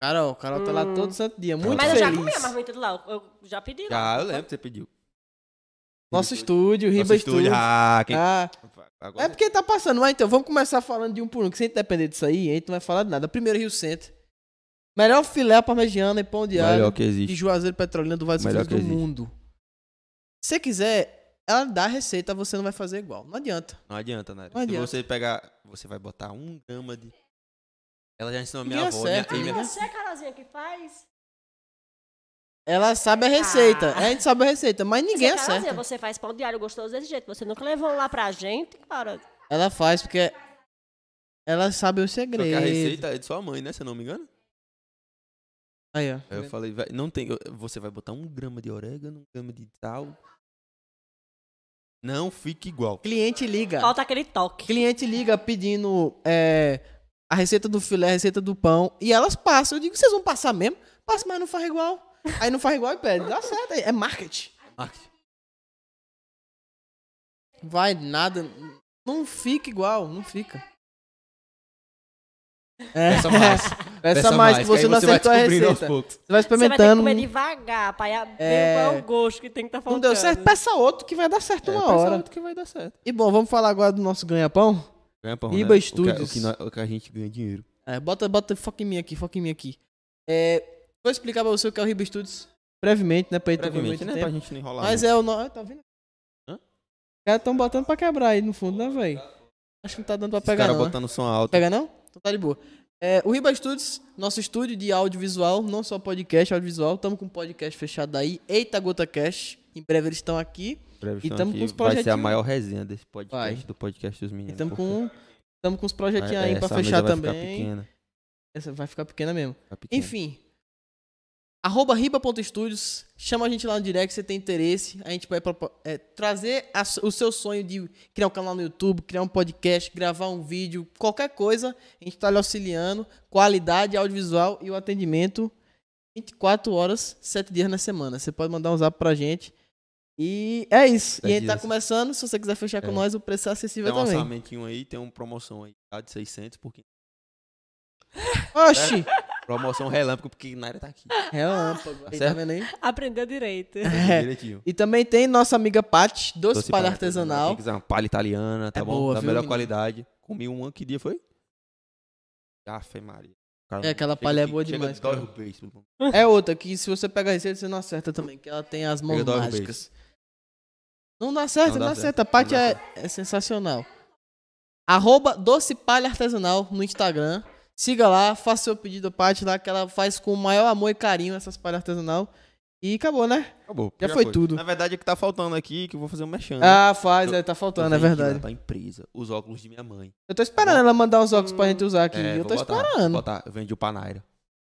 Carol, Carol tá lá Hum. todo santo dia, muito Mas eu feliz. já comi a marmita de lá, eu eu já pedi lá. Já, eu lembro que você pediu. Nosso estúdio, Nosso Riba estúdio. Estúdio. Ah, quem... Ah, Agora... é porque tá passando. Mas então, vamos começar falando de um por um, que se a gente depender disso aí, a gente não vai falar de nada. Primeiro, Rio Center. Melhor filé parmegiana e pão de alho Melhor que de existe. Juazeiro Petrolina do Vale do que existe. mundo. Se você quiser, ela dá a receita, você não vai fazer igual. Não adianta. Não adianta, Nara. Não Se adianta. você pegar, você vai botar um grama de... Ela já ensinou a minha avó. Minha, acerta, e minha- ninguém- Você, Carazinha, que faz? Ela sabe a receita. Ah. A gente sabe a receita, mas ninguém você, acerta. você faz pão diário gostoso desse jeito. Você nunca levou lá pra gente, cara. Ela faz porque ela sabe o Só que segredo. a receita é de sua mãe, né? Se eu não me engano. Aí, ó. Aí eu falei, "Vai- não tem. Você vai botar um grama de orégano, um grama de sal. Não fique igual. Cliente liga. Falta aquele toque. Cliente liga pedindo é, a receita do filé, a receita do pão, e elas passam. Eu digo, vocês vão passar mesmo? Passa, mas não faz igual. Aí não faz igual e pede. Dá certo, é marketing. Vai nada. Não fica igual, não fica. É, Peça mais. Peça mais, que você não acertou a receita. Você vai Você vai ter que experimentando. comer devagar, pra ver É. qual é o gosto que tem que estar Não faltando. deu certo, peça outro que vai dar certo É, uma pensa hora. outro que vai dar certo. E bom, vamos falar agora do nosso ganha-pão? Ganha pão, Riba né? Studios. O que, o, que nós- o que a gente ganha dinheiro. É, bota, bota, foca em mim aqui, foca em mim aqui. É, vou explicar pra você o que é o Riba Studios brevemente, né? Pra Brevemente, né? Pra gente não enrolar. Mas muito. é o. No... Tá vendo? Hã? Os caras estão botando pra quebrar aí no fundo, né, velho? Acho que não tá dando pra Os pegar, caras não. né? botando som alto. Pega não? Então tá de boa. É, o Riba Studios, nosso estúdio de audiovisual, não só podcast, audiovisual. Estamos com um podcast fechado aí. Eita Gota Cash. Em breve eles estão aqui. Breve E tamo aqui. com os Vai ser a maior resenha desse podcast, Vai. do podcast dos meninos. Estamos com, tamo com uns projetinhos aí pra fechar vai ficar também. pequena, Essa vai ficar pequena mesmo. ficar pequena. Enfim. Arroba riba.studios. Chama a gente lá no direct se você tem interesse. A gente vai é, trazer a o seu sonho de criar um canal no YouTube, criar um podcast, gravar um vídeo, qualquer coisa. A gente está lhe auxiliando. Qualidade audiovisual e o atendimento 24 horas, 7 dias na semana. Você pode mandar um zap pra gente. E é isso. E a gente tá começando. Se você quiser fechar com É. nós, o preço é acessível Tem um também. orçamentinho aí, tem uma promoção aí, tá? De 600 por quinze. Oxi! Promoção relâmpago, porque Naira tá aqui. Relâmpago. Aí, tá certo? vendo aí? Aprendeu direito. É. Direitinho. E também tem nossa amiga Paty, Doce, Doce Palha palha Artesanal. Quem quiser uma palha italiana, tá É bom? boa, da viu, melhor menino? qualidade. Comi uma, que dia foi? Afe Maria. Cara, É, aquela chega palha é boa chega demais. É outra que se você pega a receita, você não acerta também, que ela tem as mãos no mágicas. Não dá certo, Não não, dá acerta. certo, A Paty é, é sensacional. Arroba Doce Palha Artesanal no Instagram. Siga lá, faça seu pedido Paty lá, que ela faz com o maior amor e carinho essas palhas artesanal. E acabou, né? Acabou. Já foi tudo. Na verdade, é que tá faltando aqui, que eu vou fazer um mexendo. né? Ah, faz, Eu- é, tá Eu faltando, é verdade. Pra empresa, os óculos de minha mãe. Eu tô esperando ela mandar uns óculos pra gente usar aqui. É, eu tô botar, esperando. botar. Eu vendi o Panaira.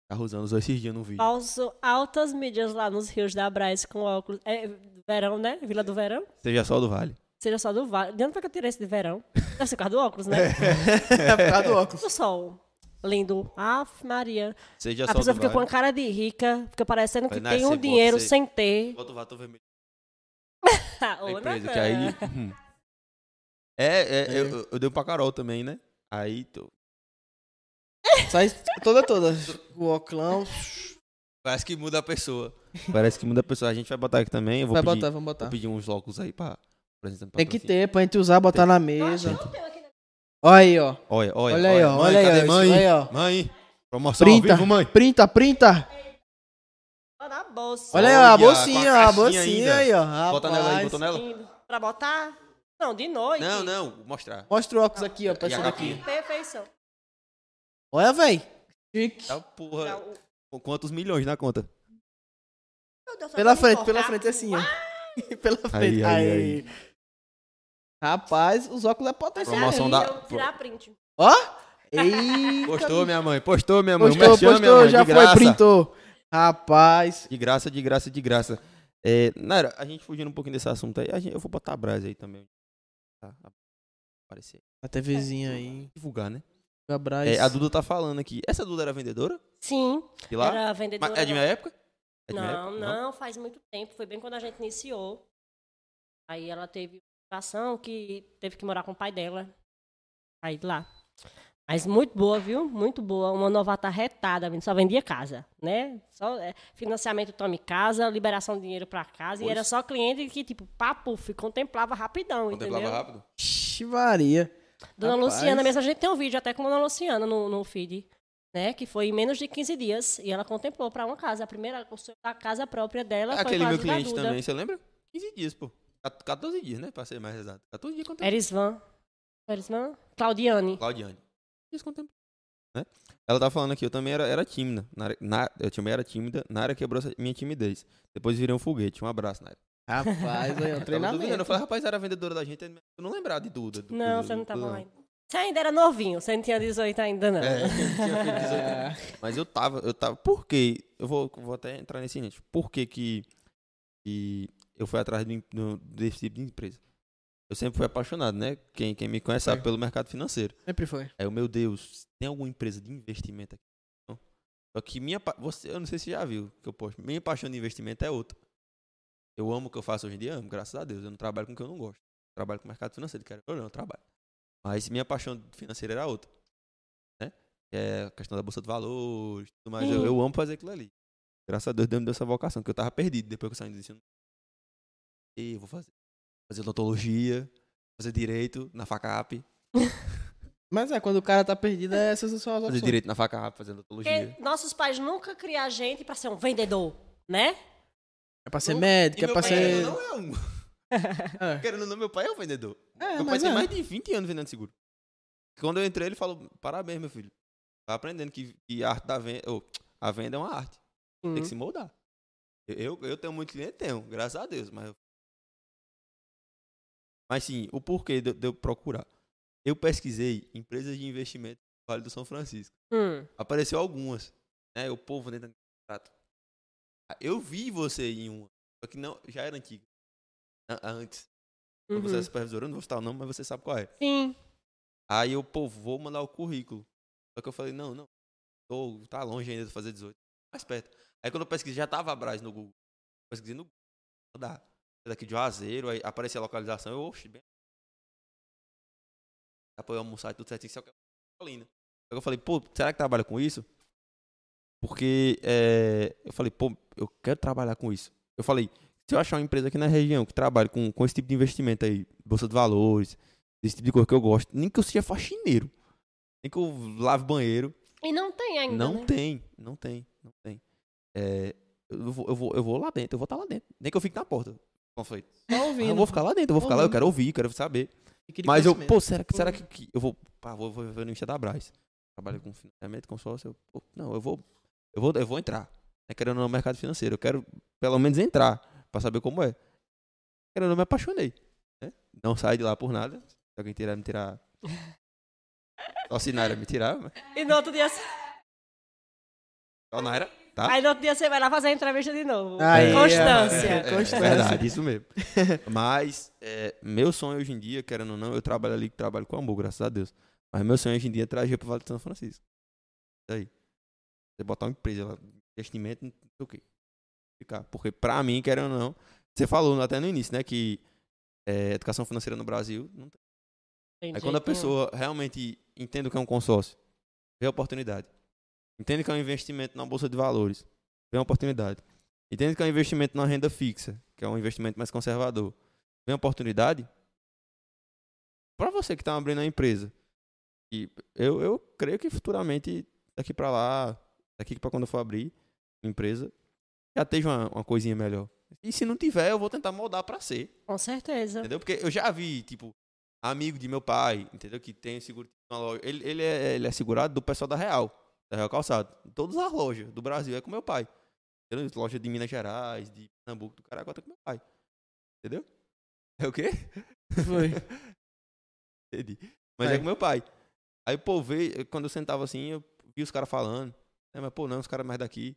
Tava usando, usou esses dias no vídeo. Falso altas mídias lá nos rios da Braz com óculos. É verão, né? Vila do Verão. Seja só do Vale. Seja só do vale. De onde foi que eu tirei esse de verão? Deve ser por causa do óculos, né? É por causa do óculos. Do sol. Lindo. Aff, Maria. Seja A só pessoa fica com a cara de rica, fica parecendo que tem um dinheiro você- sem ter. Bota o vato vermelho empresa, que aí... hum. É, é, Eu, eu dei um pra Carol também, né? Aí, tô... Sai toda, toda. O óculos. parece que muda a pessoa. Parece que muda a pessoa. A gente vai botar aqui também. Eu vou, Vai pedir, botar, vamos botar. vou pedir uns óculos aí pra... exemplo, Tem que ter pra gente usar, botar na mesa. Não tem aqui, né? Olha aí, ó. Olha, olha, Olha aí, ó. Mãe, Olha aí, cadê ó. mãe? Aí, ó. Mãe, Promoção Printa, ao vivo, mãe. printa, printa. Olha na bolsa. Olha aí, ó, a a bolsinha, a caixinha bolsinha ainda. aí, ó. Bota nela aí, Rapaz. bota nela. Pra botar? Não, de noite. Não, não, mostrar. Mostra o óculos aqui, ó, pra essa a daqui. Perfeição. Olha, véi. Chique. Tá, porra. O- Com Quantos milhões na conta? Meu Deus, Pela frente, pela frente assim, ó. pela frente. Aí, Aí, aí, Rapaz, os óculos é ser Promoção da- eu tirar print. Ó. Eita. Postou, minha mãe. Postou, minha mãe. Postou, Merchan, minha postou, mãe, já de foi, printou. Rapaz. De graça, de graça, de graça. É, Naira, a gente fugindo um pouquinho desse assunto aí, a gente- eu vou botar a brasa aí também. Tá, aparecer. A TVzinha aí. Divulgar, né? Gabraz. É, a Duda tá falando aqui. Essa Duda era vendedora? Sim, De lá? era vendedora. Mas é de minha época? É de minha Não, época? não, faz muito tempo. Foi bem quando a gente iniciou. Aí ela teve situação que teve que morar com o pai dela. Aí lá. Mas muito boa, viu? Muito boa. Uma novata retada, só vendia casa, né? Só é, financiamento tome casa, liberação de dinheiro para casa. E Pois. era só cliente que, tipo, papo, contemplava rapidão, Contemplava entendeu? rápido? Chivaria. Dona Rapaz. Luciana mesmo, a gente tem um vídeo até com a Dona Luciana no, no feed, né? Que foi em menos de 15 dias e ela contemplou para uma casa. A primeira, da casa própria dela foi Aquele com a meu cliente também, você lembra? 15 dias, pô. 14 dias, né? Pra ser mais exato. 14 dias contemplou. Erisvan. Erisvan? Claudiane. Claudiane. Dias contemplou. Né? Ela tá falando aqui, eu também era, era tímida. Na, na, eu também era tímida. Na área quebrou essa minha timidez. Depois virei um foguete. Um abraço, Naira. Rapaz, aí, Tava duvidando, Eu treinamento. falei, rapaz, era vendedora da gente. Eu não lembrava de Duda. Du- Não, Duda, você não tá tava ainda. Você ainda era novinho, você não tinha 18 ainda, não. É, tinha feito 18 anos. Mas eu tava, eu tava. Por quê? Eu vou, vou até entrar nesse nicho. Por que que, que eu fui atrás do, desse tipo de empresa? Eu sempre fui apaixonado, né? Quem, quem me conhece sabe pelo mercado financeiro. Sempre foi. Aí, o meu Deus, tem alguma empresa de investimento aqui? Não. Só que minha. Você, eu não sei se já viu que eu posto. Minha paixão de investimento é outra. Eu amo o que eu faço hoje em dia, amo, graças a Deus. Eu não trabalho com o que eu não gosto. Eu trabalho com o mercado financeiro, quero ou não, eu trabalho. Mas minha paixão financeira era outra. Né? Que é a questão da bolsa de valores, tudo mais. Eu, Sim. eu amo fazer aquilo ali. Graças a Deus, Deus me deu essa vocação, que eu tava perdido depois que eu saí do ensino. E eu vou fazer. Fazer odontologia, fazer direito na FACAP. Mas é, quando o cara tá perdido, é essas são as Fazer opções. direito na FACAP, fazer odontologia. Porque nossos pais nunca criaram a gente pra ser um vendedor, né? É pra ser Não, médico, é pra ser... querendo ou não é um. É. Querendo ou não, meu pai é um vendedor. É, meu pai tem é. mais de 20 anos vendendo seguro. Quando eu entrei, ele falou: parabéns, meu filho. Tá aprendendo que, que a arte da venda. ou, a venda é uma arte. Tem que se moldar. Eu, eu, eu tenho muito cliente, tenho, graças a Deus. Mas, eu- mas sim, o porquê de, eu- de eu procurar. Eu pesquisei empresas de investimento no Vale do São Francisco. Hum. Apareceu algumas. Né? O povo dentro do contrato. Eu vi você em uma. Só que não, já era antiga. A- Antes. Quando Você é Uhum. supervisora, eu não vou citar o nome, mas você sabe qual é. Sim. Aí eu, pô, vou mandar o currículo. Só que eu falei, não, não. Tô, tá longe ainda de fazer 18. Mais perto. Aí quando eu pesquisei, já tava Abraz no Google. Pesquisei no Google. É Daqui de Juazeiro, aí aparecia a localização. Eu, oxe, bem. Eu almoçar e tudo certinho, só que é Colina. Aí eu falei, pô, será que trabalha com isso? Porque é, eu falei, pô, eu quero trabalhar com isso. Eu falei, se eu achar uma empresa aqui na região que trabalhe com, com esse tipo de investimento aí, bolsa de valores, esse tipo de coisa que eu gosto, nem que eu seja faxineiro, nem que eu lave banheiro, E não tem ainda, não né? tem, não tem, não tem. É, eu, vou, eu, vou, eu vou lá dentro, eu vou estar lá dentro, nem que eu fique na porta. Foi? Tá Ah, ouvindo. eu vou ficar lá dentro, eu vou ficar lá, eu Ouvindo. quero ouvir, quero saber. Mas eu, pô, será que, será que, que eu vou, pá, vou, vou ver no Insta da Braz. Trabalho com financiamento, consórcio, eu, pô, não, eu vou, eu vou, eu vou entrar. É querendo no mercado financeiro, eu quero pelo menos entrar, pra saber como é. Querendo não, me apaixonei. né? Não saio de lá por nada. Se alguém tirar, me tirar. Só se Naira me tirar, mas E no outro dia. só Naira, tá? Aí no outro dia você vai lá fazer a entrevista de novo. Aí, Constância. é, É, Constância. verdade, isso mesmo. Mas, é, meu sonho hoje em dia, querendo ou não, eu trabalho ali, trabalho com amor, graças a Deus. Mas meu sonho hoje em dia é trazer pro Vale de São Francisco. Isso aí. Você botar uma empresa lá, investimento, não sei o quê. Ficar. Porque pra mim, querendo ou não, você falou até no início, né, que é, educação financeira no Brasil não tem. Tem Aí quando a pessoa realmente entende o que é um consórcio, vê a oportunidade. Entende que é um investimento na bolsa de valores, vê uma oportunidade. Entende que é um investimento na renda fixa, que é um investimento mais conservador, vê uma oportunidade. Para você que está abrindo a empresa, e eu, eu creio que futuramente daqui pra lá, daqui pra quando eu for abrir empresa, já esteja uma, uma coisinha melhor. E se não tiver, eu vou tentar moldar pra ser. Com certeza. Entendeu? Porque eu já vi, tipo, amigo de meu pai, entendeu? Que tem seguro loja. Ele, ele, é, ele é segurado do pessoal da Real, da Real Calçado. Todas as lojas do Brasil é com meu pai. Entendeu? Loja de Minas Gerais, de Pernambuco, do Caraguá, tá com meu pai. Entendeu? É o quê? Foi. Entendi. Mas é. É. com meu pai. Aí, pô, veio, quando eu sentava assim, eu vi os caras falando. É, mas, pô, não, os caras mais daqui.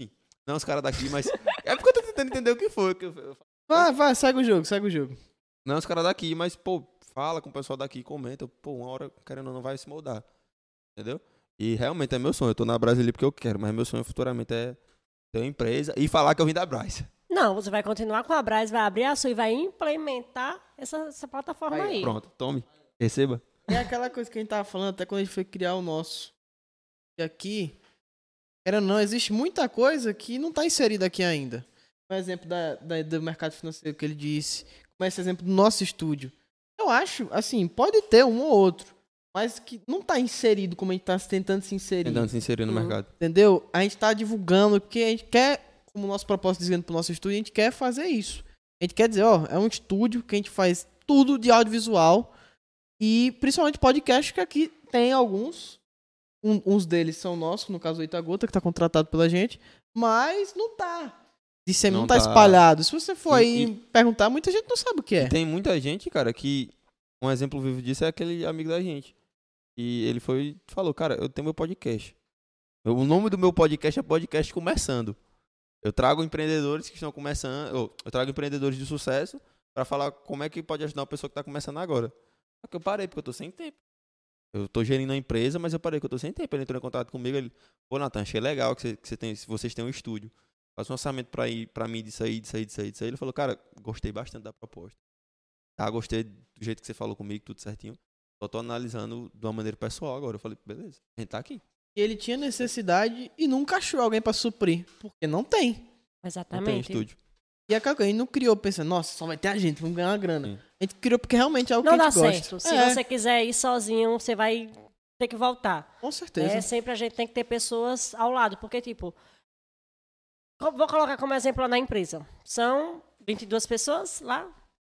Sim. Não, os caras daqui, mas. é porque eu tô tentando entender o que foi. Que eu Vai, vai, segue o jogo, segue o jogo. Não, os caras daqui, mas, pô, fala com o pessoal daqui, comenta. Pô, uma hora, querendo ou não, vai se moldar. Entendeu? E realmente é meu sonho. Eu tô na Brasília porque eu quero, mas meu sonho futuramente é ter uma empresa e falar que eu vim da Braz. Não, você vai continuar com a Braz, vai abrir a sua e vai implementar essa, essa plataforma Aí, aí. Pronto, tome. Receba. É aquela coisa que a gente tava falando até quando a gente foi criar o nosso. E aqui, era não, existe muita coisa que não tá inserida aqui ainda. Um exemplo da, da- do mercado financeiro que ele disse. Como esse exemplo do nosso estúdio. Eu acho, assim, pode ter um ou outro. Mas que não tá inserido como a gente tá tentando se inserir. Tentando se inserir no Uhum. mercado. Entendeu? A gente tá divulgando porque a gente quer, como o nosso propósito dizendo pro nosso estúdio, a gente quer fazer isso. A gente quer dizer, ó, é um estúdio que a gente faz tudo de audiovisual e principalmente podcast, que aqui tem alguns. Um- uns deles são nossos, no caso o Itagota, que tá contratado pela gente, mas não tá. Disse, não, Não tá, tá. espalhado. Se você for E- aí perguntar, muita gente não sabe o que é. E tem muita gente, cara, que. Um exemplo vivo disso é aquele amigo da gente. E ele foi falou, cara, eu tenho meu podcast. O nome do meu podcast é Podcast Começando. Eu trago empreendedores que estão começando. Eu trago empreendedores de sucesso pra falar como é que pode ajudar uma pessoa que tá começando agora. Só que eu parei, porque eu tô sem tempo. Eu tô gerindo a empresa, mas eu parei, porque eu tô sem tempo. Ele entrou em contato comigo, ele, pô, Natan, achei legal que, você, que você tem, vocês têm um estúdio. Faz um orçamento pra, ir, pra mim disso aí, disso aí, disso aí, disso aí. Ele falou, cara, gostei bastante da proposta. Tá, gostei do jeito que você falou comigo, tudo certinho. Só tô analisando de uma maneira pessoal agora. Eu falei, beleza, a gente tá aqui. E ele tinha necessidade e nunca achou alguém pra suprir. Porque não tem. Não tem Exatamente. estúdio. E a Cacau, a gente não criou pensando, nossa, só vai ter a gente, vamos ganhar uma grana. Sim. A gente criou porque realmente é o que Não a dá gente gosta. certo. Se É, você quiser ir sozinho, você vai ter que voltar. Com certeza. É, sempre a gente tem que ter pessoas ao lado, porque, tipo, vou colocar como exemplo na empresa. São 22 pessoas lá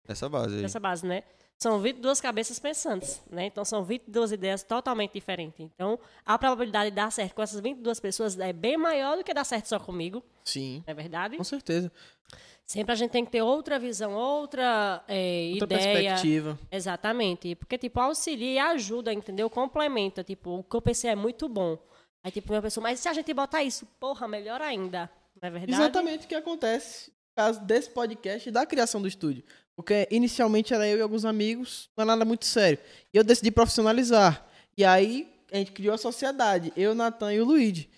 Essa base aí. nessa base, né? São 22 cabeças pensantes, né? Então são 22 ideias totalmente diferentes. Então, a probabilidade de dar certo com essas 22 pessoas é bem maior do que dar certo só comigo, Sim, não é verdade? com certeza. Sempre a gente tem que ter outra visão, outra, é, Outra ideia. perspectiva. Exatamente. Porque, tipo, auxilia e ajuda, entendeu? Complementa. Tipo, o que eu pensei é muito bom. Aí, tipo, uma pessoa, mas se a gente botar isso, porra, melhor ainda. Não é verdade? Exatamente o que acontece no caso desse podcast e da criação do estúdio. Porque inicialmente era eu e alguns amigos, não é nada muito sério. E eu decidi profissionalizar. E aí a gente criou a sociedade, eu, Natan e o Luigi.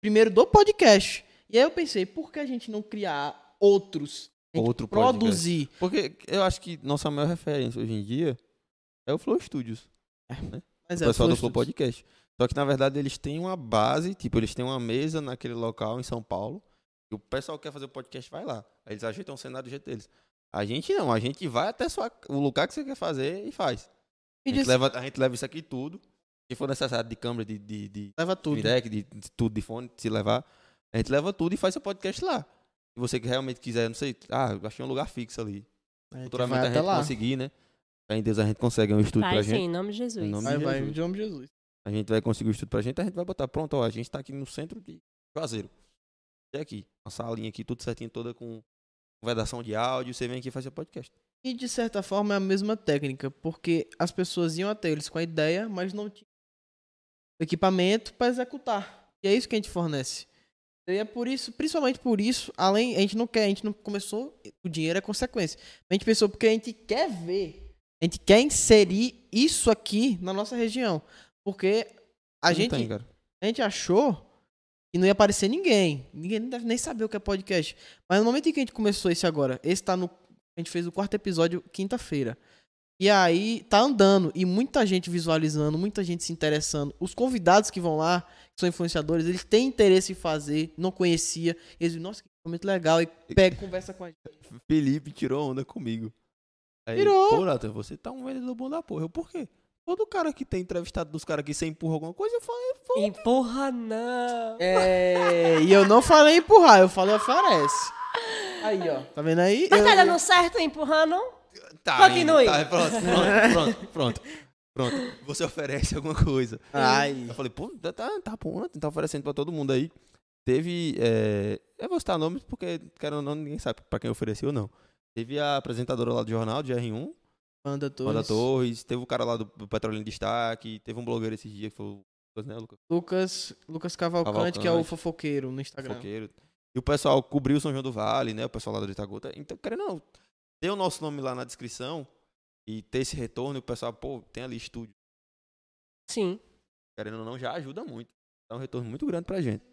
Primeiro do podcast. E aí eu pensei, por que a gente não criar outros? Outro podcast. produzir. Porque eu acho que nossa maior referência hoje em dia é o Flow Studios. Mas o é, pessoal do Flow Flow Studios. Podcast. Só que, na verdade, eles têm uma base, tipo, eles têm uma mesa naquele local em São Paulo. E o pessoal que quer fazer o podcast vai lá. Aí eles ajeitam o cenário do jeito deles. A gente não, a gente vai até sua, o lugar que você quer fazer e faz. E A gente, diz- leva, a gente leva isso aqui tudo. Se for necessário de câmera, de, de, de, leva de tudo. deck, de, de tudo, de fone, se levar. A gente leva tudo e faz seu podcast lá. Se você que realmente quiser, não sei, ah, eu achei um lugar fixo ali. A gente Futuramente vai a até gente lá. conseguir, né? Em Deus a gente consegue um estúdio Vai pra sim, gente. em nome de Jesus. Em nome Vai, de vai, Jesus. em nome de Jesus. A gente vai conseguir o estudo pra gente, a gente vai botar. Pronto, ó, a gente tá aqui no centro de Juazeiro. E aqui, uma salinha aqui, tudo certinho, toda com vedação de áudio. Você vem aqui fazer podcast. E de certa forma é a mesma técnica, porque as pessoas iam até eles com a ideia, mas não tinham equipamento para executar. E é isso que a gente fornece. E é por isso, principalmente por isso, além, a gente não quer, a gente não começou, o dinheiro é consequência. A gente pensou porque a gente quer ver, a gente quer inserir isso aqui na nossa região. Porque a Não gente, tem, a gente achou que não ia aparecer ninguém. Ninguém deve nem saber o que é podcast. Mas no momento em que a gente começou esse agora, esse tá no. A gente fez o quarto episódio quinta-feira. E aí tá andando. E muita gente visualizando, muita gente se interessando. Os convidados que vão lá, que são influenciadores, eles têm interesse em fazer, não conhecia. Eles dizem, nossa, que foi muito legal. E pega, conversa com a gente. Felipe tirou onda comigo. Aí, Tirou. Pô, Nathan, você tá um vendedor bom da porra. Eu, por quê? Todo cara que tem entrevistado dos caras que você empurra alguma coisa, eu falei, pô, Empurra não. É, e eu não falei empurrar, eu falei oferece. Aí, ó. Tá vendo aí? Mas Eu- tá dando certo empurrando? tá, Continue. indo, tá, pronto, pronto, pronto, pronto, pronto. Você oferece alguma coisa. Ai. Eu falei, pô, tá, tá, tá bom, né? Tá oferecendo pra todo mundo aí. Teve. É... Eu vou citar nomes porque, quero ou não, ninguém sabe pra quem ofereceu ou não. Teve a apresentadora lá do jornal, de R1, Manda Torres. Wanda Torres. Teve o cara lá do, do Petróleo em Destaque. Teve um blogueiro esses dias que foi o Lucas, né? Lucas Lucas, Lucas Cavalcante, que é o Cavalcante. fofoqueiro no Instagram. Fofoqueiro. E o pessoal cobriu o São João do Vale, né? O pessoal lá do Itagota. Então, querendo não, ter o nosso nome lá na descrição e ter esse retorno, o pessoal, pô, tem ali estúdio. Sim. Querendo ou não, já ajuda muito. Dá um retorno muito grande pra gente.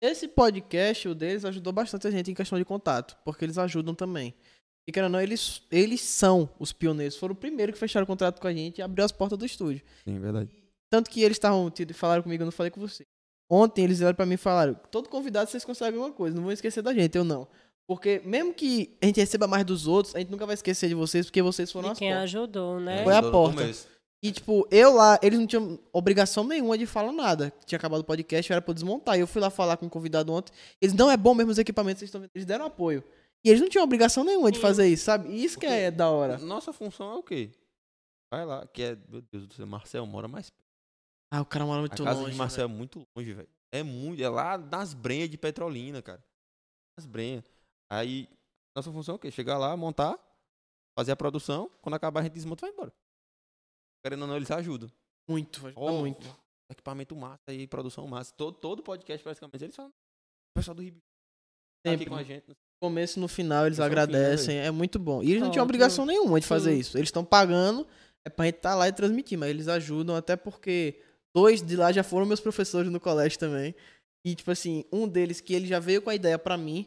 Esse podcast, o deles, ajudou bastante a gente em questão de contato, porque eles ajudam também. E querendo ou não, eles, eles são os pioneiros, foram o primeiro que fecharam o contrato com a gente e abriu as portas do estúdio. Sim, verdade. Tanto que eles estavam, falaram comigo, eu não falei com você. Ontem eles vieram pra mim e falaram: todo convidado vocês conseguem alguma coisa, não vão esquecer da gente, eu não. Porque mesmo que a gente receba mais dos outros, a gente nunca vai esquecer de vocês, porque vocês foram De as quem portas. ajudou, né? Foi a porta. E, tipo, eu lá, eles não tinham obrigação nenhuma de falar nada. Tinha acabado o podcast, era pra eu desmontar. E eu fui lá falar com o convidado ontem. Eles, não é bom mesmo os equipamentos, vocês estão vendo. Eles deram apoio. E eles não tinham obrigação nenhuma de fazer isso, sabe? E isso que é da hora. Nossa função é o quê? Vai lá, que é. Meu Deus do céu, Marcel mora mais perto. Ah, o cara mora A muito casa longe. de Marcel é muito longe, velho. É muito. É lá nas brenhas de Petrolina, cara. Nas brenhas. Aí, nossa função é o quê? Chegar lá, montar, fazer a produção. Quando acabar, a gente desmonta e vai embora. Querendo ou não, eles ajudam. Muito, ajuda Ó, muito. Equipamento massa aí, produção massa. Todo, todo podcast, praticamente, eles falam. O pessoal do Rio tá aqui com a gente. No começo e no final eles Esse é fim, né, agradecem. é muito bom. E eles não tinham Ótimo. obrigação nenhuma de fazer Sim. isso. Eles estão pagando, é pra gente estar lá e transmitir. Mas eles ajudam, até porque dois de lá já foram meus professores no colégio também. E, tipo assim, um deles que ele já veio com a ideia pra mim.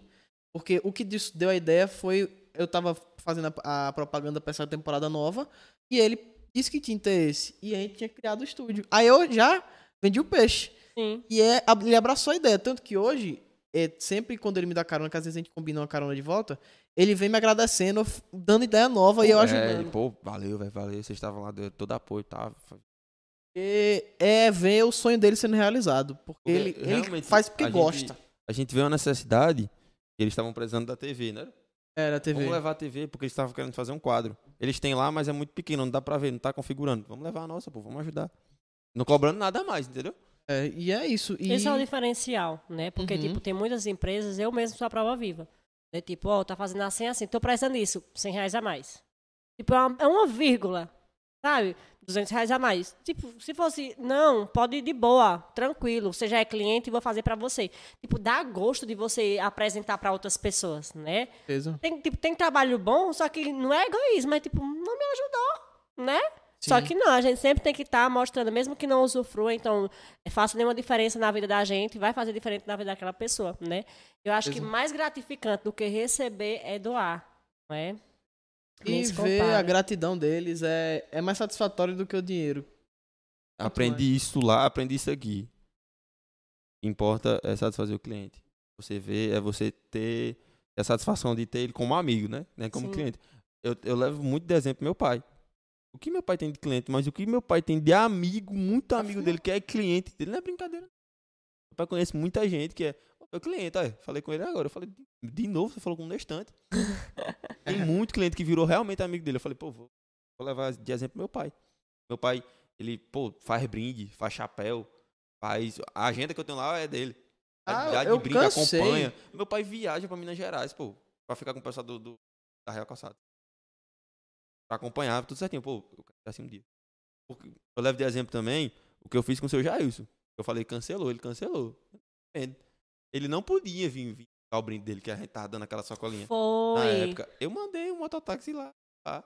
Porque o que deu a ideia foi. Eu tava fazendo a, a propaganda pra essa temporada nova. E ele disse que tinha interesse. E a gente tinha criado o estúdio. Aí eu já vendi o peixe. Sim. E é, ele abraçou a ideia. Tanto que hoje, é, sempre quando ele me dá carona, que às vezes a gente combina uma carona de volta, ele vem me agradecendo, dando ideia nova e eu É, ajudando. ele, pô, valeu, velho, valeu. Vocês estavam lá, deu todo apoio, tá? Porque é ver o sonho dele sendo realizado. Porque, Porque ele, ele faz porque a gente- gosta. A gente vê uma necessidade que eles estavam precisando da TV, né? Era a TV. Vamos levar a TV porque eles estavam querendo fazer um quadro. Eles têm lá, mas é muito pequeno, não dá pra ver, não tá configurando. Vamos levar a nossa, pô, vamos ajudar. Não cobrando nada mais, entendeu? É, e é isso. E... Esse é o diferencial, né? Porque, Uhum. tipo, tem muitas empresas, eu mesmo sou a prova viva. É tipo, ó, tá fazendo assim, assim, tô precisando disso, 100 reais a mais. Tipo, é uma, é uma vírgula, sabe? 200 reais a mais. Tipo, se fosse, não, pode ir de boa, tranquilo, você já é cliente e vou fazer pra você. Tipo, dá gosto de você apresentar pra outras pessoas, né? Tem, tipo, tem trabalho bom, só que não é egoísmo, é tipo, não me ajudou, né? Só Sim. que não, a gente sempre tem que estar mostrando, mesmo que não usufrua, então é, faça nenhuma diferença na vida da gente, vai fazer diferente na vida daquela pessoa, né? Eu acho que Exato. mais gratificante do que receber é doar, não é? E Nem se ver compara. a gratidão deles é, é mais satisfatório do que o dinheiro. Aprendi isso lá, aprendi isso aqui. O que importa é satisfazer o cliente. Você vê, é você ter a satisfação de ter ele como amigo, né? Não é como Sim. cliente. Eu, eu levo muito de exemplo meu pai. O que meu pai tem de cliente, mas o que meu pai tem de amigo, muito amigo dele, que é cliente dele, não é brincadeira. Meu pai conhece muita gente que é meu cliente, aí, falei com ele agora. Eu falei, de- novo, você falou com um distante. tem muito cliente que virou realmente amigo dele. Eu falei, pô, vou, vou levar de exemplo meu pai. Meu pai, ele, pô, faz brinde, faz chapéu, faz. A agenda que eu tenho lá é dele. Ah, Já de eu brinca, cansei. acompanha. Meu pai viaja pra Minas Gerais, pô, pra ficar com o pessoal do, do- da Real Calçada. Pra acompanhar, tudo certinho. Pô, eu assim um dia. Eu levo de exemplo também o que eu fiz com o seu Jailson. Eu falei, cancelou, ele cancelou. Ele não podia vir, vir dar o brinde dele, que a gente tava dando aquela sacolinha. Foi. Na época, eu mandei um mototáxi lá. Tá?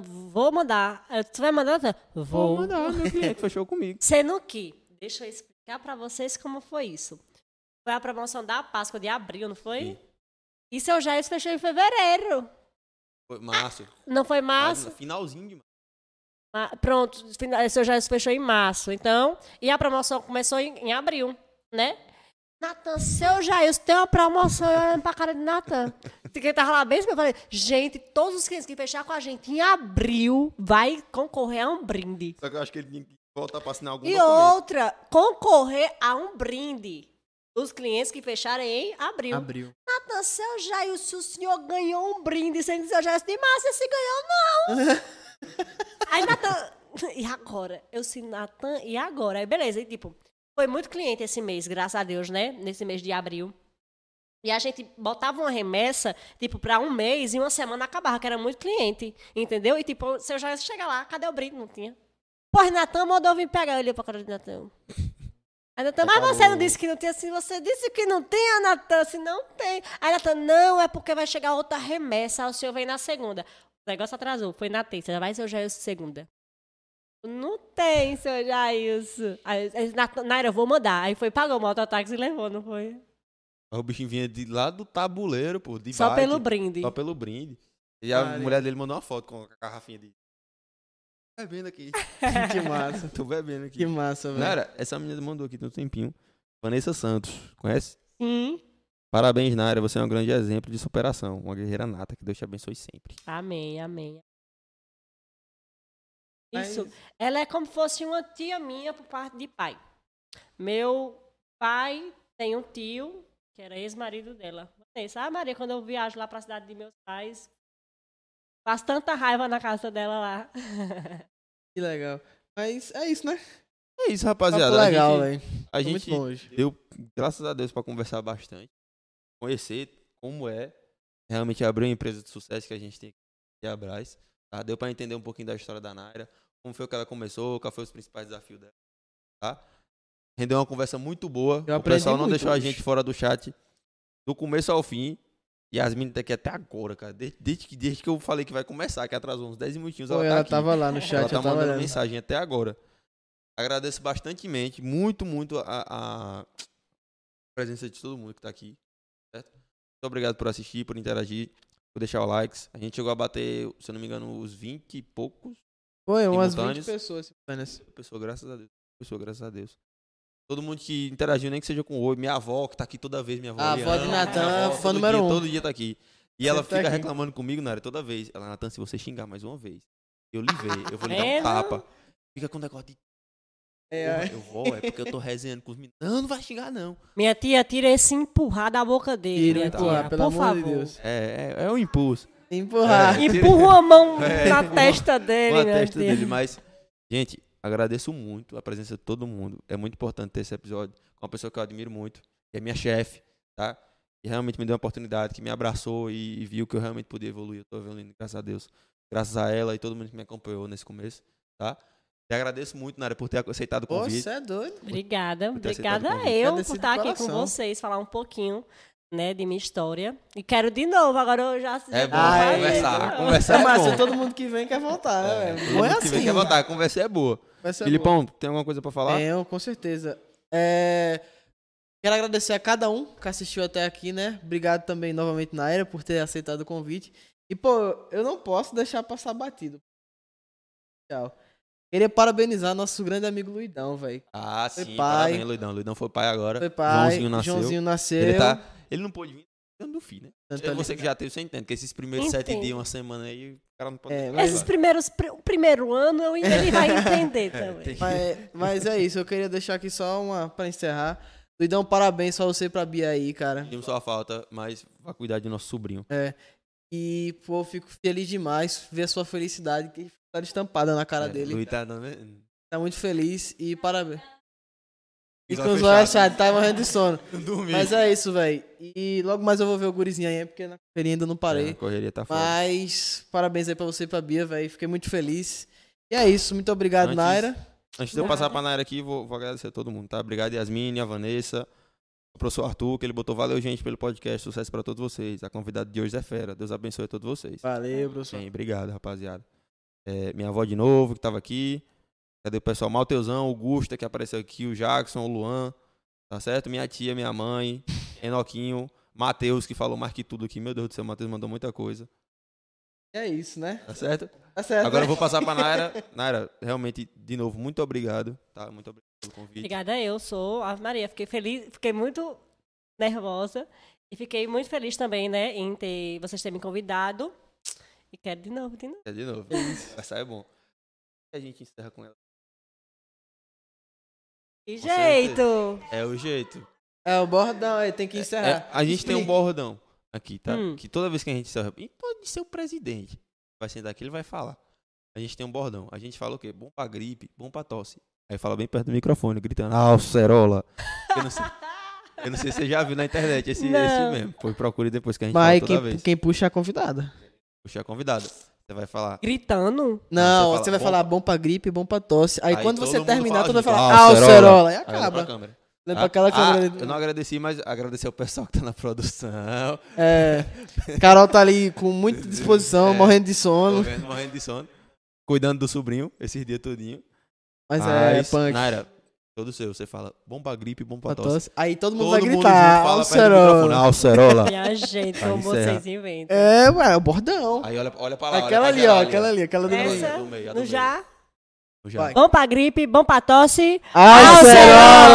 Vou mandar. Tu vai mandar, Nathan? Vou Vou. mandar, meu cliente fechou comigo. Sendo que, deixa eu explicar pra vocês como foi isso. Foi a promoção da Páscoa de abril, não foi? Sim. E seu Jair fechou em fevereiro. Foi março. Não foi março? Finalzinho de março. Ah, pronto, seu Jair fechou em março. Então, e a promoção começou em, em abril, né? Natan, seu Jair tem uma promoção eu olhando pra cara de Natan. Quem tava lá bem, eu falei, gente, todos os clientes que fechar com a gente em abril vai concorrer a um brinde. Só que eu acho que ele tinha que voltar pra assinar algum E documento. outra, concorrer a um brinde. Os clientes que fecharem em abril. Abriu. Natan, seu Jair, se o senhor ganhou um brinde sem que seu Jair de Márcia se ganhou, não. Aí, Natan, e agora? Eu disse, Natan, e agora? Aí, beleza, e tipo, foi muito cliente esse mês, graças a Deus, né? Nesse mês de abril. E a gente botava uma remessa, tipo, pra um mês e uma semana acabava, que era muito cliente, entendeu? E tipo, seu Jair chega lá, cadê o brinde? Não tinha. Pois, Natan mandou vir pegar. Eu olhei pra cara de Natan. Aí Natan, mas você não disse que não tinha, se você disse que não tinha, Natan, se não tem. Aí Natan, não, é porque vai chegar outra remessa, o senhor vem na segunda. O negócio atrasou, foi na terça, vai seu Jailson segunda. Não tem, seu Jailson. Aí, Naira, eu vou mandar. Aí foi, pagou o mototáxi e levou, não foi? O bichinho vinha de lá do tabuleiro, pô, de Só bike, pelo brinde. Só pelo brinde. E a Cara. mulher dele mandou uma foto com a garrafinha de. Bebendo aqui. Que massa. Tô bebendo aqui. Que massa, velho. Nara, essa menina mandou aqui tem um tempinho. Vanessa Santos, conhece? Sim. Parabéns, Naira. Você é um grande exemplo de superação. Uma guerreira nata. Que Deus te abençoe sempre. Amém, amém. Isso. Ela é como se fosse uma tia minha por parte de pai. Meu pai tem um tio que era ex-marido dela. Vanessa. Ah, Maria, quando eu viajo lá para a cidade de meus pais, faço tanta raiva na casa dela lá. Que legal. Mas é isso, né? É isso, rapaziada. A legal, gente- velho. A Foi muito gente bom hoje. deu, graças a Deus, pra conversar bastante. Conhecer como é realmente abrir uma empresa de sucesso que a gente tem aqui em Abraz. Tá? Deu pra entender um pouquinho da história da Naira, como foi que ela começou, quais foram os principais desafios dela. Tá? Rendeu uma conversa muito boa. Eu o pessoal não muito deixou a hoje. gente fora do chat do começo ao fim. E as meninas tá aqui até agora, cara. Desde, desde, que, desde que eu falei que vai começar, que atrasou uns 10 minutinhos. Pô, ela, ela tá aqui. tava lá no chat, Ela tá mandando olhando. mensagem até agora. Agradeço bastantemente, muito, muito a, a presença de todo mundo que tá aqui. Certo? Muito obrigado por assistir, por interagir, por deixar o likes. A gente chegou a bater, se eu não me engano, os 20 e poucos Foi umas 20 simultâneos. pessoas simultâneas. pessoas, graças a Deus. Pessoa, graças a Deus. Todo mundo que interagiu, nem que seja com oi. Minha avó, que tá aqui toda vez, minha avó. A avó de Natan, fã todo número dia, um. Todo dia tá aqui. E ela tá fica reclamando comigo, Nara, toda vez. Ela, Natan, se você xingar mais uma vez, eu lhe ver, eu vou lhe dar É, um não? tapa. Fica com o negócio de É, Porra, eu vou, é porque eu tô resenhando com os meninos. Não, não vai xingar, não. Minha tia tira esse empurrar da boca dele. Tira, minha tia, pelo por amor de favor. Deus. É, é, é o impulso. Empurrar. É. Empurra uma mão É, na testa dele, a minha testa tia. dele. Mas, gente, agradeço muito a presença de todo mundo. É muito importante ter esse episódio com uma pessoa que eu admiro muito, que é minha chefe, tá? Que realmente me deu uma oportunidade, que me abraçou e, e viu que eu realmente podia evoluir. Eu tô evoluindo, graças a Deus. Graças a ela e todo mundo que me acompanhou nesse começo, tá? E agradeço muito, Nara, por ter aceitado o convite. você é doido. Obrigada, obrigada convite. eu por estar aqui com vocês, falar um pouquinho, né, de minha história. E quero de novo, agora eu já É bom Ah, é. conversar. É Conversar é massa, bom. todo mundo que vem quer voltar, né, velho? Todo Bom é mundo que vem assim. quer voltar, a conversa é boa. Filipão, tem alguma coisa pra falar? Tenho, com certeza. É, Quero agradecer a cada um que assistiu até aqui, né? Obrigado também novamente, Naira, por ter aceitado o convite. E, pô, eu não posso deixar passar batido. Tchau. Queria parabenizar nosso grande amigo Luidão, velho. Ah, Foi sim, pai. parabéns, Luidão. Luidão foi pai agora. Foi pai, Joãozinho nasceu. Joãozinho nasceu. Ele, tá, ele não pôde vir do filho, né? Tanto você que já teve, você entende. Que esses primeiros sete Entendo. dias, uma semana aí, o cara não pode É, mas- Esses primeiros, pr- o primeiro ano eu ainda ele vai entender também. Mas, mas é isso, eu queria deixar aqui só uma pra encerrar. Luidão, parabéns pra você e pra Bia aí, cara. Sentimos sua falta, mas vai cuidar de nosso sobrinho. E, pô, eu fico feliz demais ver a sua felicidade que tá estampada na cara É, dele. Luiz tá dando... Tá muito feliz e parabéns. E com os olhos fechados. tá morrendo de sono. Dormi. Mas é isso, velho. E logo mais eu vou ver o gurizinho aí, porque na correria ainda não É, a parei. correria tá foda. Mas parabéns aí pra você e pra Bia, velho. Fiquei muito feliz. E é isso, muito obrigado, Antes- Naira. Antes de eu passar pra Naira aqui, vou, vou agradecer a todo mundo, tá? Obrigado, Yasmine, a Vanessa, o professor Arthur, que ele botou valeu, gente, pelo podcast. Sucesso pra todos vocês. A convidada de hoje é fera. Deus abençoe a todos vocês. Valeu, professor. Bem, obrigado, rapaziada. É, minha avó de novo, que tava aqui. Cadê o pessoal? Malteusão, Augusta, que apareceu aqui, o Jackson, o Luan, tá certo? Minha tia, minha mãe, Enoquinho, Matheus, que falou mais que tudo aqui. Meu Deus do céu, o Matheus mandou muita coisa, É isso, né? tá certo? Tá certo. Agora eu né? vou passar pra Naira. Naira, realmente, de novo, muito obrigado, tá? Muito obrigado pelo convite. Obrigada, eu sou a Maria. Fiquei feliz, fiquei muito nervosa. E fiquei muito feliz também, né, em ter vocês terem me convidado. E quero de novo, de novo. É de novo. Essa é bom. E a gente encerra com ela. Que Com jeito! É o jeito. É, o bordão aí, tem que É, encerrar. a gente tem um bordão aqui, tá? Hum. Que toda vez que a gente encerra. E pode ser o presidente. Vai sentar aqui, ele vai falar. A gente tem um bordão. A gente fala o quê? Bom pra gripe, bom pra tosse. Aí fala bem perto do microfone, gritando, Alcerola. Eu não sei. Eu não sei se você já viu na internet esse, esse mesmo. Foi procure depois que a gente Mas fala toda quem, vez. quem puxa é a convidada. Puxa a convidada. Você vai falar. Gritando. Não, você vai falar bom pra gripe, bom pra tosse. Aí, Aí quando todo você mundo terminar, fala tu vai falar "Ah, Alcerola. Alcerola". Aí Aí pra acaba. câmera. Olha Ah, aquela ah, câmera ali. eu não agradeci, mas agradecer o pessoal que tá na produção. É. Carol tá ali com muita disposição, É. morrendo de sono. Morrendo, morrendo de sono. Cuidando do sobrinho esses dias todinho. Mas, é punk. Naira, todo seu. Você fala bom pra gripe, bom pra Pra tosse. tosse. Aí todo mundo Todo vai mundo gritar. junto fala perto do microfone. Alcerola. Alcerola. Minha gente, como encerra. vocês inventam. É, ué, é o bordão. Aí olha, olha pra lá. olha Aquela pra ali, ó. Aquela ali, aquela do meio. Essa, do meio, a do no meio. já. Já. Vai. Bom pra gripe, bom pra tosse. Alcerola.